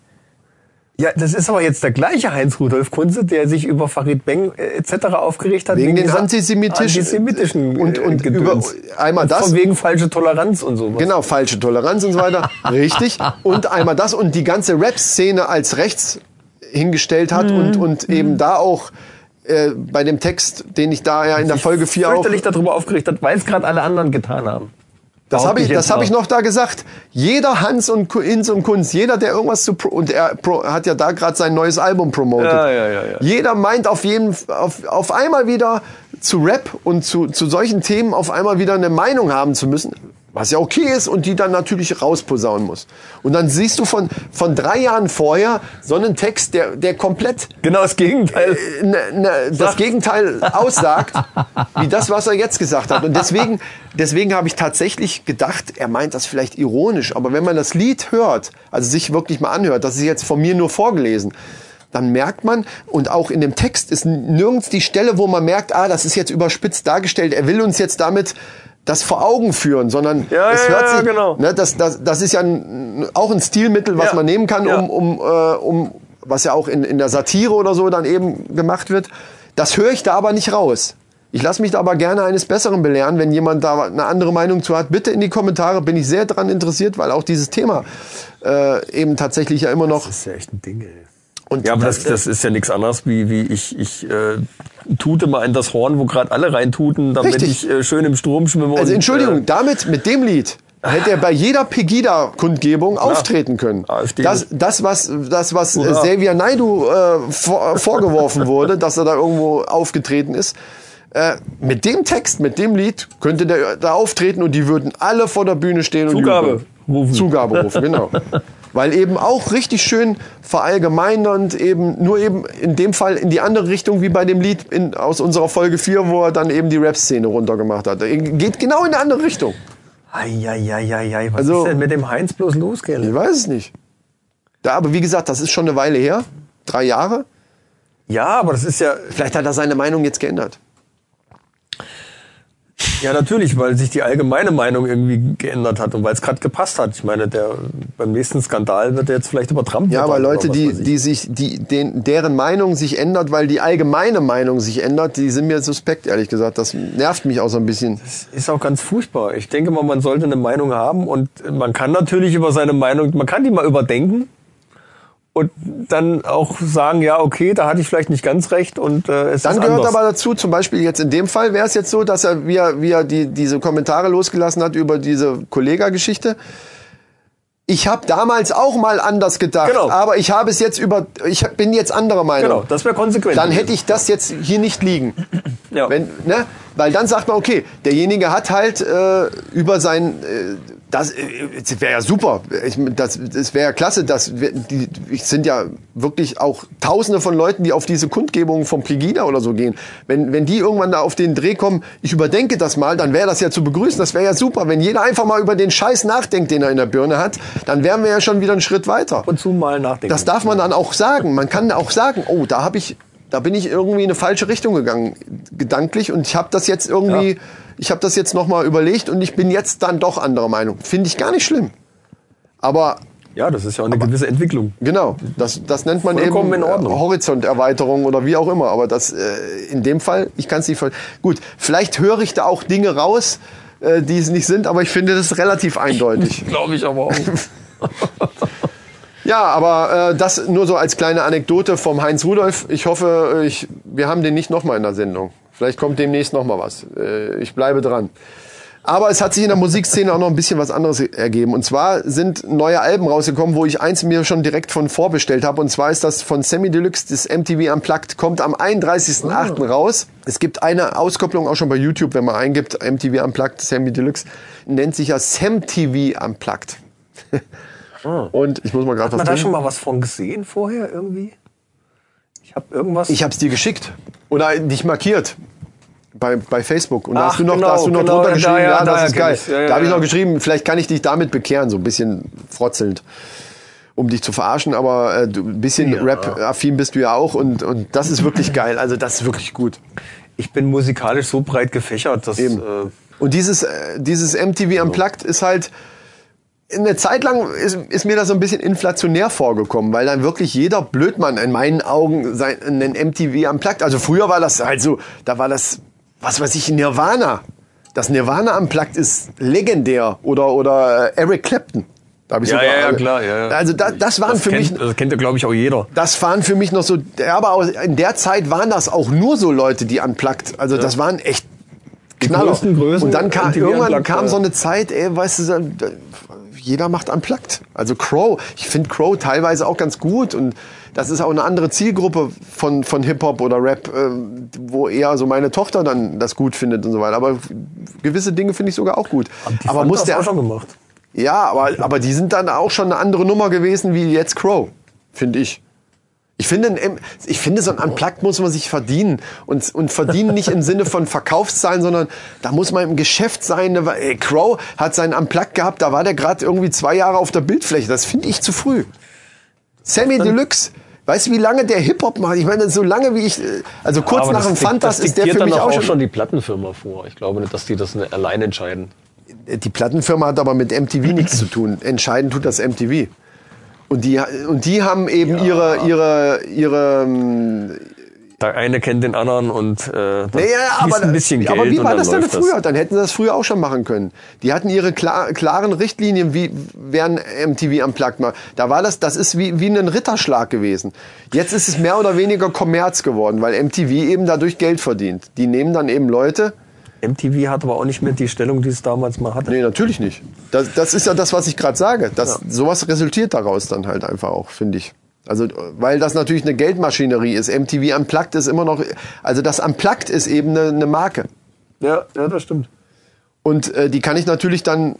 Speaker 2: Ja, das ist aber jetzt der gleiche Heinz-Rudolf Kunze, der sich über Farid Beng äh, etc. aufgeregt hat.
Speaker 1: Wegen den
Speaker 2: dieser
Speaker 1: antisemitischen-
Speaker 2: antisemitischen
Speaker 1: und-
Speaker 2: äh,
Speaker 1: und
Speaker 2: Gedöns.
Speaker 1: über- einmal das-
Speaker 2: Von wegen falsche Toleranz und sowas.
Speaker 1: Genau, falsche Toleranz und so weiter. Richtig. Und einmal das und die ganze Rap-Szene als rechts hingestellt hat und,
Speaker 2: Mhm.
Speaker 1: und eben da auch äh, bei dem Text, den ich da ja in der Folge 4 auch.
Speaker 2: fürchterlich darüber aufgeregt hat, weil es gerade alle anderen getan haben.
Speaker 1: Das habe ich, das hab
Speaker 2: jetzt
Speaker 1: ich noch da gesagt. Jeder Hans und Hinz und Kunz, jeder, der irgendwas zu pro und er pro, hat ja da gerade sein neues Album promotet.
Speaker 2: Ja, ja, ja, ja.
Speaker 1: Jeder meint auf jeden auf, auf einmal wieder zu Rap und zu, zu solchen Themen auf einmal wieder eine Meinung haben zu müssen. Was ja okay ist und die dann natürlich rausposaunen muss. Und dann siehst du von, von drei Jahren vorher so einen Text, der, der komplett
Speaker 2: Genau das Gegenteil.
Speaker 1: ne, ne, das Gegenteil aussagt, wie das, was er jetzt gesagt hat. Und deswegen, deswegen habe ich tatsächlich gedacht, er meint das vielleicht ironisch. Aber wenn man das Lied hört, also sich wirklich mal anhört, das ist jetzt von mir nur vorgelesen, dann merkt man, und auch in dem Text ist nirgends die Stelle, wo man merkt, ah, das ist jetzt überspitzt dargestellt, er will uns jetzt damit das vor Augen führen, sondern
Speaker 2: Ja,
Speaker 1: es
Speaker 2: ja,
Speaker 1: hört
Speaker 2: ja,
Speaker 1: sich,
Speaker 2: genau.
Speaker 1: ne, das, das, das ist ja ein, auch ein Stilmittel, was
Speaker 2: Ja.
Speaker 1: man nehmen kann,
Speaker 2: Ja.
Speaker 1: um, um, äh, um was ja auch in, in der Satire oder so dann eben gemacht wird. Das höre ich da aber nicht raus. Ich lasse mich da aber gerne eines Besseren belehren, wenn jemand da eine andere Meinung zu hat. Bitte in die Kommentare, bin ich sehr dran interessiert, weil auch dieses Thema äh, eben tatsächlich ja immer noch.
Speaker 2: Das ist ja echt ein Ding, ey.
Speaker 1: Und
Speaker 2: Ja, aber das, das ist ja nichts anderes, wie, wie ich, ich äh, tute mal in das Horn, wo gerade alle reintuten, damit
Speaker 1: Richtig.
Speaker 2: ich äh, schön im Strom schwimme.
Speaker 1: also
Speaker 2: und,
Speaker 1: Entschuldigung,
Speaker 2: Äh,
Speaker 1: damit, mit dem Lied hätte er bei jeder Pegida-Kundgebung auftreten können.
Speaker 2: AfD.
Speaker 1: Das, das, was, das, was äh. Xavier Naidu äh, vor, vorgeworfen wurde, dass er da irgendwo aufgetreten ist, äh, mit dem Text, mit dem Lied könnte der da auftreten und die würden alle vor der Bühne stehen und
Speaker 2: Zugabe rufen.
Speaker 1: Zugabe rufen, genau. Weil eben auch richtig schön verallgemeinernd eben, nur eben in dem Fall in die andere Richtung wie bei dem Lied in, aus unserer Folge 4, wo er dann eben die Rap-Szene runtergemacht hat. Er Geht genau in eine andere Richtung.
Speaker 2: Eieieiei, was
Speaker 1: Also-
Speaker 2: ist denn mit dem Heinz bloß los, Gell?
Speaker 1: Ich weiß es nicht. Da, aber wie gesagt, das ist schon eine Weile her. Drei Jahre.
Speaker 2: Ja, aber das ist ja,
Speaker 1: Vielleicht hat er seine Meinung jetzt geändert.
Speaker 2: Ja natürlich, weil sich die allgemeine Meinung irgendwie geändert hat und weil es gerade gepasst hat. Ich meine, der beim nächsten Skandal wird er jetzt vielleicht über Trump
Speaker 1: Ja, aber Leute, die, die sich, die, den, deren Meinung sich ändert, weil die allgemeine Meinung sich ändert, die sind mir suspekt, ehrlich gesagt. Das nervt mich auch so ein bisschen.
Speaker 2: ist auch ganz furchtbar. Ich denke mal, man sollte eine Meinung haben und man kann natürlich über seine Meinung, man kann die mal überdenken und dann auch sagen, ja, okay, da hatte ich vielleicht nicht ganz recht und äh, es
Speaker 1: Dann
Speaker 2: ist
Speaker 1: gehört
Speaker 2: anders.
Speaker 1: aber dazu, zum Beispiel jetzt in dem Fall wäre es jetzt so, dass er, wie er, wie er die, diese Kommentare losgelassen hat über diese Kollega-Geschichte, ich habe damals auch mal anders gedacht,
Speaker 2: Genau.
Speaker 1: aber ich habe es jetzt über, ich bin jetzt anderer Meinung.
Speaker 2: Genau, das wäre konsequent.
Speaker 1: Dann hätte ich das jetzt hier nicht liegen.
Speaker 2: Ja.
Speaker 1: Wenn, ne? Weil dann sagt man, okay, derjenige hat halt äh, über sein, äh, das, äh, das wäre ja super, ich, das, das wäre ja klasse, das die, es sind ja wirklich auch Tausende von Leuten, die auf diese Kundgebungen vom Pegida oder so gehen. Wenn, wenn die irgendwann da auf den Dreh kommen, ich überdenke das mal, dann wäre das ja zu begrüßen, das wäre ja super. Wenn jeder einfach mal über den Scheiß nachdenkt, den er in der Birne hat, dann wären wir ja schon wieder einen Schritt weiter.
Speaker 2: und zu mal nachdenken.
Speaker 1: Das darf man dann auch sagen. Man kann auch sagen, oh, da habe ich, da bin ich irgendwie in eine falsche Richtung gegangen, gedanklich, und ich habe das jetzt irgendwie,
Speaker 2: Ja.
Speaker 1: ich habe das jetzt noch mal überlegt und ich bin jetzt dann doch anderer Meinung. Finde ich gar nicht schlimm. Aber
Speaker 2: ja, das ist ja auch eine gewisse Entwicklung.
Speaker 1: genau, das, das nennt man
Speaker 2: Vollkommen
Speaker 1: eben
Speaker 2: in Ordnung.
Speaker 1: äh, Horizonterweiterung oder wie auch immer. Aber das äh, in dem Fall, ich kann es nicht. ver- Gut, vielleicht höre ich da auch Dinge raus, äh, die es nicht sind, aber ich finde das relativ eindeutig.
Speaker 2: Glaube ich aber auch.
Speaker 1: Ja, aber äh, das nur so als kleine Anekdote vom Heinz Rudolf. Ich hoffe, äh, ich, wir haben den nicht nochmal in der Sendung. Vielleicht kommt demnächst nochmal was. Äh, ich bleibe dran. Aber es hat sich in der Musikszene auch noch ein bisschen was anderes ergeben. Und zwar sind neue Alben rausgekommen, wo ich eins mir schon direkt von vorbestellt habe. Und zwar ist das von Sammy Deluxe, das MTV Unplugged, kommt am 31.08. raus. Es gibt eine Auskopplung auch schon bei YouTube, wenn man eingibt, MTV Unplugged, Sammy Deluxe, nennt sich ja Sam TV Unplugged. Und ich muss mal gerade
Speaker 2: Hat
Speaker 1: was
Speaker 2: man da schon mal was von gesehen vorher irgendwie? Ich habe irgendwas.
Speaker 1: Ich habe es dir geschickt oder dich markiert bei, bei Facebook und da hast du noch,
Speaker 2: genau,
Speaker 1: da hast du noch
Speaker 2: genau,
Speaker 1: drunter
Speaker 2: ja,
Speaker 1: geschrieben,
Speaker 2: ja,
Speaker 1: ja, das
Speaker 2: daher
Speaker 1: ist geil.
Speaker 2: Ja,
Speaker 1: da habe ich noch geschrieben, vielleicht kann ich dich damit bekehren, so ein bisschen frotzelnd, um dich zu verarschen, aber äh, du, ein bisschen Rap-affin bist du ja auch und, und das ist wirklich geil, also das ist wirklich gut.
Speaker 2: ich bin musikalisch so breit gefächert, dass
Speaker 1: Eben.
Speaker 2: Äh,
Speaker 1: Und dieses, äh, dieses MTV Unplugged ist halt, eine Zeit lang ist, ist mir das so ein bisschen inflationär vorgekommen, weil dann wirklich jeder Blödmann in meinen Augen sein, einen MTV Unplugged, also früher war das halt so, da war das, was weiß ich, Nirvana. Das Nirvana Unplugged ist legendär oder, oder äh, Eric Clapton. Da hab ich
Speaker 2: ja,
Speaker 1: sogar
Speaker 2: ja, ja, klar, ja, ja.
Speaker 1: Also da, das waren
Speaker 2: das
Speaker 1: für mich,
Speaker 2: kennt, Das kennt ja, glaube ich, auch jeder.
Speaker 1: das waren für mich noch so, ja, aber in der Zeit waren das auch nur so Leute, die unplugged. Also das waren echt Knaller.
Speaker 2: größten Größen
Speaker 1: Und dann kam, irgendwann kam
Speaker 2: ja.
Speaker 1: so eine Zeit, ey, weißt du, jeder macht unplugged. Also Crow, ich finde Crow teilweise auch ganz gut und das ist auch eine andere Zielgruppe von, von Hip-Hop oder Rap, ähm, wo eher so meine Tochter dann das gut findet und so weiter. Aber gewisse Dinge finde ich sogar auch gut.
Speaker 2: Die
Speaker 1: aber muss der,
Speaker 2: auch schon gemacht.
Speaker 1: ja, aber, aber die sind dann auch schon eine andere Nummer gewesen wie jetzt Crow, finde ich. Ich finde, ich finde, so ein Unplugged muss man sich verdienen. Und, und verdienen nicht im Sinne von Verkaufszahlen, sondern da muss man im Geschäft sein. Ey, Crow hat seinen Unplugged gehabt, da war der gerade irgendwie zwei Jahre auf der Bildfläche. Das finde ich zu früh. Sammy Deluxe, weißt du, wie lange der Hip-Hop macht? Ich meine, so lange wie ich, äh, also kurz
Speaker 4: Aber
Speaker 1: nach dem Fantas ist der für mich auch schon.
Speaker 4: schon die Plattenfirma vor. Ich glaube nicht, dass die das allein entscheiden.
Speaker 1: Die Plattenfirma hat aber mit MTV nichts zu tun. Entscheidend tut das MTV. Und die, und die haben eben ihre, ihre, ihre, ähm,
Speaker 2: Der eine kennt den anderen und äh,
Speaker 1: naja, aber,
Speaker 2: ein bisschen Geld
Speaker 1: aber wie war das denn früher? Dann hätten sie das früher auch schon machen können. Die hatten ihre klar, klaren Richtlinien, wie werden MTV am Plug mal. Da war das, das ist wie, wie ein Ritterschlag gewesen. Jetzt ist es mehr oder weniger Kommerz geworden, weil MTV eben dadurch Geld verdient. Die nehmen dann eben Leute,
Speaker 2: MTV hat aber auch nicht mehr die Stellung, die es damals mal hatte.
Speaker 1: Nee, natürlich nicht. Das, das ist ja das, was ich gerade sage. Das, Sowas resultiert daraus dann halt einfach auch, finde ich. Also, weil das natürlich eine Geldmaschinerie ist. MTV Unplugged ist immer noch, also das Unplugged ist eben eine, eine Marke.
Speaker 2: Ja, ja, das stimmt.
Speaker 1: Und äh, die kann ich natürlich dann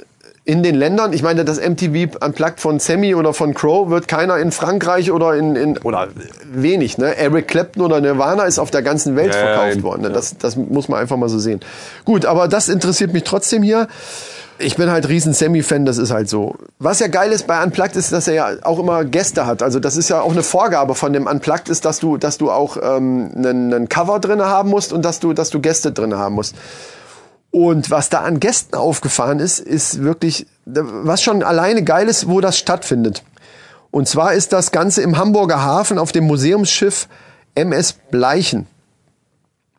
Speaker 1: in den Ländern, ich meine, das MTV Unplugged von Sammy oder von Crow wird keiner in Frankreich oder in, in oder wenig, ne? Eric Clapton oder Nirvana ist auf der ganzen Welt
Speaker 2: Ja, ja,
Speaker 1: verkauft
Speaker 2: eben,
Speaker 1: worden. Ne? Das, das muss man einfach mal so sehen. Gut, aber das interessiert mich trotzdem hier. Ich bin halt riesen Sammy-Fan, das ist halt so. Was ja geil ist bei Unplugged ist, dass er ja auch immer Gäste hat. Also das ist ja auch eine Vorgabe von dem Unplugged ist, dass du, dass du auch ähm, einen, einen Cover drinne haben musst und dass du, dass du Gäste drinne haben musst. Und was da an Gästen aufgefahren ist, ist wirklich, was schon alleine geil ist, wo das stattfindet. Und zwar ist das Ganze im Hamburger Hafen auf dem Museumsschiff MS Bleichen.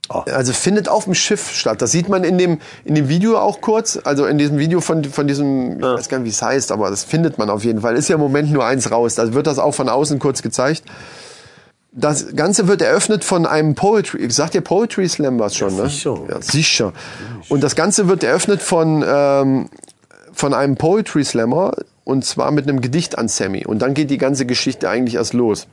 Speaker 1: Also findet auf dem Schiff statt. Das sieht man in dem, in dem Video auch kurz. Also in diesem Video von, von diesem, ich weiß gar nicht, wie es heißt, aber das findet man auf jeden Fall. Ist ja im Moment nur eins raus. Da wird das auch von außen kurz gezeigt. Das Ganze wird eröffnet von einem Poetry, ich sag dir Poetry Slam was schon, ne?
Speaker 2: sicher.
Speaker 1: Ja, sicher. Und das Ganze wird eröffnet von, ähm, von einem Poetry Slammer und zwar mit einem Gedicht an Sammy. Und dann geht die ganze Geschichte eigentlich erst los.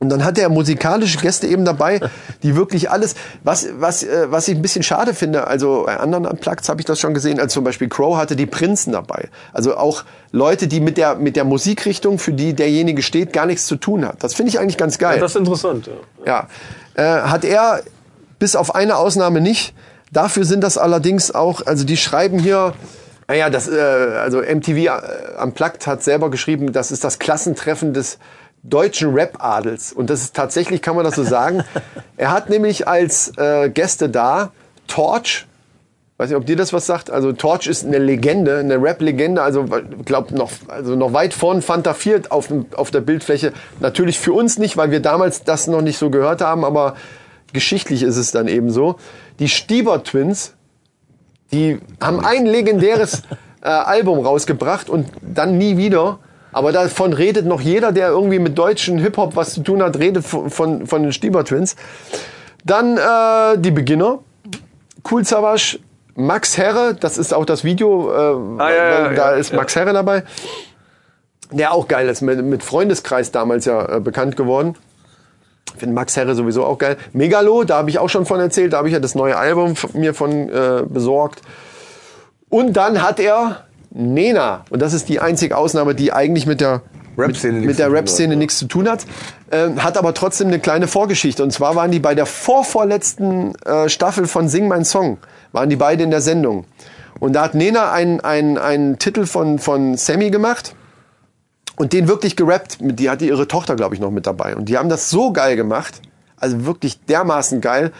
Speaker 1: Und dann hat er musikalische Gäste eben dabei, die wirklich alles, was, was, äh, was ich ein bisschen schade finde, also bei anderen Unplugged habe ich das schon gesehen, als zum Beispiel Crow hatte die Prinzen dabei. Also auch Leute, die mit der, mit der Musikrichtung, für die derjenige steht, gar nichts zu tun hat. Das finde ich eigentlich ganz geil.
Speaker 4: Das ist interessant, ja.
Speaker 1: Ja, äh, hat er bis auf eine Ausnahme nicht. Dafür sind das allerdings auch, also die schreiben hier, naja, das, äh, also MTV äh, Unplugged hat selber geschrieben, das ist das Klassentreffen des deutschen Rap-Adels. Und das ist tatsächlich, kann man das so sagen. er hat nämlich als äh, Gäste da Torch, weiß nicht, ob dir das was sagt. Also Torch ist eine Legende, eine Rap-Legende. Also glaube noch, also noch weit vorn Fanta 4 auf, auf der Bildfläche. Natürlich für uns nicht, weil wir damals das noch nicht so gehört haben, aber geschichtlich ist es dann eben so. Die Stieber Twins, die haben ein legendäres äh, Album rausgebracht und dann nie wieder. Aber davon redet noch jeder, der irgendwie mit deutschen Hip-Hop was zu tun hat, redet von, von, von den Stieber Twins. Dann äh, die Beginner. Cool Savage, Max Herre, das ist auch das Video, äh,
Speaker 4: Ah, ja, ja,
Speaker 1: da
Speaker 4: ja,
Speaker 1: ist. Max Herre dabei. Der auch geil ist, mit, mit Freundeskreis damals ja äh, bekannt geworden. Finde Max Herre sowieso auch geil. Megalo, da habe ich auch schon von erzählt, da habe ich ja das neue Album mir von äh, besorgt. Und dann hat er Nena, und das ist die einzige Ausnahme, die eigentlich mit der
Speaker 2: Rap-Szene
Speaker 1: mit,
Speaker 2: nichts
Speaker 1: mit der
Speaker 2: zu tun
Speaker 1: Rap-Szene
Speaker 2: hat,
Speaker 1: nichts zu tun hat, ähm, hat aber trotzdem eine kleine Vorgeschichte. Und zwar waren die bei der vorvorletzten äh, Staffel von Sing mein Song, waren die beide in der Sendung. Und da hat Nena einen einen- einen Titel von, von Sammy gemacht und den wirklich gerappt. Die hatte ihre Tochter, glaube ich, noch mit dabei. Und die haben das so geil gemacht, also wirklich dermaßen geil.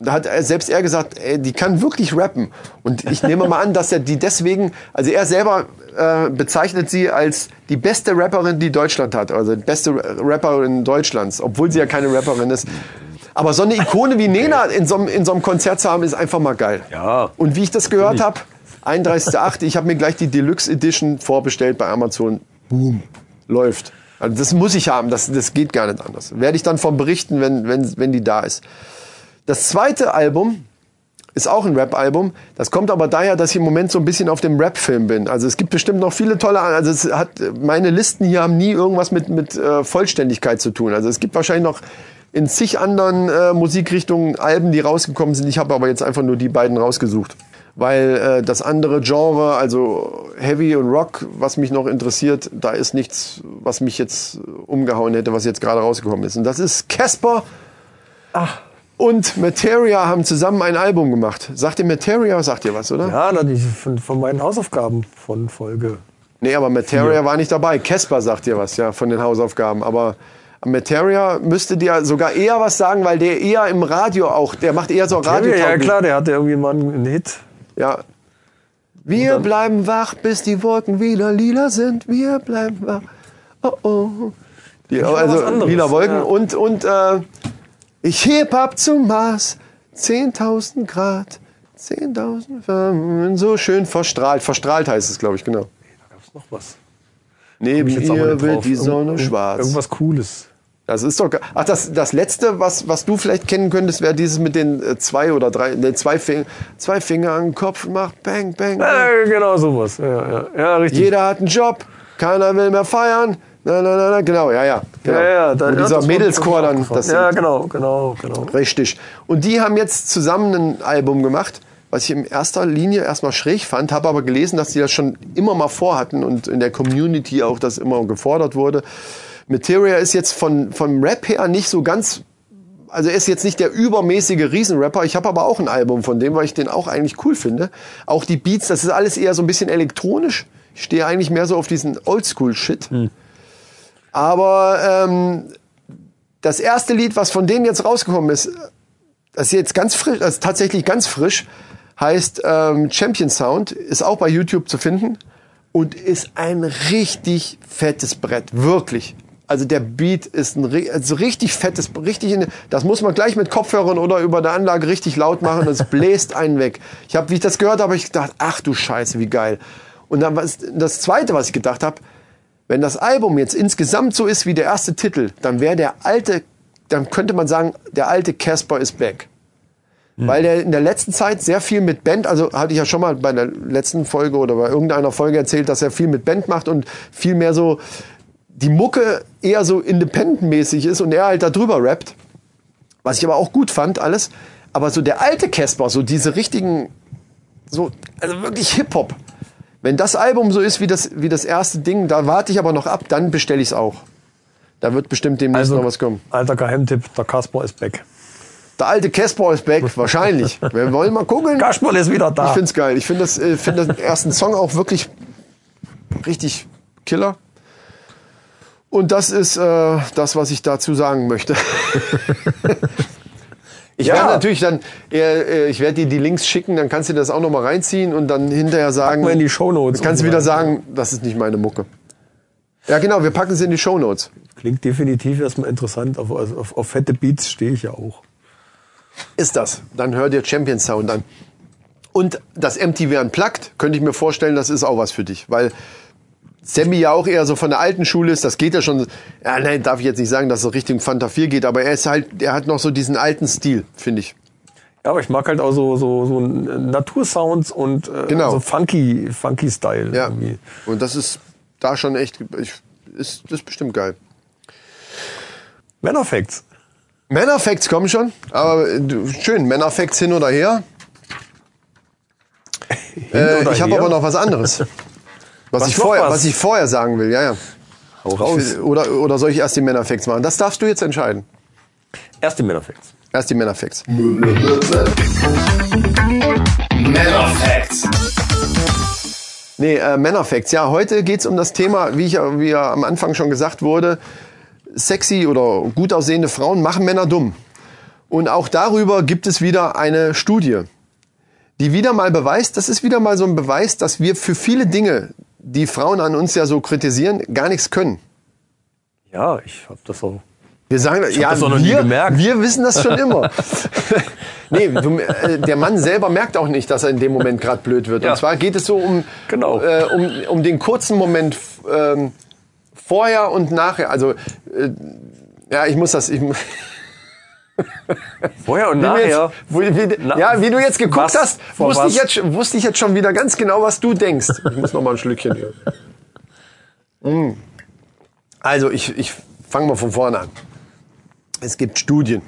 Speaker 1: Da hat er, selbst er gesagt, ey, die kann wirklich rappen. Und ich nehme mal an, dass er die deswegen, also er selber äh, bezeichnet sie als die beste Rapperin, die Deutschland hat. Also die beste Rapperin Deutschlands, obwohl sie ja keine Rapperin ist. Aber so eine Ikone wie Nena in so, einem- in so einem Konzert zu haben, ist einfach mal geil.
Speaker 2: Ja.
Speaker 1: Und wie ich das gehört habe, 31.8., ich habe mir gleich die Deluxe Edition vorbestellt bei Amazon. Boom. Läuft. Also das muss ich haben, das, das geht gar nicht anders. Werde ich dann von berichten, wenn, wenn, wenn die da ist. Das zweite Album ist auch ein Rap-Album. Das kommt aber daher, dass ich im Moment so ein bisschen auf dem Rap-Film bin. Also es gibt bestimmt noch viele tolle, also es hat, meine Listen hier haben nie irgendwas mit, mit äh, Vollständigkeit zu tun. Also es gibt wahrscheinlich noch in zig anderen äh, Musikrichtungen Alben, die rausgekommen sind. Ich habe aber jetzt einfach nur die beiden rausgesucht. Weil äh, das andere Genre, also Heavy und Rock, was mich noch interessiert, da ist nichts, was mich jetzt umgehauen hätte, was jetzt gerade rausgekommen ist. Und das ist Casper und Materia haben zusammen ein Album gemacht. Sagt ihr Materia, sagt ihr was, oder?
Speaker 2: Ja, die, von, von meinen Hausaufgaben von Folge.
Speaker 1: Nee, aber Materia war nicht dabei. Casper sagt dir was, ja, von den Hausaufgaben. Aber Materia müsste dir sogar eher was sagen, weil der eher im Radio auch, der macht eher so Radio.
Speaker 2: Ja, klar, der hatte irgendwie mal einen Hit.
Speaker 1: Ja. Wir bleiben wach, bis die Wolken wieder lila sind. Wir bleiben wach. Oh oh. Die, also lila Wolken
Speaker 2: ja.
Speaker 1: und und äh, ich heb ab zum Mars. 10.000 Grad. 10.000 Farben, so schön verstrahlt. Verstrahlt heißt es, glaube ich, genau.
Speaker 2: Da gab's noch was.
Speaker 1: Neben ihr
Speaker 2: nicht
Speaker 1: wird die Sonne
Speaker 2: Irgend-
Speaker 1: schwarz.
Speaker 2: Irgendwas Cooles.
Speaker 1: Das ist doch. Ach, das, das letzte, was, was du vielleicht kennen könntest, wäre dieses mit den äh, zwei oder drei, ne, zwei, Finger, zwei Finger an den Kopf macht, bang, bang, bang.
Speaker 2: Ja, genau sowas. Ja, ja, ja richtig.
Speaker 1: Jeder hat einen Job, keiner will mehr feiern. Na, na, na, na, genau, ja, ja. Genau.
Speaker 2: ja, ja, da-
Speaker 1: Wo
Speaker 2: ja,
Speaker 1: dieser
Speaker 2: das war-
Speaker 1: Mädelschor dann. Das
Speaker 2: ja, genau, genau, genau.
Speaker 1: Richtig. Und die haben jetzt zusammen ein Album gemacht, was ich in erster Linie erstmal schräg fand, habe aber gelesen, dass die das schon immer mal vorhatten und in der Community auch das immer gefordert wurde. Materia ist jetzt von, vom Rap her nicht so ganz, also er ist jetzt nicht der übermäßige Riesenrapper. Ich habe aber auch ein Album von dem, weil ich den auch eigentlich cool finde. Auch die Beats, das ist alles eher so ein bisschen elektronisch. Ich stehe eigentlich mehr so auf diesen Oldschool-Shit. Aber ähm, das erste Lied, was von denen jetzt rausgekommen ist, das ist jetzt ganz frisch, das ist tatsächlich ganz frisch, heißt ähm, Champion Sound, ist auch bei YouTube zu finden und ist ein richtig fettes Brett, wirklich. Also der Beat ist ein also richtig fettes, richtig in, das muss man gleich mit Kopfhörern oder über der Anlage richtig laut machen, das bläst einen weg. Ich habe, wie ich das gehört habe, ich gedacht, ach du Scheiße, wie geil. Und dann was das zweite, was ich gedacht habe, wenn das Album jetzt insgesamt so ist wie der erste Titel, dann wäre der alte, dann könnte man sagen, der alte Casper ist back. weil der in der letzten Zeit sehr viel mit Band, also hatte ich ja schon mal bei der letzten Folge oder bei irgendeiner Folge erzählt, dass er viel mit Band macht und viel mehr so die Mucke eher so independent-mäßig ist und er halt da drüber rappt. Was ich aber auch gut fand, alles. Aber so der alte Casper, so diese richtigen, so, also wirklich Hip-Hop. Wenn das Album so ist wie das, wie das erste Ding, da warte ich aber noch ab, dann bestelle ich es auch. Da wird bestimmt demnächst noch was kommen.
Speaker 2: alter Geheimtipp, der Kasper ist back.
Speaker 1: Der alte Casper ist back, wahrscheinlich. Wir wollen mal gucken.
Speaker 2: Kasper ist wieder da.
Speaker 1: Ich find's geil. Ich finde das, äh, find den ersten Song auch wirklich richtig killer. Und das ist äh, das, was ich dazu sagen möchte. ich
Speaker 2: Ja.
Speaker 1: werde natürlich dann, äh, äh, ich werde dir die Links schicken, dann kannst du das auch noch mal reinziehen und dann hinterher sagen,
Speaker 2: wir in die Shownotes.
Speaker 1: kannst du wieder sagen, das ist nicht meine Mucke. Ja, genau, wir packen sie in die Shownotes.
Speaker 2: Klingt definitiv erstmal interessant. Auf, also auf, auf fette Beats stehe ich ja auch.
Speaker 1: Ist das. Dann hör dir Champion Sound an. Und das MTV Unplugged, könnte ich mir vorstellen, das ist auch was für dich. Weil Sammy ja auch eher so von der alten Schule ist, das geht ja schon, ja, nein, darf ich jetzt nicht sagen, dass es Richtung Fanta 4 geht, aber er ist halt, er hat noch so diesen alten Stil, finde ich.
Speaker 2: Ja, aber ich mag halt auch so, so, so Natursounds und äh,
Speaker 1: Genau.
Speaker 2: so funky, funky Style.
Speaker 1: Ja.
Speaker 2: Irgendwie.
Speaker 1: Und das ist da schon echt, ich, ist, das ist bestimmt geil.
Speaker 2: Männerfacts.
Speaker 1: Männerfacts kommen schon, aber äh, schön, Männerfacts hin oder her. Äh,
Speaker 2: oder
Speaker 1: ich habe aber noch was anderes. Was,
Speaker 2: Was
Speaker 1: ich vorher,
Speaker 2: was?
Speaker 1: was ich vorher sagen will, ja, ja.
Speaker 2: Hau raus.
Speaker 1: Will- Oder, oder soll ich erst die Männerfacts machen? Das darfst du jetzt entscheiden.
Speaker 2: Erste Männerfacts.
Speaker 1: Erst die Männerfacts.
Speaker 5: Männerfacts.
Speaker 1: Nee, äh, Männerfacts. Ja, heute geht's um das Thema, wie, ich, ja- wie ja am Anfang schon gesagt wurde, sexy oder gut aussehende Frauen machen Männer dumm. Und auch darüber gibt es wieder eine Studie, die wieder mal beweist, das ist wieder mal so ein Beweis, dass wir für viele Dinge, die Frauen an uns ja so kritisieren, gar nichts können.
Speaker 2: Ja, ich habe das auch.
Speaker 1: Wir sagen, ja, wir, wir wissen das schon immer. nee, du, äh, der Mann selber merkt auch nicht, dass er in dem Moment gerade blöd wird.
Speaker 2: Ja.
Speaker 1: Und zwar geht es so um,
Speaker 2: Genau.
Speaker 1: äh, um, um den kurzen Moment ähm, vorher und nachher. Also, äh, ja, ich muss das. Ich,
Speaker 2: Vorher und nachher.
Speaker 1: jetzt, wo, wie,
Speaker 2: Na,
Speaker 1: ja, wie du jetzt geguckt
Speaker 2: was?
Speaker 1: hast, wusste ich, jetzt, schon- wusste ich jetzt schon wieder ganz genau, was du denkst. Ich muss noch mal ein Schlückchen. Mm. Also, ich, ich fange mal von vorne an. Es gibt Studien.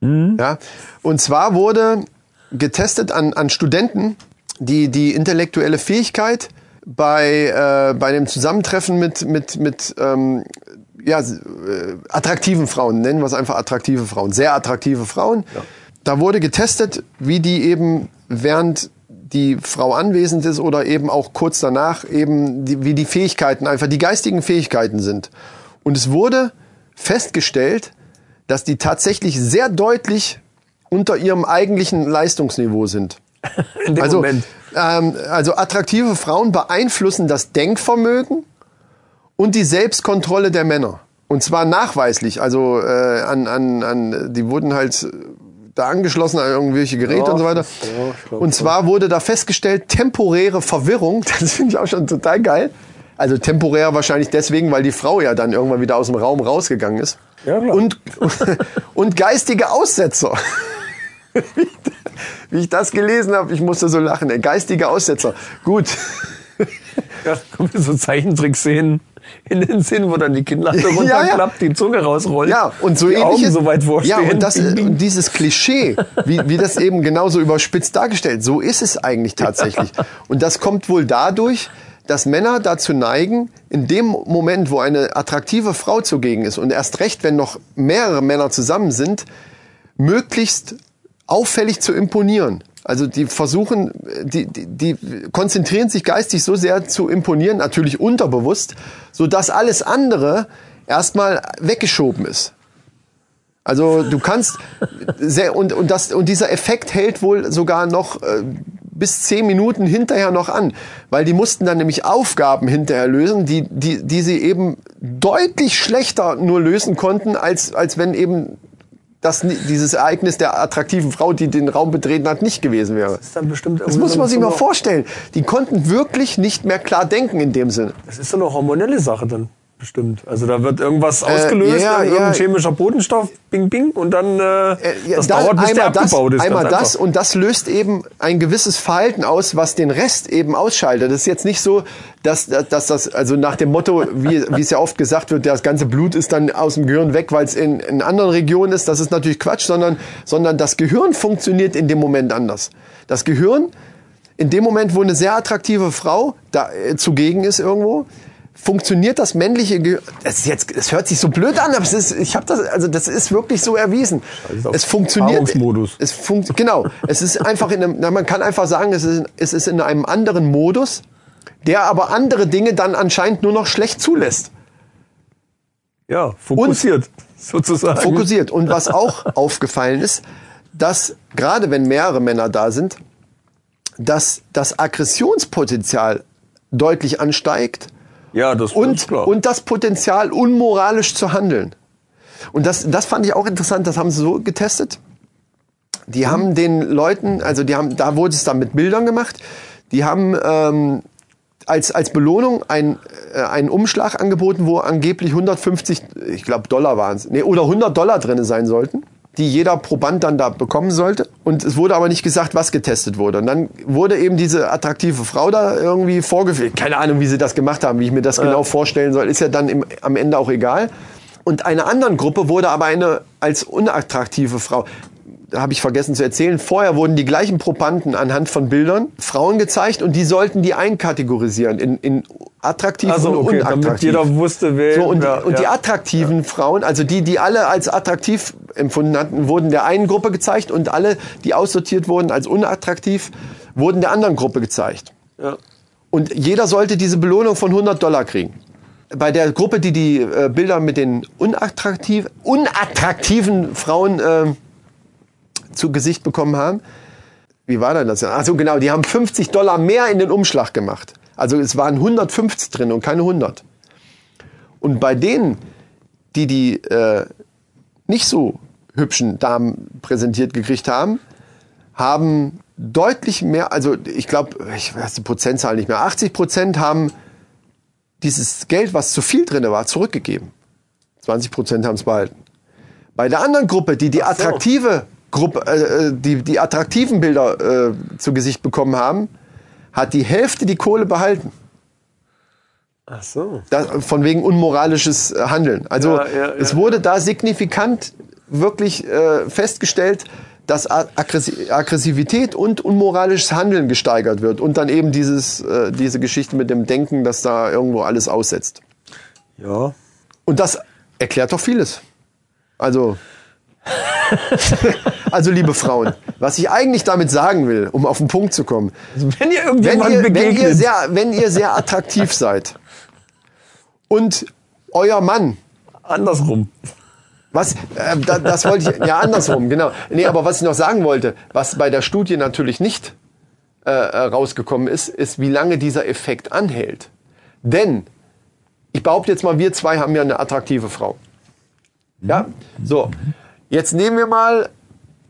Speaker 1: Ja? Und zwar wurde getestet an, an Studenten, die die intellektuelle Fähigkeit bei, äh, bei dem Zusammentreffen mit, mit, mit ähm, ja, äh, attraktiven Frauen, nennen wir es einfach attraktive Frauen, sehr attraktive Frauen. Da wurde getestet, wie die eben während die Frau anwesend ist oder eben auch kurz danach eben die, wie die Fähigkeiten, einfach die geistigen Fähigkeiten sind. Und es wurde festgestellt, dass die tatsächlich sehr deutlich unter ihrem eigentlichen Leistungsniveau sind. Also, ähm, also attraktive Frauen beeinflussen das Denkvermögen und die Selbstkontrolle der Männer. Und zwar nachweislich. Also äh, an, an, an, die wurden halt äh, da angeschlossen an irgendwelche Geräte
Speaker 2: Ja,
Speaker 1: und so weiter.
Speaker 2: ja, glaub
Speaker 1: und zwar wurde da festgestellt, temporäre Verwirrung, das finde ich auch schon total geil. Also temporär wahrscheinlich deswegen, weil die Frau ja dann irgendwann wieder aus dem Raum rausgegangen ist.
Speaker 2: Ja, klar.
Speaker 1: Und, und geistige Aussetzer. Wie ich das gelesen habe, ich musste so lachen. Ey. Geistige Aussetzer. Gut.
Speaker 2: Ja, kommen mir so Zeichentricksszenen in den Sinn, wo dann die Kinnlade
Speaker 1: Ja, ja.
Speaker 2: runterklappt, die Zunge rausrollt.
Speaker 1: Ja, und so
Speaker 2: die
Speaker 1: ähnliches.
Speaker 2: Augen so weit vorstehen.
Speaker 1: Ja, und, das, und dieses Klischee, wie, wie das eben genauso überspitzt dargestellt, so ist es eigentlich tatsächlich. Und das kommt wohl dadurch, dass Männer dazu neigen, in dem Moment, wo eine attraktive Frau zugegen ist und erst recht, wenn noch mehrere Männer zusammen sind, möglichst auffällig zu imponieren. Also die versuchen, die, die, die konzentrieren sich geistig so sehr zu imponieren, natürlich unterbewusst, so dass alles andere erstmal weggeschoben ist. Also du kannst sehr und und das und dieser Effekt hält wohl sogar noch äh, bis zehn Minuten hinterher noch an, weil die mussten dann nämlich Aufgaben hinterher lösen, die die die sie eben deutlich schlechter nur lösen konnten als als wenn eben das ni- dieses Ereignis der attraktiven Frau, die den Raum betreten hat, nicht gewesen wäre.
Speaker 2: ist dann bestimmt
Speaker 1: Das muss man sich mal vorstellen. Die konnten wirklich nicht mehr klar denken in dem Sinne.
Speaker 2: Das ist so eine hormonelle Sache dann. Bestimmt. Also da wird irgendwas ausgelöst,
Speaker 1: ja,
Speaker 2: irgendein
Speaker 1: ja.
Speaker 2: chemischer Botenstoff, bing, bing, und dann äh,
Speaker 1: Äh, ja,
Speaker 2: das
Speaker 1: da-
Speaker 2: dauert, bis der
Speaker 1: einmal das,
Speaker 2: abgebaut ist.
Speaker 1: Einmal das
Speaker 2: einfach.
Speaker 1: und das löst eben ein gewisses Verhalten aus, was den Rest eben ausschaltet. Das ist jetzt nicht so, dass, dass das, also nach dem Motto, wie, wie es ja oft gesagt wird, das ganze Blut ist dann aus dem Gehirn weg, weil es in, in anderen Regionen ist. Das ist natürlich Quatsch, sondern, sondern das Gehirn funktioniert in dem Moment anders. Das Gehirn, in dem Moment, wo eine sehr attraktive Frau da äh, zugegen ist irgendwo, funktioniert das männliche Gehirn. Es ist jetzt, es hört sich so blöd an, aber es ist, ich habe das, also das ist wirklich so erwiesen. Es funktioniert. Es funkt, genau. Es ist einfach in einem, na, man kann einfach sagen, es ist, es ist in einem anderen Modus, der aber andere Dinge dann anscheinend nur noch schlecht zulässt.
Speaker 2: ja, fokussiert, sozusagen.
Speaker 1: Fokussiert. Und was auch aufgefallen ist, dass gerade wenn mehrere Männer da sind, dass das Aggressionspotenzial deutlich ansteigt
Speaker 2: Ja, das
Speaker 1: und,
Speaker 2: klar.
Speaker 1: und das Potenzial, unmoralisch zu handeln. Und das, das fand ich auch interessant, das haben sie so getestet. Die haben den Leuten, also die haben, da wurde es dann mit Bildern gemacht, die haben ähm, als, als Belohnung ein, äh, einen Umschlag angeboten, wo angeblich 150, ich glaube Dollar waren es, nee, oder 100 Dollar drin sein sollten, die jeder Proband dann da bekommen sollte. Und es wurde aber nicht gesagt, was getestet wurde. Und dann wurde eben diese attraktive Frau da irgendwie vorgeführt. Keine Ahnung, wie sie das gemacht haben, wie ich mir das genau vorstellen soll, ist ja dann im, am Ende auch egal. Und einer anderen Gruppe wurde aber eine als unattraktive Frau habe ich vergessen zu erzählen, vorher wurden die gleichen Probanden anhand von Bildern Frauen gezeigt und die sollten die einkategorisieren in, in attraktiv
Speaker 2: Also,
Speaker 1: und
Speaker 2: okay, damit
Speaker 1: unattraktiv.
Speaker 2: jeder wusste, wer-
Speaker 1: so, und,
Speaker 2: wer-
Speaker 1: und die
Speaker 2: ja.
Speaker 1: attraktiven Frauen, also die, die alle als attraktiv empfunden hatten, wurden der einen Gruppe gezeigt und alle, die aussortiert wurden als unattraktiv, wurden der anderen Gruppe gezeigt.
Speaker 2: ja.
Speaker 1: Und jeder sollte diese Belohnung von 100 Dollar kriegen. Bei der Gruppe, die die äh, Bilder mit den unattraktiv, unattraktiven Frauen äh, zu Gesicht bekommen haben, wie war denn das? Ach so, genau, die haben 50 Dollar mehr in den Umschlag gemacht. Also es waren 150 drin und keine 100. Und bei denen, die die äh, nicht so hübschen Damen präsentiert gekriegt haben, haben deutlich mehr, also ich glaube, ich weiß die Prozentzahl nicht mehr, 80 Prozent haben dieses Geld, was zu viel drin war, zurückgegeben. 20 Prozent haben es behalten. Bei der anderen Gruppe, die die attraktive Gruppe, äh, die die attraktiven Bilder äh, zu Gesicht bekommen haben, hat die Hälfte die Kohle behalten.
Speaker 2: Ach so.
Speaker 1: Das, von wegen unmoralisches äh, Handeln. Also
Speaker 2: Ja, ja,
Speaker 1: es
Speaker 2: ja.
Speaker 1: wurde da signifikant wirklich äh, festgestellt, dass Aggressivität und unmoralisches Handeln gesteigert wird und dann eben dieses, äh, diese Geschichte mit dem Denken, dass da irgendwo alles aussetzt.
Speaker 2: Ja.
Speaker 1: Und das erklärt doch vieles. Also, also liebe Frauen, was ich eigentlich damit sagen will, um auf den Punkt zu kommen,
Speaker 2: Wenn ihr
Speaker 1: wenn
Speaker 2: irgendjemandem
Speaker 1: ihr, wenn,
Speaker 2: begegnet.
Speaker 1: ihr sehr, wenn ihr sehr attraktiv seid und euer Mann,
Speaker 2: andersrum.
Speaker 1: was, äh, da, das wollte ich, ja andersrum, genau. Nee, aber was ich noch sagen wollte, was bei der Studie natürlich nicht äh, äh, rausgekommen ist, ist, wie lange dieser Effekt anhält. Denn, ich behaupte jetzt mal, wir zwei haben ja eine attraktive Frau. Ja, so. Jetzt nehmen wir mal,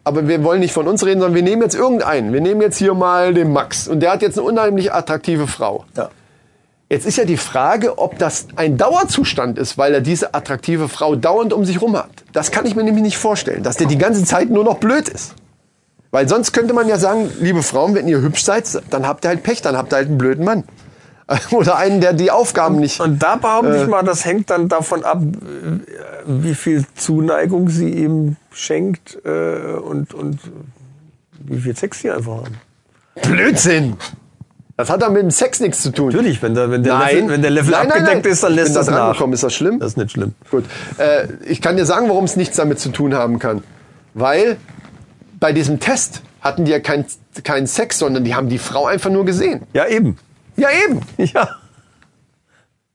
Speaker 1: aber wir wollen nicht von uns reden, sondern wir nehmen jetzt irgendeinen. Wir nehmen jetzt hier mal den Max und der hat jetzt eine unheimlich attraktive Frau.
Speaker 2: Ja.
Speaker 1: Jetzt ist ja die Frage, ob das ein Dauerzustand ist, weil er diese attraktive Frau dauernd um sich rum hat. Das kann ich mir nämlich nicht vorstellen, dass der die ganze Zeit nur noch blöd ist. Weil sonst könnte man ja sagen, liebe Frauen, wenn ihr hübsch seid, dann habt ihr halt Pech, dann habt ihr halt einen blöden Mann. Oder einen, der die Aufgaben nicht...
Speaker 2: Und da behaupte ich mal, das hängt dann davon ab, äh, wie viel Zuneigung sie ihm schenkt äh, und, und wie viel Sex sie einfach haben.
Speaker 1: Blödsinn! Das hat dann mit dem Sex nichts zu tun.
Speaker 2: Natürlich, wenn der, wenn der
Speaker 1: Nein.
Speaker 2: Level, wenn der Level
Speaker 1: Nein, nein,
Speaker 2: abgedeckt
Speaker 1: nein.
Speaker 2: ist, dann lässt
Speaker 1: bin
Speaker 2: das
Speaker 1: da
Speaker 2: nach.
Speaker 1: angekommen. Ist das schlimm?
Speaker 2: Das ist nicht schlimm.
Speaker 1: Gut. Äh, ich kann dir sagen, warum es nichts damit zu tun haben kann. Weil bei diesem Test hatten die ja keinen keinen Sex, sondern die haben die Frau einfach nur gesehen.
Speaker 2: Ja, eben.
Speaker 1: Ja, eben.
Speaker 2: Ja.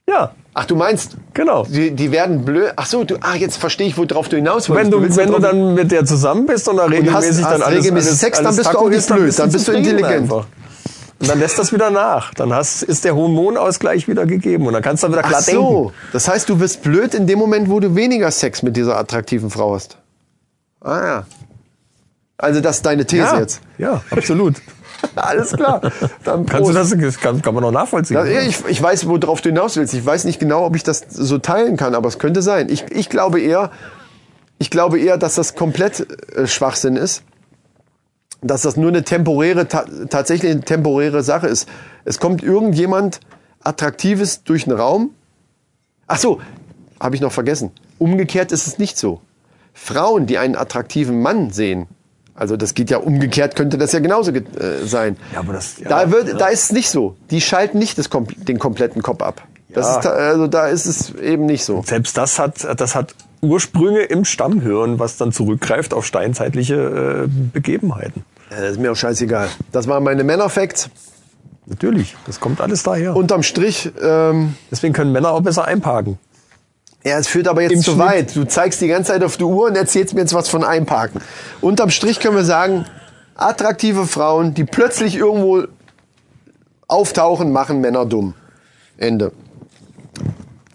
Speaker 2: Ja,
Speaker 1: Ach, du meinst,
Speaker 2: genau.
Speaker 1: die, die werden blöd. Ach so, du, ach, jetzt verstehe ich, worauf du hinaus wolltest.
Speaker 2: Wenn du,
Speaker 1: willst
Speaker 2: wenn du dann mit der zusammen bist und da regelmäßig
Speaker 1: hast
Speaker 2: dann alles,
Speaker 1: regelmäßig
Speaker 2: alles,
Speaker 1: Sex, dann
Speaker 2: alles
Speaker 1: bist du auch nicht
Speaker 2: dann
Speaker 1: blöd, dann
Speaker 2: du
Speaker 1: bist du intelligent.
Speaker 2: Einfach. Und dann lässt das wieder nach. Dann hast, ist der Hormonausgleich wieder gegeben und dann kannst du wieder klar
Speaker 1: Ach so,
Speaker 2: denken.
Speaker 1: das heißt, du wirst blöd in dem Moment, wo du weniger Sex mit dieser attraktiven Frau hast. Ah ja. Also das ist deine These
Speaker 2: Ja,
Speaker 1: jetzt.
Speaker 2: ja, absolut.
Speaker 1: Alles klar. Dann
Speaker 2: Kannst du das, das kann, kann man noch nachvollziehen.
Speaker 1: Ja, ich, ich weiß, worauf du hinaus willst. Ich weiß nicht genau, ob ich das so teilen kann, aber es könnte sein. Ich, ich glaube eher, ich glaube eher, dass das komplett äh, Schwachsinn ist. Dass das nur eine temporäre, ta tatsächlich eine temporäre Sache ist. Es kommt irgendjemand Attraktives durch den Raum. Ach so, habe ich noch vergessen. Umgekehrt ist es nicht so. Frauen, die einen attraktiven Mann sehen, also das geht ja umgekehrt, könnte das ja genauso ge- äh, sein.
Speaker 2: Ja, aber das- ja,
Speaker 1: da, wird, da ist es nicht so. Die schalten nicht das, den kompletten Kopf ab. Das
Speaker 2: Ja.
Speaker 1: ist da, also da ist es eben nicht so.
Speaker 2: Selbst das hat, das hat Ursprünge im Stammhirn, was dann zurückgreift auf steinzeitliche äh, Begebenheiten.
Speaker 1: Äh, ist mir auch scheißegal. Das waren meine Männerfacts.
Speaker 2: Natürlich, das kommt alles daher.
Speaker 1: Unterm Strich, ähm,
Speaker 2: Deswegen können Männer auch besser einparken.
Speaker 1: Ja, es führt aber jetzt
Speaker 2: Im
Speaker 1: zu
Speaker 2: Schnitt.
Speaker 1: weit. Du zeigst die ganze Zeit auf die Uhr und erzählst mir jetzt was von Einparken. Unterm Strich können wir sagen, attraktive Frauen, die plötzlich irgendwo auftauchen, machen Männer dumm. Ende.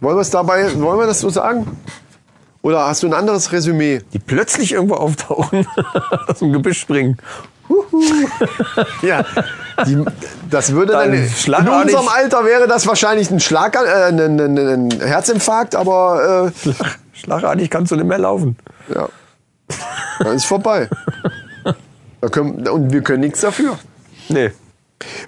Speaker 1: Wollen wir es dabei, wollen wir das so sagen? Oder hast du ein anderes Resümee?
Speaker 2: Die plötzlich irgendwo auftauchen, aus dem Gebüsch springen.
Speaker 1: Ja, die, das würde dann,
Speaker 2: Dann
Speaker 1: in unserem Alter wäre das wahrscheinlich ein Schlag, äh, ein, ein, ein, ein Herzinfarkt, aber äh,
Speaker 2: Schlagartig kannst du nicht mehr laufen.
Speaker 1: ja, dann ist vorbei. Da können, und wir können nichts dafür.
Speaker 2: Nee.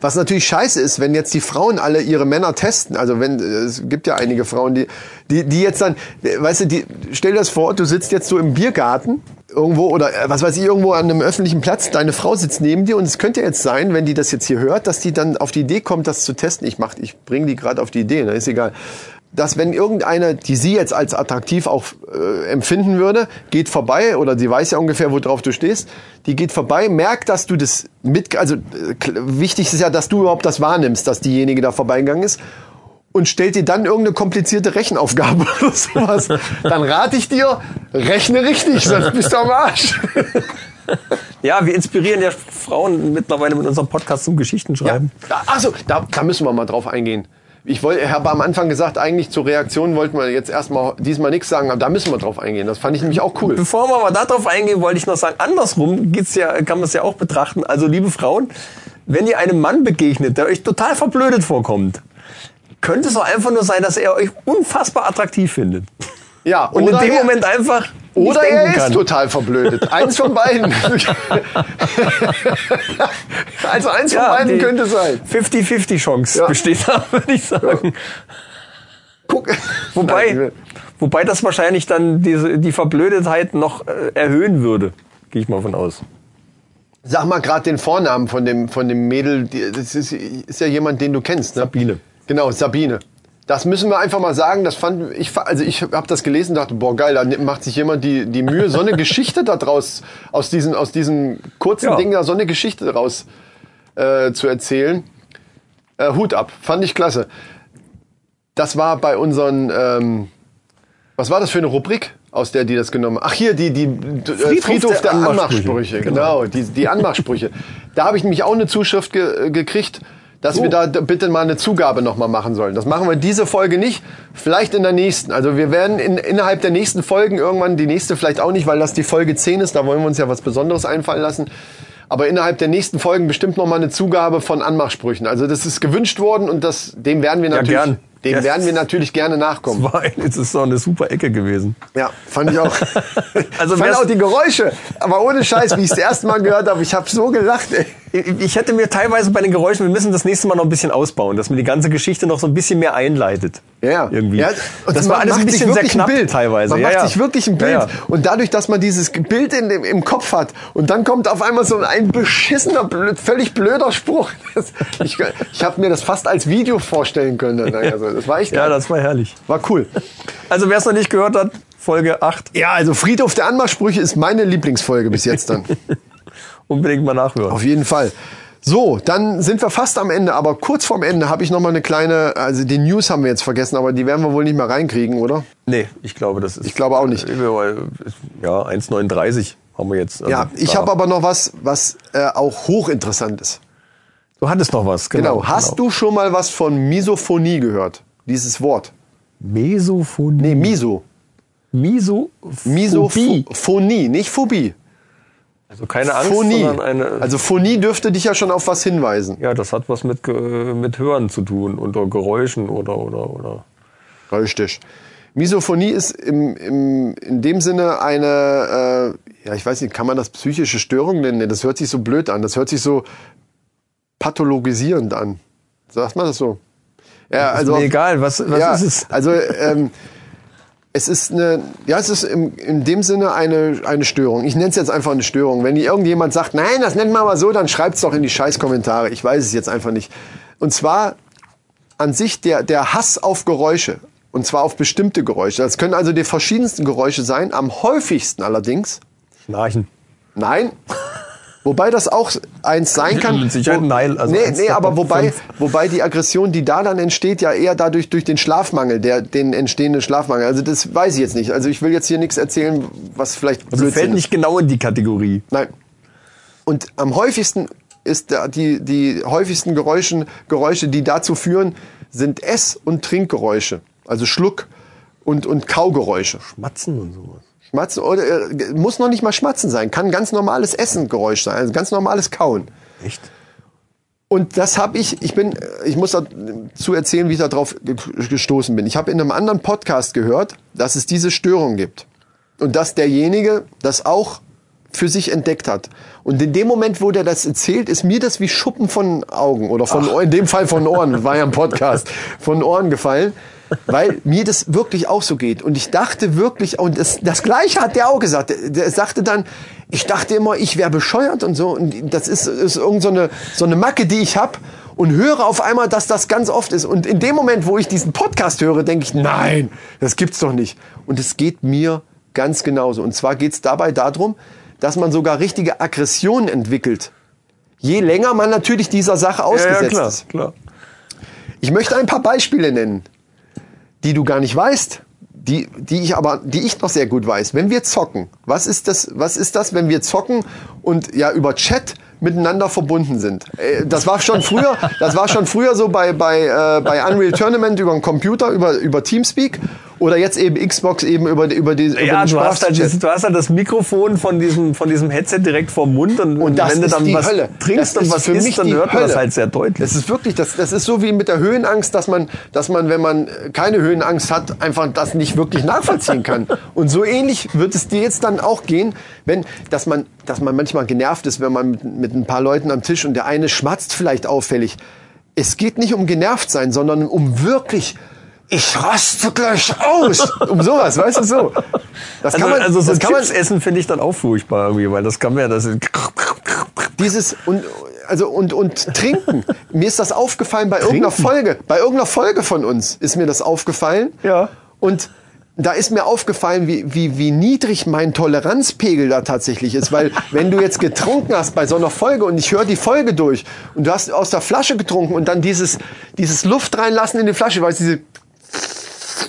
Speaker 1: Was natürlich scheiße ist, wenn jetzt die Frauen alle ihre Männer testen. Also wenn es gibt ja einige Frauen, die die die jetzt dann, weißt du, die stell dir das vor, du sitzt jetzt so im Biergarten irgendwo oder äh, was weiß ich irgendwo an einem öffentlichen Platz, deine Frau sitzt neben dir und es könnte jetzt sein, wenn die das jetzt hier hört, dass die dann auf die Idee kommt, das zu testen. Ich mach, ich bringe die gerade auf die Idee, ne, ist egal. Dass wenn irgendeine, die sie jetzt als attraktiv auch äh, empfinden würde, geht vorbei oder sie weiß ja ungefähr, worauf du stehst, die geht vorbei, merkt, dass du das mit, also äh, wichtig ist ja, dass du überhaupt das wahrnimmst, dass diejenige da vorbeigegangen ist und stellt dir dann irgendeine komplizierte Rechenaufgabe oder sowas, dann rate ich dir, rechne richtig, sonst bist du am Arsch.
Speaker 2: Ja, wir inspirieren ja Frauen mittlerweile mit unserem Podcast zum Geschichtenschreiben.
Speaker 1: Ja. Achso, da, da müssen wir mal drauf eingehen. Ich habe am Anfang gesagt, eigentlich zur Reaktion wollten wir jetzt erstmal diesmal nichts sagen, aber da müssen wir drauf eingehen. Das fand ich nämlich auch cool.
Speaker 2: Bevor wir aber darauf eingehen, wollte ich noch sagen, andersrum geht's ja, kann man es ja auch betrachten. Also, liebe Frauen, wenn ihr einem Mann begegnet, der euch total verblödet vorkommt, könnte es auch einfach nur sein, dass er euch unfassbar attraktiv findet.
Speaker 1: Ja,
Speaker 2: Und in dem Moment einfach
Speaker 1: Oder er ist
Speaker 2: kann.
Speaker 1: total verblödet. Eins von beiden. also eins von beiden könnte sein.
Speaker 2: 50-50 Chance
Speaker 1: Ja.
Speaker 2: besteht da, würde ich sagen.
Speaker 1: Guck.
Speaker 2: Wobei,
Speaker 1: Nein,
Speaker 2: wobei das wahrscheinlich dann diese, die Verblödetheit noch äh, erhöhen würde. Gehe ich mal von aus.
Speaker 1: Sag mal gerade den Vornamen von dem, von dem Mädel. Das ist, ist ja jemand, den du kennst. Ne?
Speaker 2: Sabine.
Speaker 1: Genau, Sabine. Das müssen wir einfach mal sagen. Das fand ich, also ich habe das gelesen, und dachte, boah geil, da macht sich jemand die, die Mühe, so eine Geschichte da draus aus diesem aus diesem kurzen
Speaker 2: Ja.
Speaker 1: Ding da so eine Geschichte daraus äh, zu erzählen. Äh, Hut ab, fand ich klasse. Das war bei unseren, ähm, was war das für eine Rubrik, aus der die das genommen haben? Ach hier, die, die äh, Friedhof, der, Anmachsprüche. Genau, die, die Anmachsprüche. da habe ich nämlich auch eine Zuschrift ge gekriegt, dass wir da bitte mal eine Zugabe nochmal machen sollen. Das machen wir diese Folge nicht, vielleicht in der nächsten. Also wir werden in, innerhalb der nächsten Folgen irgendwann, die nächste vielleicht auch nicht, weil das die Folge 10 ist, da wollen wir uns ja was Besonderes einfallen lassen. Aber innerhalb der nächsten Folgen bestimmt noch mal eine Zugabe von Anmachsprüchen. Also das ist gewünscht worden und das, dem werden wir natürlich,
Speaker 2: gern.
Speaker 1: dem
Speaker 2: Ja.
Speaker 1: werden wir natürlich gerne nachkommen.
Speaker 2: War, es ist doch eine super Ecke gewesen.
Speaker 1: Ja, fand ich auch.
Speaker 2: Also
Speaker 1: fand auch die Geräusche. Aber ohne Scheiß, wie ich das erste Mal gehört habe, ich habe so gelacht. Ey.
Speaker 2: Ich hätte mir teilweise bei den Geräuschen, wir müssen das nächste Mal noch ein bisschen ausbauen, dass man die ganze Geschichte noch so ein bisschen mehr einleitet.
Speaker 1: Ja, ja.
Speaker 2: Irgendwie.
Speaker 1: Ja,
Speaker 2: das war alles ein bisschen sehr knapp
Speaker 1: ein Bild.
Speaker 2: teilweise.
Speaker 1: Man
Speaker 2: ja,
Speaker 1: macht
Speaker 2: ja.
Speaker 1: sich wirklich ein Bild.
Speaker 2: Ja, ja.
Speaker 1: Und dadurch, dass man dieses Bild in dem, im Kopf hat und dann kommt auf einmal so ein beschissener, blöd, völlig blöder Spruch. Das, ich ich habe mir das fast als Video vorstellen können. Also, das war echt
Speaker 2: Ja,
Speaker 1: geil.
Speaker 2: das war herrlich.
Speaker 1: war cool.
Speaker 2: Also wer es noch nicht gehört hat, Folge 8,
Speaker 1: Ja, also Friedhof der Anmachsprüche ist meine Lieblingsfolge bis jetzt dann.
Speaker 2: unbedingt mal nachhören.
Speaker 1: Auf jeden Fall. So, dann sind wir fast am Ende, aber kurz vorm Ende habe ich noch mal eine kleine, also die News haben wir jetzt vergessen, aber die werden wir wohl nicht mehr reinkriegen, oder?
Speaker 2: Nee, ich glaube, das ist.
Speaker 1: Ich glaube auch nicht.
Speaker 2: Äh, Ja, 1,39 haben wir jetzt. Also
Speaker 1: ja, ich habe aber noch was, was äh, auch hochinteressant ist.
Speaker 2: Du hattest noch was, genau.
Speaker 1: Genau. Hast du schon mal was von Misophonie gehört? Dieses Wort.
Speaker 2: Mesophonie?
Speaker 1: Nee, Miso.
Speaker 2: Miso.
Speaker 1: Misophonie, nicht Phobie.
Speaker 2: Also keine Angst,
Speaker 1: Phonie.
Speaker 2: sondern eine.
Speaker 1: Also Phonie dürfte dich ja schon auf was hinweisen.
Speaker 2: ja, das hat was mit, mit Hören zu tun, unter Geräuschen oder, oder, oder.
Speaker 1: Richtig. Misophonie ist im, im, in dem Sinne eine, äh, ja, ich weiß nicht, kann man das psychische Störung nennen? Das hört sich so blöd an. Das hört sich so pathologisierend an. Sagt man das so? Ja, also.
Speaker 2: mir egal, was, was
Speaker 1: ja,
Speaker 2: ist es?
Speaker 1: Also, ähm, es ist eine, ja, es ist im, in dem Sinne eine, eine Störung. Ich nenne es jetzt einfach eine Störung. Wenn irgendjemand sagt, nein, das nennt man mal so, dann schreibt es doch in die Scheißkommentare. Ich weiß es jetzt einfach nicht. Und zwar an sich der, der Hass auf Geräusche. Und zwar auf bestimmte Geräusche. Das können also die verschiedensten Geräusche sein. Am häufigsten allerdings,
Speaker 2: Schnarchen.
Speaker 1: nein. Wobei das auch eins sein kann.
Speaker 2: Mit Sicherheit
Speaker 1: wo-
Speaker 2: nein, also
Speaker 1: nee, nee, aber wobei, wobei die Aggression, die da dann entsteht, ja eher dadurch durch den Schlafmangel, der, den entstehenden Schlafmangel. Also das weiß ich jetzt nicht. Also ich will jetzt hier nichts erzählen, was vielleicht
Speaker 2: Also
Speaker 1: Blödsinn
Speaker 2: fällt
Speaker 1: ist.
Speaker 2: nicht genau in die Kategorie.
Speaker 1: Nein. Und am häufigsten ist da die, die häufigsten Geräuschen, Geräusche, die dazu führen, sind Ess- und Trinkgeräusche. Also Schluck- und, und Kaugeräusche.
Speaker 2: Matzen und sowas.
Speaker 1: Schmatzen oder äh, muss noch nicht mal Schmatzen sein, kann ganz normales Essengeräusch sein, also ganz normales Kauen.
Speaker 2: Echt?
Speaker 1: Und das habe ich, ich bin, ich muss dazu erzählen, wie ich darauf ge- gestoßen bin. Ich habe in einem anderen Podcast gehört, dass es diese Störung gibt. Und dass derjenige das auch für sich entdeckt hat. Und in dem Moment, wo der das erzählt, ist mir das wie Schuppen von Augen oder von Ohren, in dem Fall von Ohren, war ja ein Podcast, von Ohren gefallen, weil mir das wirklich auch so geht. Und ich dachte wirklich, und das, das Gleiche hat der auch gesagt. Der, der sagte dann, ich dachte immer, ich wäre bescheuert und so. Und das ist, ist irgend so eine, so eine Macke, die ich habe. Und höre auf einmal, dass das ganz oft ist. Und in dem Moment, wo ich diesen Podcast höre, denke ich, nein, das gibt's doch nicht. Und es geht mir ganz genauso. Und zwar geht's dabei darum, dass man sogar richtige Aggressionen entwickelt. Je länger man natürlich dieser Sache ausgesetzt
Speaker 2: klar,
Speaker 1: ist.
Speaker 2: klar.
Speaker 1: Ich möchte ein paar Beispiele nennen, die du gar nicht weißt, die, die ich aber, die ich noch sehr gut weiß. Wenn wir zocken, was ist das, was ist das, wenn wir zocken und ja über Chat miteinander verbunden sind? Äh, Das war schon früher, das war schon früher so bei, bei, äh, bei Unreal Tournament über den Computer, über, über Teamspeak oder jetzt eben Xbox eben über, über die, über
Speaker 2: Ja,
Speaker 1: den
Speaker 2: du hast, halt, das- du hast halt das Mikrofon von diesem, von diesem Headset direkt vorm Mund und,
Speaker 1: Und
Speaker 2: wenn du dann
Speaker 1: die
Speaker 2: was
Speaker 1: Hölle.
Speaker 2: trinkst
Speaker 1: Das
Speaker 2: und was
Speaker 1: für
Speaker 2: isst,
Speaker 1: mich
Speaker 2: dann hört man das halt sehr deutlich.
Speaker 1: Das ist wirklich, das, das ist so wie mit der Höhenangst, dass man, dass man, wenn man keine Höhenangst hat, einfach das nicht wirklich nachvollziehen kann. Und so ähnlich wird es dir jetzt dann auch gehen, wenn, dass man, dass man manchmal genervt ist, wenn man mit, mit ein paar Leuten am Tisch und der eine schmatzt vielleicht auffällig. Es geht nicht um genervt sein, sondern um wirklich, ich raste gleich aus. Um sowas, weißt du so. Das
Speaker 2: also,
Speaker 1: kann man,
Speaker 2: also so
Speaker 1: das kann man,
Speaker 2: essen finde ich dann auch furchtbar irgendwie, weil das kann man ja, das
Speaker 1: Dieses und also und und trinken. mir ist das aufgefallen bei irgendeiner Folge, bei irgendeiner Folge von uns ist mir das aufgefallen.
Speaker 2: Ja.
Speaker 1: Und da ist mir aufgefallen, wie, wie, wie niedrig mein Toleranzpegel da tatsächlich ist. Weil wenn du jetzt getrunken hast bei so einer Folge und ich höre die Folge durch und du hast aus der Flasche getrunken und dann dieses, dieses Luft reinlassen in die Flasche, weißt du, diese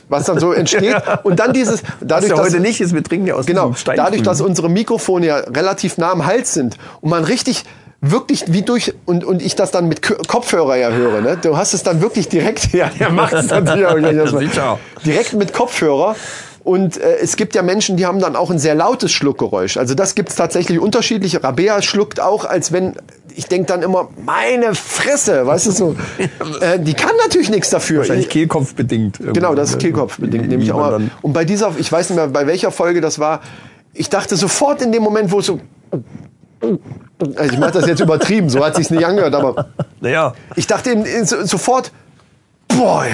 Speaker 1: was dann so entsteht und dann dieses dadurch
Speaker 2: ja
Speaker 1: dass-
Speaker 2: heute nicht ist, wir trinken ja aus
Speaker 1: Genau, dadurch, dass unsere Mikrofone ja relativ nah am Hals sind und man richtig wirklich wie durch und und ich das dann mit Kopfhörer ja höre, ne? Du hast es dann wirklich direkt ja, er macht es erstmal.
Speaker 2: sicher.
Speaker 1: direkt mit Kopfhörer und äh, es gibt ja Menschen, die haben dann auch ein sehr lautes Schluckgeräusch. Also das gibt's tatsächlich unterschiedliche. Rabea schluckt auch, als wenn ich denk dann immer meine Fresse, weißt du so. äh, die kann natürlich nichts dafür.
Speaker 2: wahrscheinlich kehlkopfbedingt.
Speaker 1: Genau, das ist Kehlkopfbedingt,
Speaker 2: Wie
Speaker 1: nehme ich auch mal. Und bei dieser, ich weiß nicht mehr, bei welcher Folge das war, ich dachte sofort in dem Moment, wo es so. Also ich mache das jetzt übertrieben, so hat sich's nicht angehört, aber
Speaker 2: Naja,
Speaker 1: ich dachte in, in, so- sofort, boy,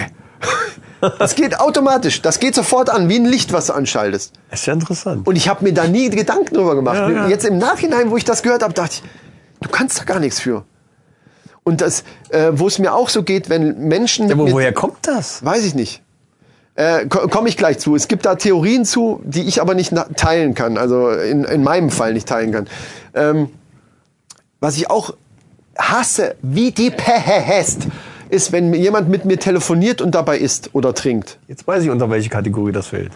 Speaker 1: das geht automatisch, das geht sofort an, wie ein Licht, was du anschaltest.
Speaker 2: ist ja interessant.
Speaker 1: Und ich habe mir da nie Gedanken drüber gemacht.
Speaker 2: Ja, ja.
Speaker 1: Jetzt im Nachhinein, wo ich das gehört habe, dachte ich, du kannst da gar nichts für. Und das, äh, wo es mir auch so geht, wenn Menschen.
Speaker 2: Aber
Speaker 1: mit-
Speaker 2: woher kommt das?
Speaker 1: Weiß ich nicht. Äh, Komme ich gleich zu. Es gibt da Theorien zu, die ich aber nicht teilen kann. Also in, in meinem Fall nicht teilen kann. Ähm, was ich auch hasse, wie die Pest, ist, wenn jemand mit mir telefoniert und dabei isst oder trinkt.
Speaker 2: Jetzt weiß ich, unter welche Kategorie das fällt.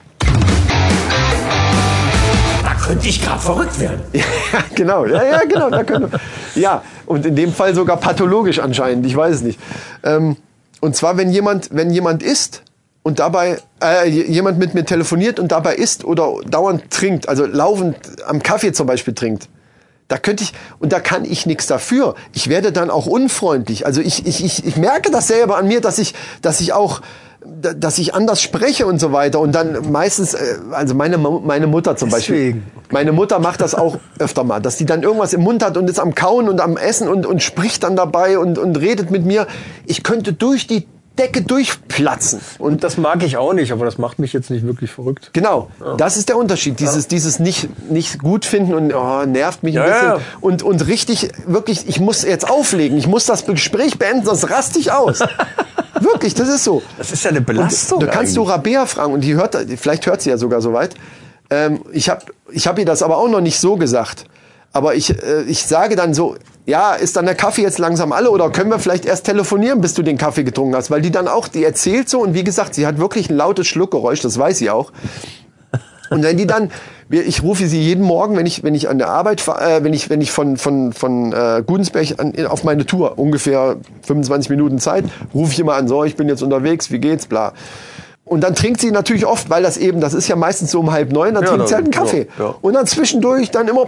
Speaker 5: Da könnte ich gerade verrückt werden.
Speaker 1: Ja, genau. Ja, ja, genau. Da wir. Ja, und in dem Fall sogar pathologisch anscheinend. Ich weiß es nicht. Ähm, und zwar, wenn jemand, wenn jemand isst und dabei äh, jemand mit mir telefoniert und dabei isst oder dauernd trinkt, also laufend am Kaffee zum Beispiel trinkt, Da könnte ich, und da kann ich nichts dafür. Ich werde dann auch unfreundlich. Also ich, ich, ich, ich merke das selber an mir, dass ich, dass ich auch, da- dass ich anders spreche und so weiter. Und dann meistens, äh, also meine, meine Mutter zum Beispiel.
Speaker 2: Deswegen.
Speaker 1: Meine Mutter macht das auch öfter mal, dass die dann irgendwas im Mund hat und ist am Kauen und am Essen und, und spricht dann dabei und, und redet mit mir. Ich könnte durch die Decke durchplatzen. Und
Speaker 2: Und das mag ich auch nicht, aber das macht mich jetzt nicht wirklich verrückt.
Speaker 1: Genau, das ist der Unterschied. Dieses, dieses nicht, nicht gut finden und oh, nervt mich ein
Speaker 2: Ja,
Speaker 1: bisschen.
Speaker 2: ja.
Speaker 1: Und, und richtig, wirklich, ich muss jetzt auflegen. Ich muss das Gespräch beenden, sonst raste ich aus. wirklich, das ist so.
Speaker 2: Das ist ja eine Belastung.
Speaker 1: Da kannst du. Rabea fragen und die hört, vielleicht hört sie ja sogar soweit. Ähm, ich habe ich hab ihr das aber auch noch nicht so gesagt. Aber ich, äh, ich sage dann so, ja, ist dann der Kaffee jetzt langsam alle oder können wir vielleicht erst telefonieren, bis du den Kaffee getrunken hast? Weil die dann auch, die erzählt so und wie gesagt, sie hat wirklich ein lautes Schluckgeräusch, das weiß sie auch. Und wenn die dann, ich rufe sie jeden Morgen, wenn ich, wenn ich an der Arbeit, äh, wenn ich, wenn ich von, von, von äh, Gudensberg an, auf meine Tour, ungefähr 25 Minuten Zeit, rufe ich immer an, so, ich bin jetzt unterwegs, wie geht's, bla. Und dann trinkt sie natürlich oft, weil das eben, das ist ja meistens so um halb neun, dann
Speaker 2: Ja,
Speaker 1: trinkt sie halt einen Kaffee.
Speaker 2: ja, ja.
Speaker 1: Und dann zwischendurch dann immer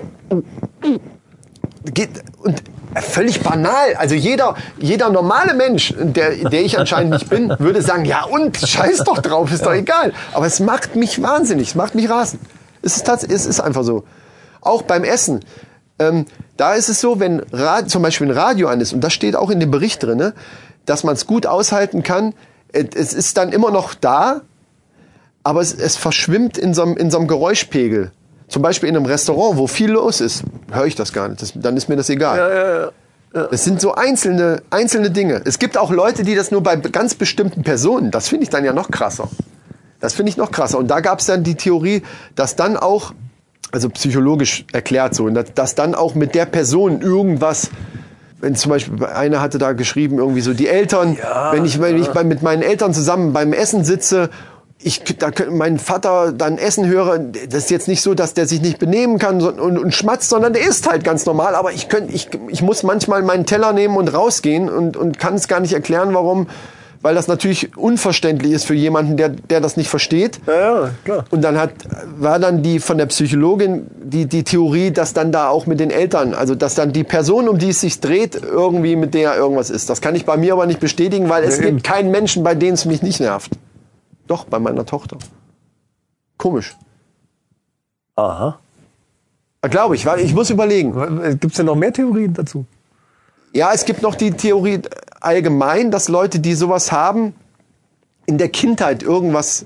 Speaker 1: geht und völlig banal. Also jeder, jeder normale Mensch, der, der ich anscheinend nicht bin, würde sagen, ja und, scheiß doch drauf, ist doch egal. Aber es macht mich wahnsinnig, es macht mich rasend. Es ist, es ist einfach so. Auch beim Essen. Ähm, da ist es so, wenn Ra zum Beispiel ein Radio an ist, und das steht auch in dem Bericht drinne, dass man es gut aushalten kann. Äh, Es ist dann immer noch da, aber es, es verschwimmt in so, einem, in so einem Geräuschpegel. Zum Beispiel in einem Restaurant, wo viel los ist, höre ich das gar nicht. Das, dann ist mir das egal. Es sind so einzelne, einzelne Dinge. Es gibt auch Leute, die das nur bei ganz bestimmten Personen, das finde ich dann ja noch krasser. Das finde ich noch krasser. Und da gab es dann die Theorie, dass dann auch, also psychologisch erklärt so, dass, dass dann auch mit der Person irgendwas, wenn zum Beispiel einer hatte da geschrieben, irgendwie so die Eltern, wenn ich, wenn ich bei, mit meinen Eltern zusammen beim Essen sitze, ich da kö- mein Vater dann Essen höre, das ist jetzt nicht so, dass der sich nicht benehmen kann so- und, und schmatzt, sondern der isst halt ganz normal. Aber ich könnte, ich, ich muss manchmal meinen Teller nehmen und rausgehen und, und kann es gar nicht erklären, warum, weil das natürlich unverständlich ist für jemanden, der, der das nicht versteht.
Speaker 2: Ja, ja, klar.
Speaker 1: Und dann hat, war dann die von der Psychologin die, die Theorie, dass dann da auch mit den Eltern, also dass dann die Person, um die es sich dreht, irgendwie mit der irgendwas ist. Das kann ich bei mir aber nicht bestätigen, weil es
Speaker 2: eben.
Speaker 1: gibt keinen Menschen, bei dem es mich nicht nervt. Doch, bei meiner Tochter. Komisch.
Speaker 2: Aha.
Speaker 1: Glaube ich, weil ich muss überlegen.
Speaker 2: Gibt es denn noch mehr Theorien dazu?
Speaker 1: Ja, es gibt noch die Theorie allgemein, dass Leute, die sowas haben, in der Kindheit irgendwas,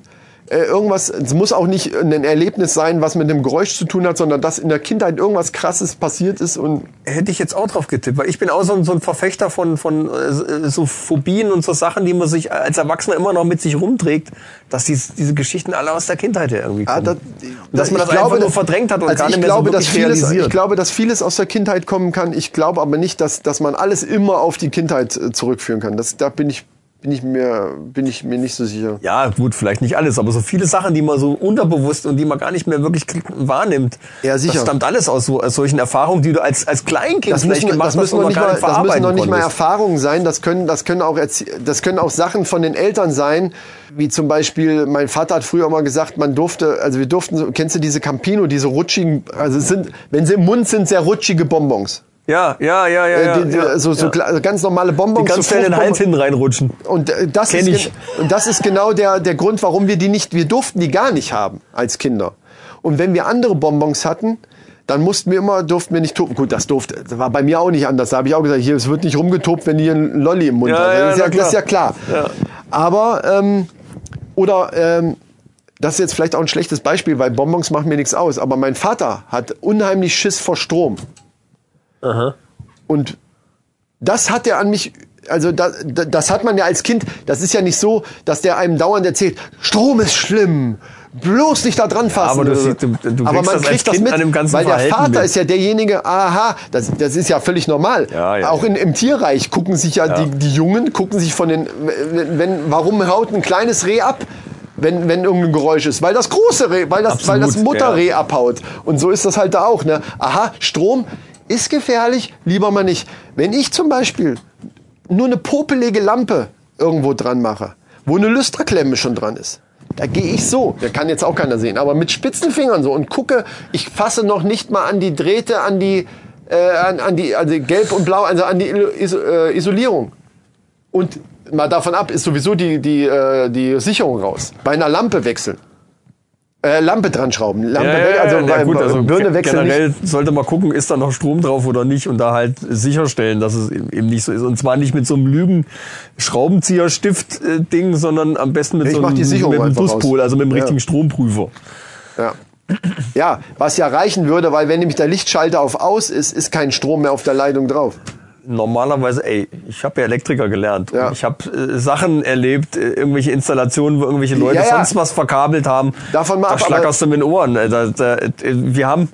Speaker 1: äh, irgendwas, es muss auch nicht ein Erlebnis sein, was mit dem Geräusch zu tun hat, sondern dass in der Kindheit irgendwas Krasses passiert ist und
Speaker 2: Hätte ich jetzt auch drauf getippt, weil ich bin auch so ein, so ein Verfechter von, von äh, so Phobien und so Sachen, die man sich als Erwachsener immer noch mit sich rumträgt, dass dies, diese Geschichten alle aus der Kindheit her irgendwie
Speaker 1: Ah,
Speaker 2: kommen.
Speaker 1: da-
Speaker 2: und dass man das einfach nur verdrängt hat und
Speaker 1: also
Speaker 2: gar nicht
Speaker 1: ich
Speaker 2: mehr
Speaker 1: glaube,
Speaker 2: so
Speaker 1: dass vieles,
Speaker 2: realisiert.
Speaker 1: Ich glaube, dass vieles aus der Kindheit kommen kann. Ich glaube aber nicht, dass, dass man alles immer auf die Kindheit äh, zurückführen kann. Das, da bin ich, bin ich mir, bin ich mir nicht so sicher.
Speaker 2: ja, gut, vielleicht nicht alles, aber so viele Sachen, die man so unterbewusst und die man gar nicht mehr wirklich wahrnimmt.
Speaker 1: Ja, sicher.
Speaker 2: Das stammt alles aus, so, aus solchen Erfahrungen, die du als, als Kleinkind
Speaker 1: Das
Speaker 2: vielleicht
Speaker 1: müssen,
Speaker 2: gemacht
Speaker 1: das müssen
Speaker 2: hast
Speaker 1: noch
Speaker 2: und
Speaker 1: nicht mal,
Speaker 2: nicht
Speaker 1: das müssen noch nicht mal. Erfahrungen sein. Das können, das können auch, das können auch Sachen von den Eltern sein, wie zum Beispiel, mein Vater hat früher mal gesagt, man durfte, also wir durften, so- kennst du diese Campino, diese rutschigen, also es sind, wenn sie im Mund sind, sehr rutschige Bonbons.
Speaker 2: Ja, ja, ja, ja.
Speaker 1: Äh,
Speaker 2: ja,
Speaker 1: die, die,
Speaker 2: ja,
Speaker 1: so, so
Speaker 2: ja.
Speaker 1: ganz normale Bonbons.
Speaker 2: Die ganz
Speaker 1: so
Speaker 2: schnell in den Hals hinten reinrutschen.
Speaker 1: Und äh, das,
Speaker 2: Kenn
Speaker 1: ist,
Speaker 2: ich.
Speaker 1: und das ist genau der, der Grund, warum wir die nicht, wir durften die gar nicht haben als Kinder. Und wenn wir andere Bonbons hatten, dann mussten wir immer, durften wir nicht toben. Gut, das durfte, das war bei mir auch nicht anders. Da habe ich auch gesagt, hier, es wird nicht rumgetobt, wenn ihr einen Lolli im Mund
Speaker 2: Ja,
Speaker 1: habt.
Speaker 2: ja,
Speaker 1: Das, ist ja,
Speaker 2: na
Speaker 1: das ist ja klar.
Speaker 2: Ja.
Speaker 1: Aber, ähm, oder, ähm, das ist jetzt vielleicht auch ein schlechtes Beispiel, weil Bonbons machen mir nichts aus. Aber mein Vater hat unheimlich Schiss vor Strom. Und das hat er an mich, also das, das hat man ja als Kind, das ist ja nicht so, dass der einem dauernd erzählt, Strom ist schlimm, bloß nicht da dran fassen.
Speaker 2: aber du siehst, du- du
Speaker 1: aber man
Speaker 2: das
Speaker 1: kriegt das mit, weil der Vater
Speaker 2: mit.
Speaker 1: ist ja derjenige, aha, das, das ist ja völlig normal.
Speaker 2: Ja, ja,
Speaker 1: Auch in, im Tierreich gucken sich ja, Die, die Jungen, gucken sich von den, wenn, warum haut ein kleines Reh ab? Wenn, wenn irgendein Geräusch ist, weil das große Reh, weil das, weil das
Speaker 2: Absolut,
Speaker 1: Mutterreh abhaut. Und so ist das halt da auch. Ne? Aha, Strom ist gefährlich, lieber mal nicht. Wenn ich zum Beispiel nur eine popelige Lampe irgendwo dran mache, wo eine Lüsterklemme schon dran ist, da gehe ich so, der kann jetzt auch keiner sehen, aber mit spitzen Fingern so und gucke, ich fasse noch nicht mal an die Drähte, an die, äh, an, an die, also gelb und blau, also an die äh, Isolierung. Und mal davon ab, ist sowieso die, die, äh, die Sicherung raus. Bei einer Lampe wechseln. Äh, Lampe dran schrauben. Lampe weg, also,
Speaker 2: ja, gut, also
Speaker 1: Birne wechseln
Speaker 2: generell
Speaker 1: nicht.
Speaker 2: sollte man gucken, ist da noch Strom drauf oder nicht und da halt sicherstellen, dass es eben nicht so ist. Und zwar nicht mit so einem Lügen Schraubenzieher-Stift äh, sondern am besten mit
Speaker 1: Ich
Speaker 2: so einem, mit einem Buspol, also mit dem
Speaker 1: Ja.
Speaker 2: richtigen Stromprüfer.
Speaker 1: Ja. ja, was ja reichen würde, weil wenn nämlich der Lichtschalter auf aus ist, ist kein Strom mehr auf der Leitung drauf.
Speaker 2: Normalerweise, ey, ich habe ja Elektriker gelernt.
Speaker 1: Ja.
Speaker 2: Ich habe äh, Sachen erlebt, äh, irgendwelche Installationen, wo irgendwelche Leute
Speaker 1: Ja, ja.
Speaker 2: sonst was verkabelt haben.
Speaker 1: Davon mal
Speaker 2: da
Speaker 1: ab,
Speaker 2: schlackerst du mit den Ohren. Äh, Da, da, äh, wir haben,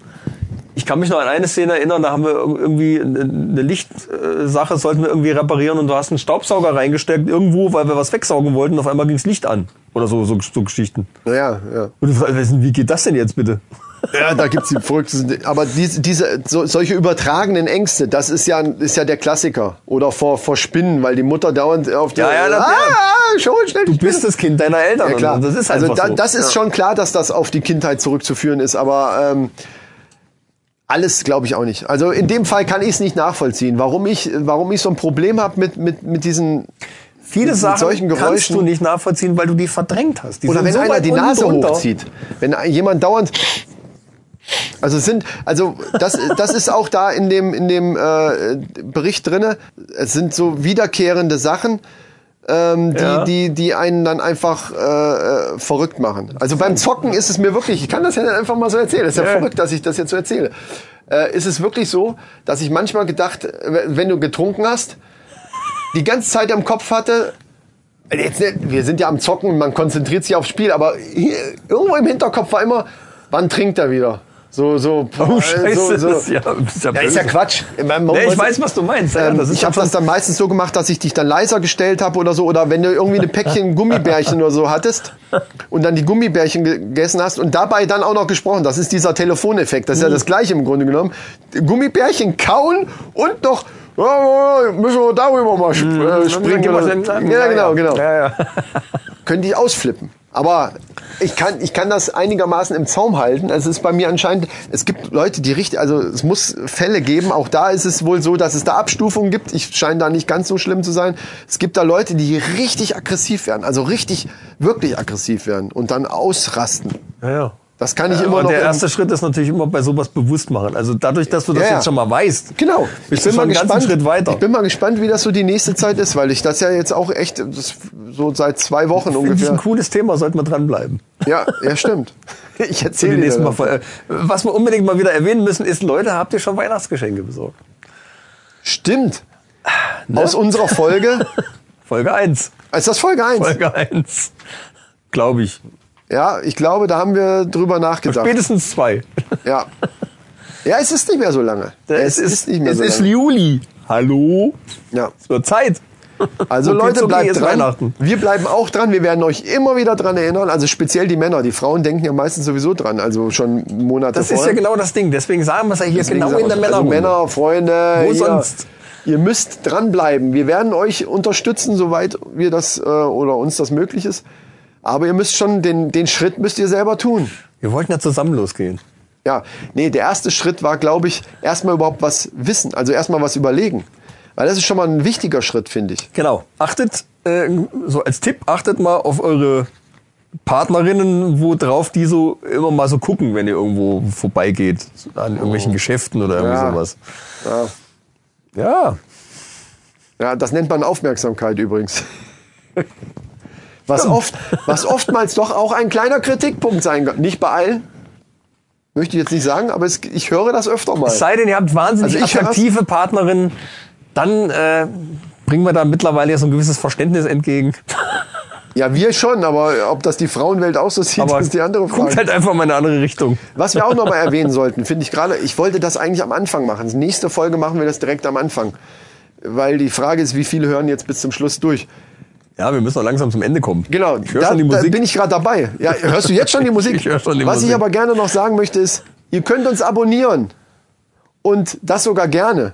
Speaker 2: ich kann mich noch an eine Szene erinnern, da haben wir ir- irgendwie eine eine Lichtsache, sollten wir irgendwie reparieren und du hast einen Staubsauger reingesteckt irgendwo, weil wir was wegsaugen wollten und auf einmal ging's Licht an. Oder so, so, so Geschichten.
Speaker 1: Ja, ja.
Speaker 2: Und du fragst, wie geht das denn jetzt bitte?
Speaker 1: Ja, da gibt's die verrücktesten. Aber diese, diese so, solche übertragenen Ängste, das ist ja, ist ja der Klassiker. Oder vor, vor Spinnen, weil die Mutter dauernd auf der.
Speaker 2: Ja, ja, das-
Speaker 1: ah, schon schnell.
Speaker 2: Du bist das Kind deiner Eltern.
Speaker 1: ja, klar.
Speaker 2: Das ist
Speaker 1: also da,
Speaker 2: so.
Speaker 1: das ist schon klar, dass das auf die Kindheit zurückzuführen ist. Aber ähm, alles glaube ich auch nicht. Also in dem Fall kann ich es nicht nachvollziehen, warum ich, warum ich so ein Problem habe mit, mit, mit diesen.
Speaker 2: Viele Sachen
Speaker 1: solchen
Speaker 2: kannst du nicht nachvollziehen, weil du die verdrängt hast. Die
Speaker 1: Oder wenn
Speaker 2: so
Speaker 1: einer die Nase
Speaker 2: drunter.
Speaker 1: hochzieht. Wenn jemand dauernd. Also es sind, also das, das ist auch da in dem in dem äh, Bericht drinne. Es sind so wiederkehrende Sachen, ähm, die
Speaker 2: Ja.
Speaker 1: die die einen dann einfach äh, äh, verrückt machen. Also beim Zocken ist es mir wirklich, ich kann das ja nicht einfach mal so erzählen. Das ist ja,
Speaker 2: Ja.
Speaker 1: verrückt, dass ich das jetzt so erzähle. Äh, ist es wirklich so, dass ich manchmal gedacht, wenn du getrunken hast, die ganze Zeit im Kopf hatte, Jetzt wir sind ja am Zocken, man konzentriert sich aufs Spiel, aber hier, irgendwo im Hinterkopf war immer, wann trinkt er wieder? So, so,
Speaker 2: Oh,
Speaker 1: äh,
Speaker 2: scheiße.
Speaker 1: so, so.
Speaker 2: ja, ist ja,
Speaker 1: Ja, ist ja. Quatsch. Man- man
Speaker 2: Nee, ich weiß, was du meinst. Ja,
Speaker 1: ähm, ich habe das dann meistens so gemacht, dass ich dich dann leiser gestellt habe oder so. Oder wenn du irgendwie eine Päckchen Gummibärchen oder so hattest und dann die Gummibärchen gegessen hast und dabei dann auch noch gesprochen. Das ist dieser Telefoneffekt. Das ist ja
Speaker 2: Mhm.
Speaker 1: das Gleiche im Grunde genommen. Gummibärchen kauen und noch oh, müssen wir darüber mal sp- äh, springen. Ja, genau, genau.
Speaker 2: Ja, ja.
Speaker 1: Könnte ich ausflippen. Aber ich kann, ich kann das einigermaßen im Zaum halten. Also Es ist bei mir anscheinend, es gibt Leute, die richtig, also es muss Fälle geben. Auch da ist es wohl so, dass es da Abstufungen gibt. Ich scheine da nicht ganz so schlimm zu sein. Es gibt da Leute, die richtig aggressiv werden. Also richtig, wirklich aggressiv werden und dann ausrasten.
Speaker 2: Ja, ja.
Speaker 1: Das kann ich
Speaker 2: Ja,
Speaker 1: immer noch.
Speaker 2: der erste Schritt ist natürlich immer bei sowas bewusst machen. Also dadurch, dass du das
Speaker 1: Ja,
Speaker 2: jetzt schon mal weißt.
Speaker 1: Genau.
Speaker 2: Bist du schon einen ganzen Schritt weiter.
Speaker 1: Ich bin mal gespannt, wie das so die nächste Zeit ist, weil ich das ja jetzt auch echt das so seit zwei Wochen
Speaker 2: ich
Speaker 1: ungefähr.
Speaker 2: ein cooles Thema, sollten wir dranbleiben.
Speaker 1: Ja, ja, stimmt. Ich erzähle dir
Speaker 2: nächsten Mal.
Speaker 1: davon.
Speaker 2: Äh, Was wir unbedingt mal wieder erwähnen müssen, ist, Leute, habt ihr schon Weihnachtsgeschenke besorgt?
Speaker 1: Stimmt.
Speaker 2: Ne?
Speaker 1: Aus unserer Folge.
Speaker 2: Folge 1.
Speaker 1: Ist das Folge 1?
Speaker 2: Folge 1. Glaube ich.
Speaker 1: Ja, ich glaube, da haben wir drüber nachgedacht.
Speaker 2: Spätestens zwei.
Speaker 1: Ja. Ja, es ist nicht mehr so lange. Es, ist, nicht mehr
Speaker 2: es
Speaker 1: so
Speaker 2: ist
Speaker 1: lange.
Speaker 2: Juli. Hallo?
Speaker 1: Ja.
Speaker 2: Es wird Zeit.
Speaker 1: Also Leute,
Speaker 2: okay,
Speaker 1: bleibt
Speaker 2: ist
Speaker 1: dran.
Speaker 2: Weihnachten.
Speaker 1: Wir bleiben auch dran. Wir werden euch immer wieder dran erinnern. Also speziell die Männer. Die Frauen denken ja meistens sowieso dran. Also schon Monate
Speaker 2: Das ist
Speaker 1: vorher.
Speaker 2: ja genau das Ding. Deswegen sagen wir es ja hier
Speaker 1: Deswegen
Speaker 2: genau in der
Speaker 1: es. also. Männer, Freunde,
Speaker 2: Wo
Speaker 1: ihr,
Speaker 2: sonst?
Speaker 1: ihr müsst dranbleiben. Wir werden euch unterstützen, soweit wir das äh, oder uns das möglich ist. Aber ihr müsst schon den, den Schritt müsst ihr selber tun.
Speaker 2: Wir wollten ja zusammen losgehen.
Speaker 1: Ja, nee, der erste Schritt war, glaube ich, erstmal überhaupt was wissen, also erstmal was überlegen. Weil das ist schon mal ein wichtiger Schritt, finde ich.
Speaker 2: Genau. Achtet, äh, so als Tipp, achtet mal auf eure Partnerinnen, wo drauf die so immer mal so gucken, wenn ihr irgendwo vorbeigeht. An irgendwelchen Geschäften oder irgendwie
Speaker 1: Oh. Ja.
Speaker 2: sowas.
Speaker 1: Ja.
Speaker 2: Ja.
Speaker 1: ja, das nennt man Aufmerksamkeit übrigens. Was, oft, was oftmals doch auch ein kleiner Kritikpunkt sein kann. Nicht bei allen, möchte ich jetzt nicht sagen, aber es, ich höre das öfter mal.
Speaker 2: Es sei denn, ihr habt wahnsinnig
Speaker 1: Also
Speaker 2: attraktive Partnerinnen, dann äh, bringen wir da mittlerweile ja so ein gewisses Verständnis entgegen.
Speaker 1: Ja, wir schon, aber ob das die Frauenwelt auch so sieht,
Speaker 2: Aber
Speaker 1: ist die andere
Speaker 2: guckt
Speaker 1: Frage.
Speaker 2: halt einfach mal in eine andere Richtung.
Speaker 1: Was wir auch noch mal erwähnen sollten, finde ich gerade, ich wollte das eigentlich am Anfang machen. Nächste Folge machen wir das direkt am Anfang. Weil die Frage ist, wie viele hören jetzt bis zum Schluss durch?
Speaker 2: Ja, wir müssen auch langsam zum Ende kommen.
Speaker 1: Genau,
Speaker 2: Ich
Speaker 1: da,
Speaker 2: schon die
Speaker 1: da
Speaker 2: Musik.
Speaker 1: bin ich gerade dabei. Ja, hörst du jetzt schon die Musik?
Speaker 2: Ich höre schon die
Speaker 1: Was ich
Speaker 2: Musik.
Speaker 1: aber gerne noch sagen möchte ist, ihr könnt uns abonnieren und das sogar gerne.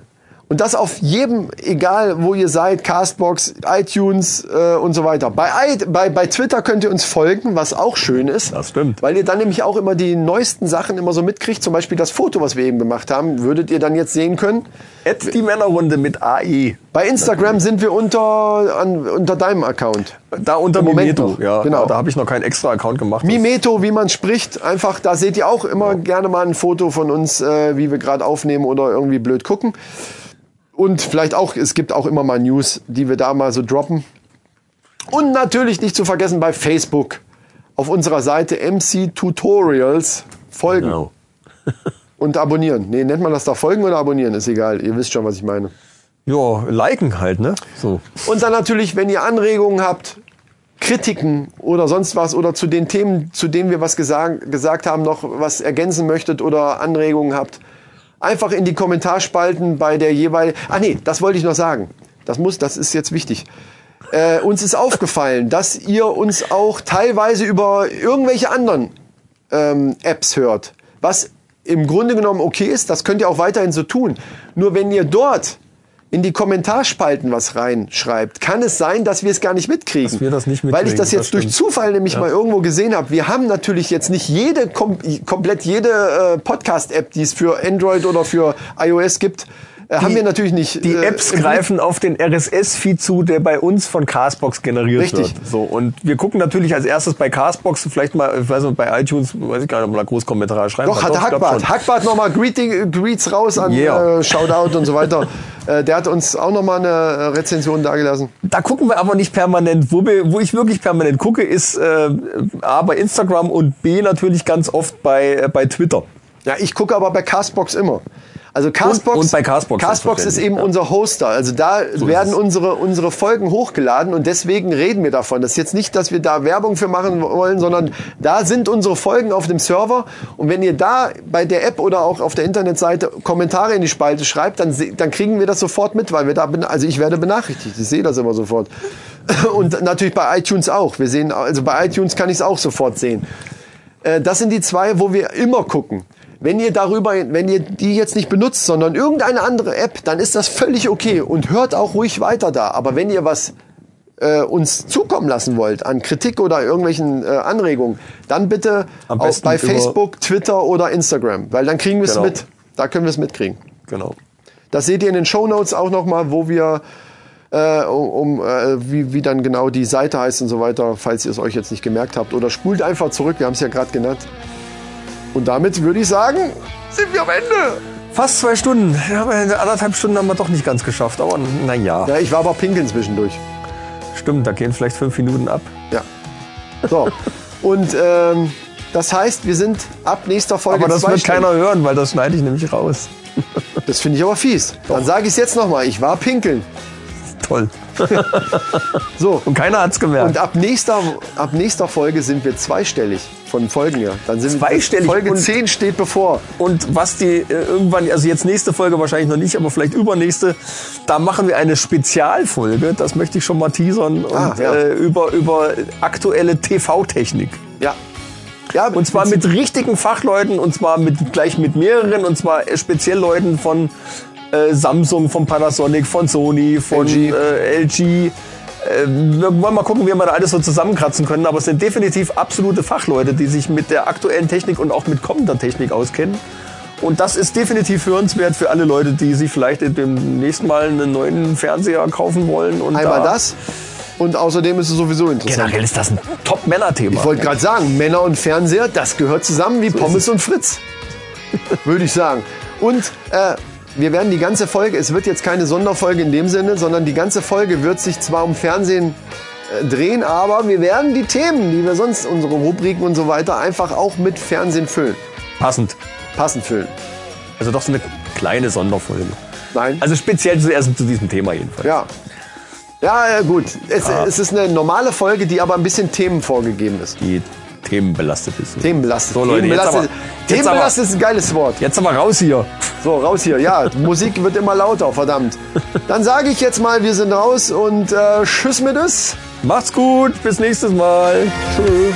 Speaker 1: Und das auf jedem, egal wo ihr seid, Castbox, iTunes äh, und so weiter. Bei, bei, bei Twitter könnt ihr uns folgen, was auch schön ist.
Speaker 2: Das stimmt.
Speaker 1: Weil ihr dann nämlich auch immer die neuesten Sachen immer so mitkriegt. Zum Beispiel das Foto, was wir eben gemacht haben, würdet ihr dann jetzt sehen können.
Speaker 2: At die Männerrunde mit AE.
Speaker 1: Bei Instagram sind wir unter, an, unter deinem Account.
Speaker 2: Da unter
Speaker 1: Im Moment
Speaker 2: Mimeto.
Speaker 1: noch,
Speaker 2: Ja,
Speaker 1: genau.
Speaker 2: Da, habe ich noch keinen extra Account gemacht.
Speaker 1: Mimeto, wie man spricht, einfach, da seht ihr auch immer gerne mal ein Foto von uns, äh, wie wir gerade aufnehmen oder irgendwie blöd gucken. Und vielleicht auch, es gibt auch immer mal News, die wir da mal so droppen. Und natürlich nicht zu vergessen bei Facebook auf unserer Seite MC Tutorials folgen
Speaker 2: Genau.
Speaker 1: und abonnieren. Nee, nennt man das da folgen oder abonnieren? Ist egal, ihr wisst schon, was ich meine.
Speaker 2: Ja, liken halt, ne? So.
Speaker 1: Und dann natürlich, wenn ihr Anregungen habt, Kritiken oder sonst was oder zu den Themen, zu denen wir was gesagt, gesagt haben, noch was ergänzen möchtet oder Anregungen habt, einfach in die Kommentarspalten bei der jeweiligen. Ah nee, das wollte ich noch sagen. Das muss, das ist jetzt wichtig. Äh, uns ist aufgefallen, dass ihr uns auch teilweise über irgendwelche anderen ähm, Apps hört. Was im Grunde genommen okay ist, das könnt ihr auch weiterhin so tun. Nur wenn ihr dort in die Kommentarspalten was reinschreibt, kann es sein, dass wir es gar nicht mitkriegen.
Speaker 2: Dass wir das nicht
Speaker 1: Weil ich
Speaker 2: mitkriegen,
Speaker 1: das jetzt
Speaker 2: das
Speaker 1: durch. Zufall nämlich mal irgendwo gesehen habe. Wir haben natürlich jetzt nicht jede, kom komplett jede äh, Podcast-App, die es für Android oder für iOS gibt, äh, haben wir natürlich nicht.
Speaker 2: Die
Speaker 1: äh,
Speaker 2: Apps greifen auf den RSS-Feed zu, der bei uns von Castbox generiert
Speaker 1: Richtig.
Speaker 2: wird. So und wir gucken natürlich als erstes bei Castbox, vielleicht mal, ich weiß nicht, bei iTunes, weiß ich gar nicht, ob man da Großkommentare schreiben
Speaker 1: Doch,
Speaker 2: ich glaub
Speaker 1: Hackbart. Hackbart nochmal Greeting, Greets raus an
Speaker 2: Yeah.
Speaker 1: äh, Shoutout und so weiter. äh, der hat uns auch nochmal eine Rezension dagelassen.
Speaker 2: Da gucken wir aber nicht permanent. Wo, wir, wo ich wirklich permanent gucke, ist äh, A bei Instagram und B natürlich ganz oft bei, äh, bei Twitter.
Speaker 1: Ja, ich gucke aber bei Castbox immer. Also Castbox,
Speaker 2: Und- und bei Castbox
Speaker 1: Castbox ist eben
Speaker 2: ja.
Speaker 1: unser Hoster. Also da werden
Speaker 2: es.
Speaker 1: unsere, unsere Folgen hochgeladen und deswegen reden wir davon. Das ist jetzt nicht, dass wir da Werbung für machen wollen, sondern da sind unsere Folgen auf dem Server und wenn ihr da bei der App oder auch auf der Internetseite Kommentare in die Spalte schreibt, dann, dann kriegen wir das sofort mit, weil wir da, also ich werde benachrichtigt. Ich sehe das immer sofort. Und natürlich bei iTunes auch. Wir sehen, also bei iTunes kann ich es auch sofort sehen. Äh, Das sind die zwei, wo wir immer gucken. Wenn ihr darüber, wenn ihr die jetzt nicht benutzt, sondern irgendeine andere App, dann ist das völlig okay und hört auch ruhig weiter da. Aber wenn ihr was äh, uns zukommen lassen wollt an Kritik oder irgendwelchen äh, Anregungen, dann bitte auch bei Facebook, Twitter oder Instagram, weil dann kriegen wir es
Speaker 2: Genau.
Speaker 1: mit. Da können wir es mitkriegen.
Speaker 2: Genau.
Speaker 1: Das seht ihr in den Shownotes auch nochmal, wo wir, äh, um, um äh, wie, wie dann genau die Seite heißt und so weiter, falls ihr es euch jetzt nicht gemerkt habt. Oder spult einfach zurück, wir haben es ja gerade genannt. Und damit würde ich sagen, sind wir am Ende.
Speaker 2: Fast zwei Stunden. Ja, anderthalb Stunden haben wir doch nicht ganz geschafft. Aber naja,
Speaker 1: Ja, ich war aber pinkeln zwischendurch.
Speaker 2: stimmt, da gehen vielleicht fünf Minuten ab.
Speaker 1: Ja. So. und ähm, das heißt, wir sind ab nächster Folge
Speaker 2: Aber das wird
Speaker 1: zweistellig.
Speaker 2: keiner hören, weil das schneide ich nämlich raus.
Speaker 1: Das finde ich aber fies. Dann sage ich es jetzt nochmal. Ich war pinkeln.
Speaker 2: Toll.
Speaker 1: So.
Speaker 2: Und keiner hat's gemerkt.
Speaker 1: Und ab nächster, ab nächster Folge sind wir zweistellig von Folgen her. Dann sind
Speaker 2: Zweistellig
Speaker 1: Folge
Speaker 2: und-
Speaker 1: 10 steht bevor.
Speaker 2: Und was die äh, irgendwann, also jetzt nächste Folge wahrscheinlich noch nicht, aber vielleicht übernächste, da machen wir eine Spezialfolge, das möchte ich schon mal teasern, und,
Speaker 1: Ah, ja.
Speaker 2: äh, über, über aktuelle TV-Technik.
Speaker 1: Ja. Ja,
Speaker 2: Und zwar mit richtigen Fachleuten, und zwar mit, gleich mit mehreren, und zwar äh, speziell Leuten von äh, Samsung, von Panasonic, von Sony, von
Speaker 1: LG.
Speaker 2: Äh, LG. Äh, wir wollen mal gucken, wie wir da alles so zusammenkratzen können, aber es sind definitiv absolute Fachleute, die sich mit der aktuellen Technik und auch mit kommender Technik auskennen. Und das ist definitiv hörenswert für alle Leute, die sich vielleicht in dem nächsten Mal einen neuen Fernseher kaufen wollen. Und
Speaker 1: einmal
Speaker 2: da
Speaker 1: das. Und außerdem ist es sowieso interessant.
Speaker 2: Generell ist das ein Top-Männer-Thema.
Speaker 1: Ich wollte gerade sagen, Männer und Fernseher, das gehört zusammen wie Pommes und Fritz. Würde ich sagen. Und äh, wir werden die ganze Folge, es wird jetzt keine Sonderfolge in dem Sinne, sondern die ganze Folge wird sich zwar um Fernsehen äh, drehen, aber wir werden die Themen, die wir sonst, unsere Rubriken und so weiter, einfach auch mit Fernsehen füllen.
Speaker 2: Passend.
Speaker 1: Passend füllen.
Speaker 2: Also doch so eine kleine Sonderfolge.
Speaker 1: Nein?
Speaker 2: Also speziell zuerst zu diesem Thema jedenfalls.
Speaker 1: ja. Ja, gut. Es, es ist eine normale Folge, die aber ein bisschen Themen vorgegeben ist.
Speaker 2: Die themenbelastet ist.
Speaker 1: Themenbelastet.
Speaker 2: So, Leute, jetzt
Speaker 1: Themenbelastet,
Speaker 2: aber- jetzt
Speaker 1: Themenbelastet ist ein geiles Wort.
Speaker 2: Jetzt aber raus hier.
Speaker 1: So, raus hier. Ja, Musik wird immer lauter, verdammt. Dann sage ich jetzt mal, wir sind raus und äh, tschüss mit es.
Speaker 2: Macht's gut, bis nächstes Mal.
Speaker 1: Tschüss.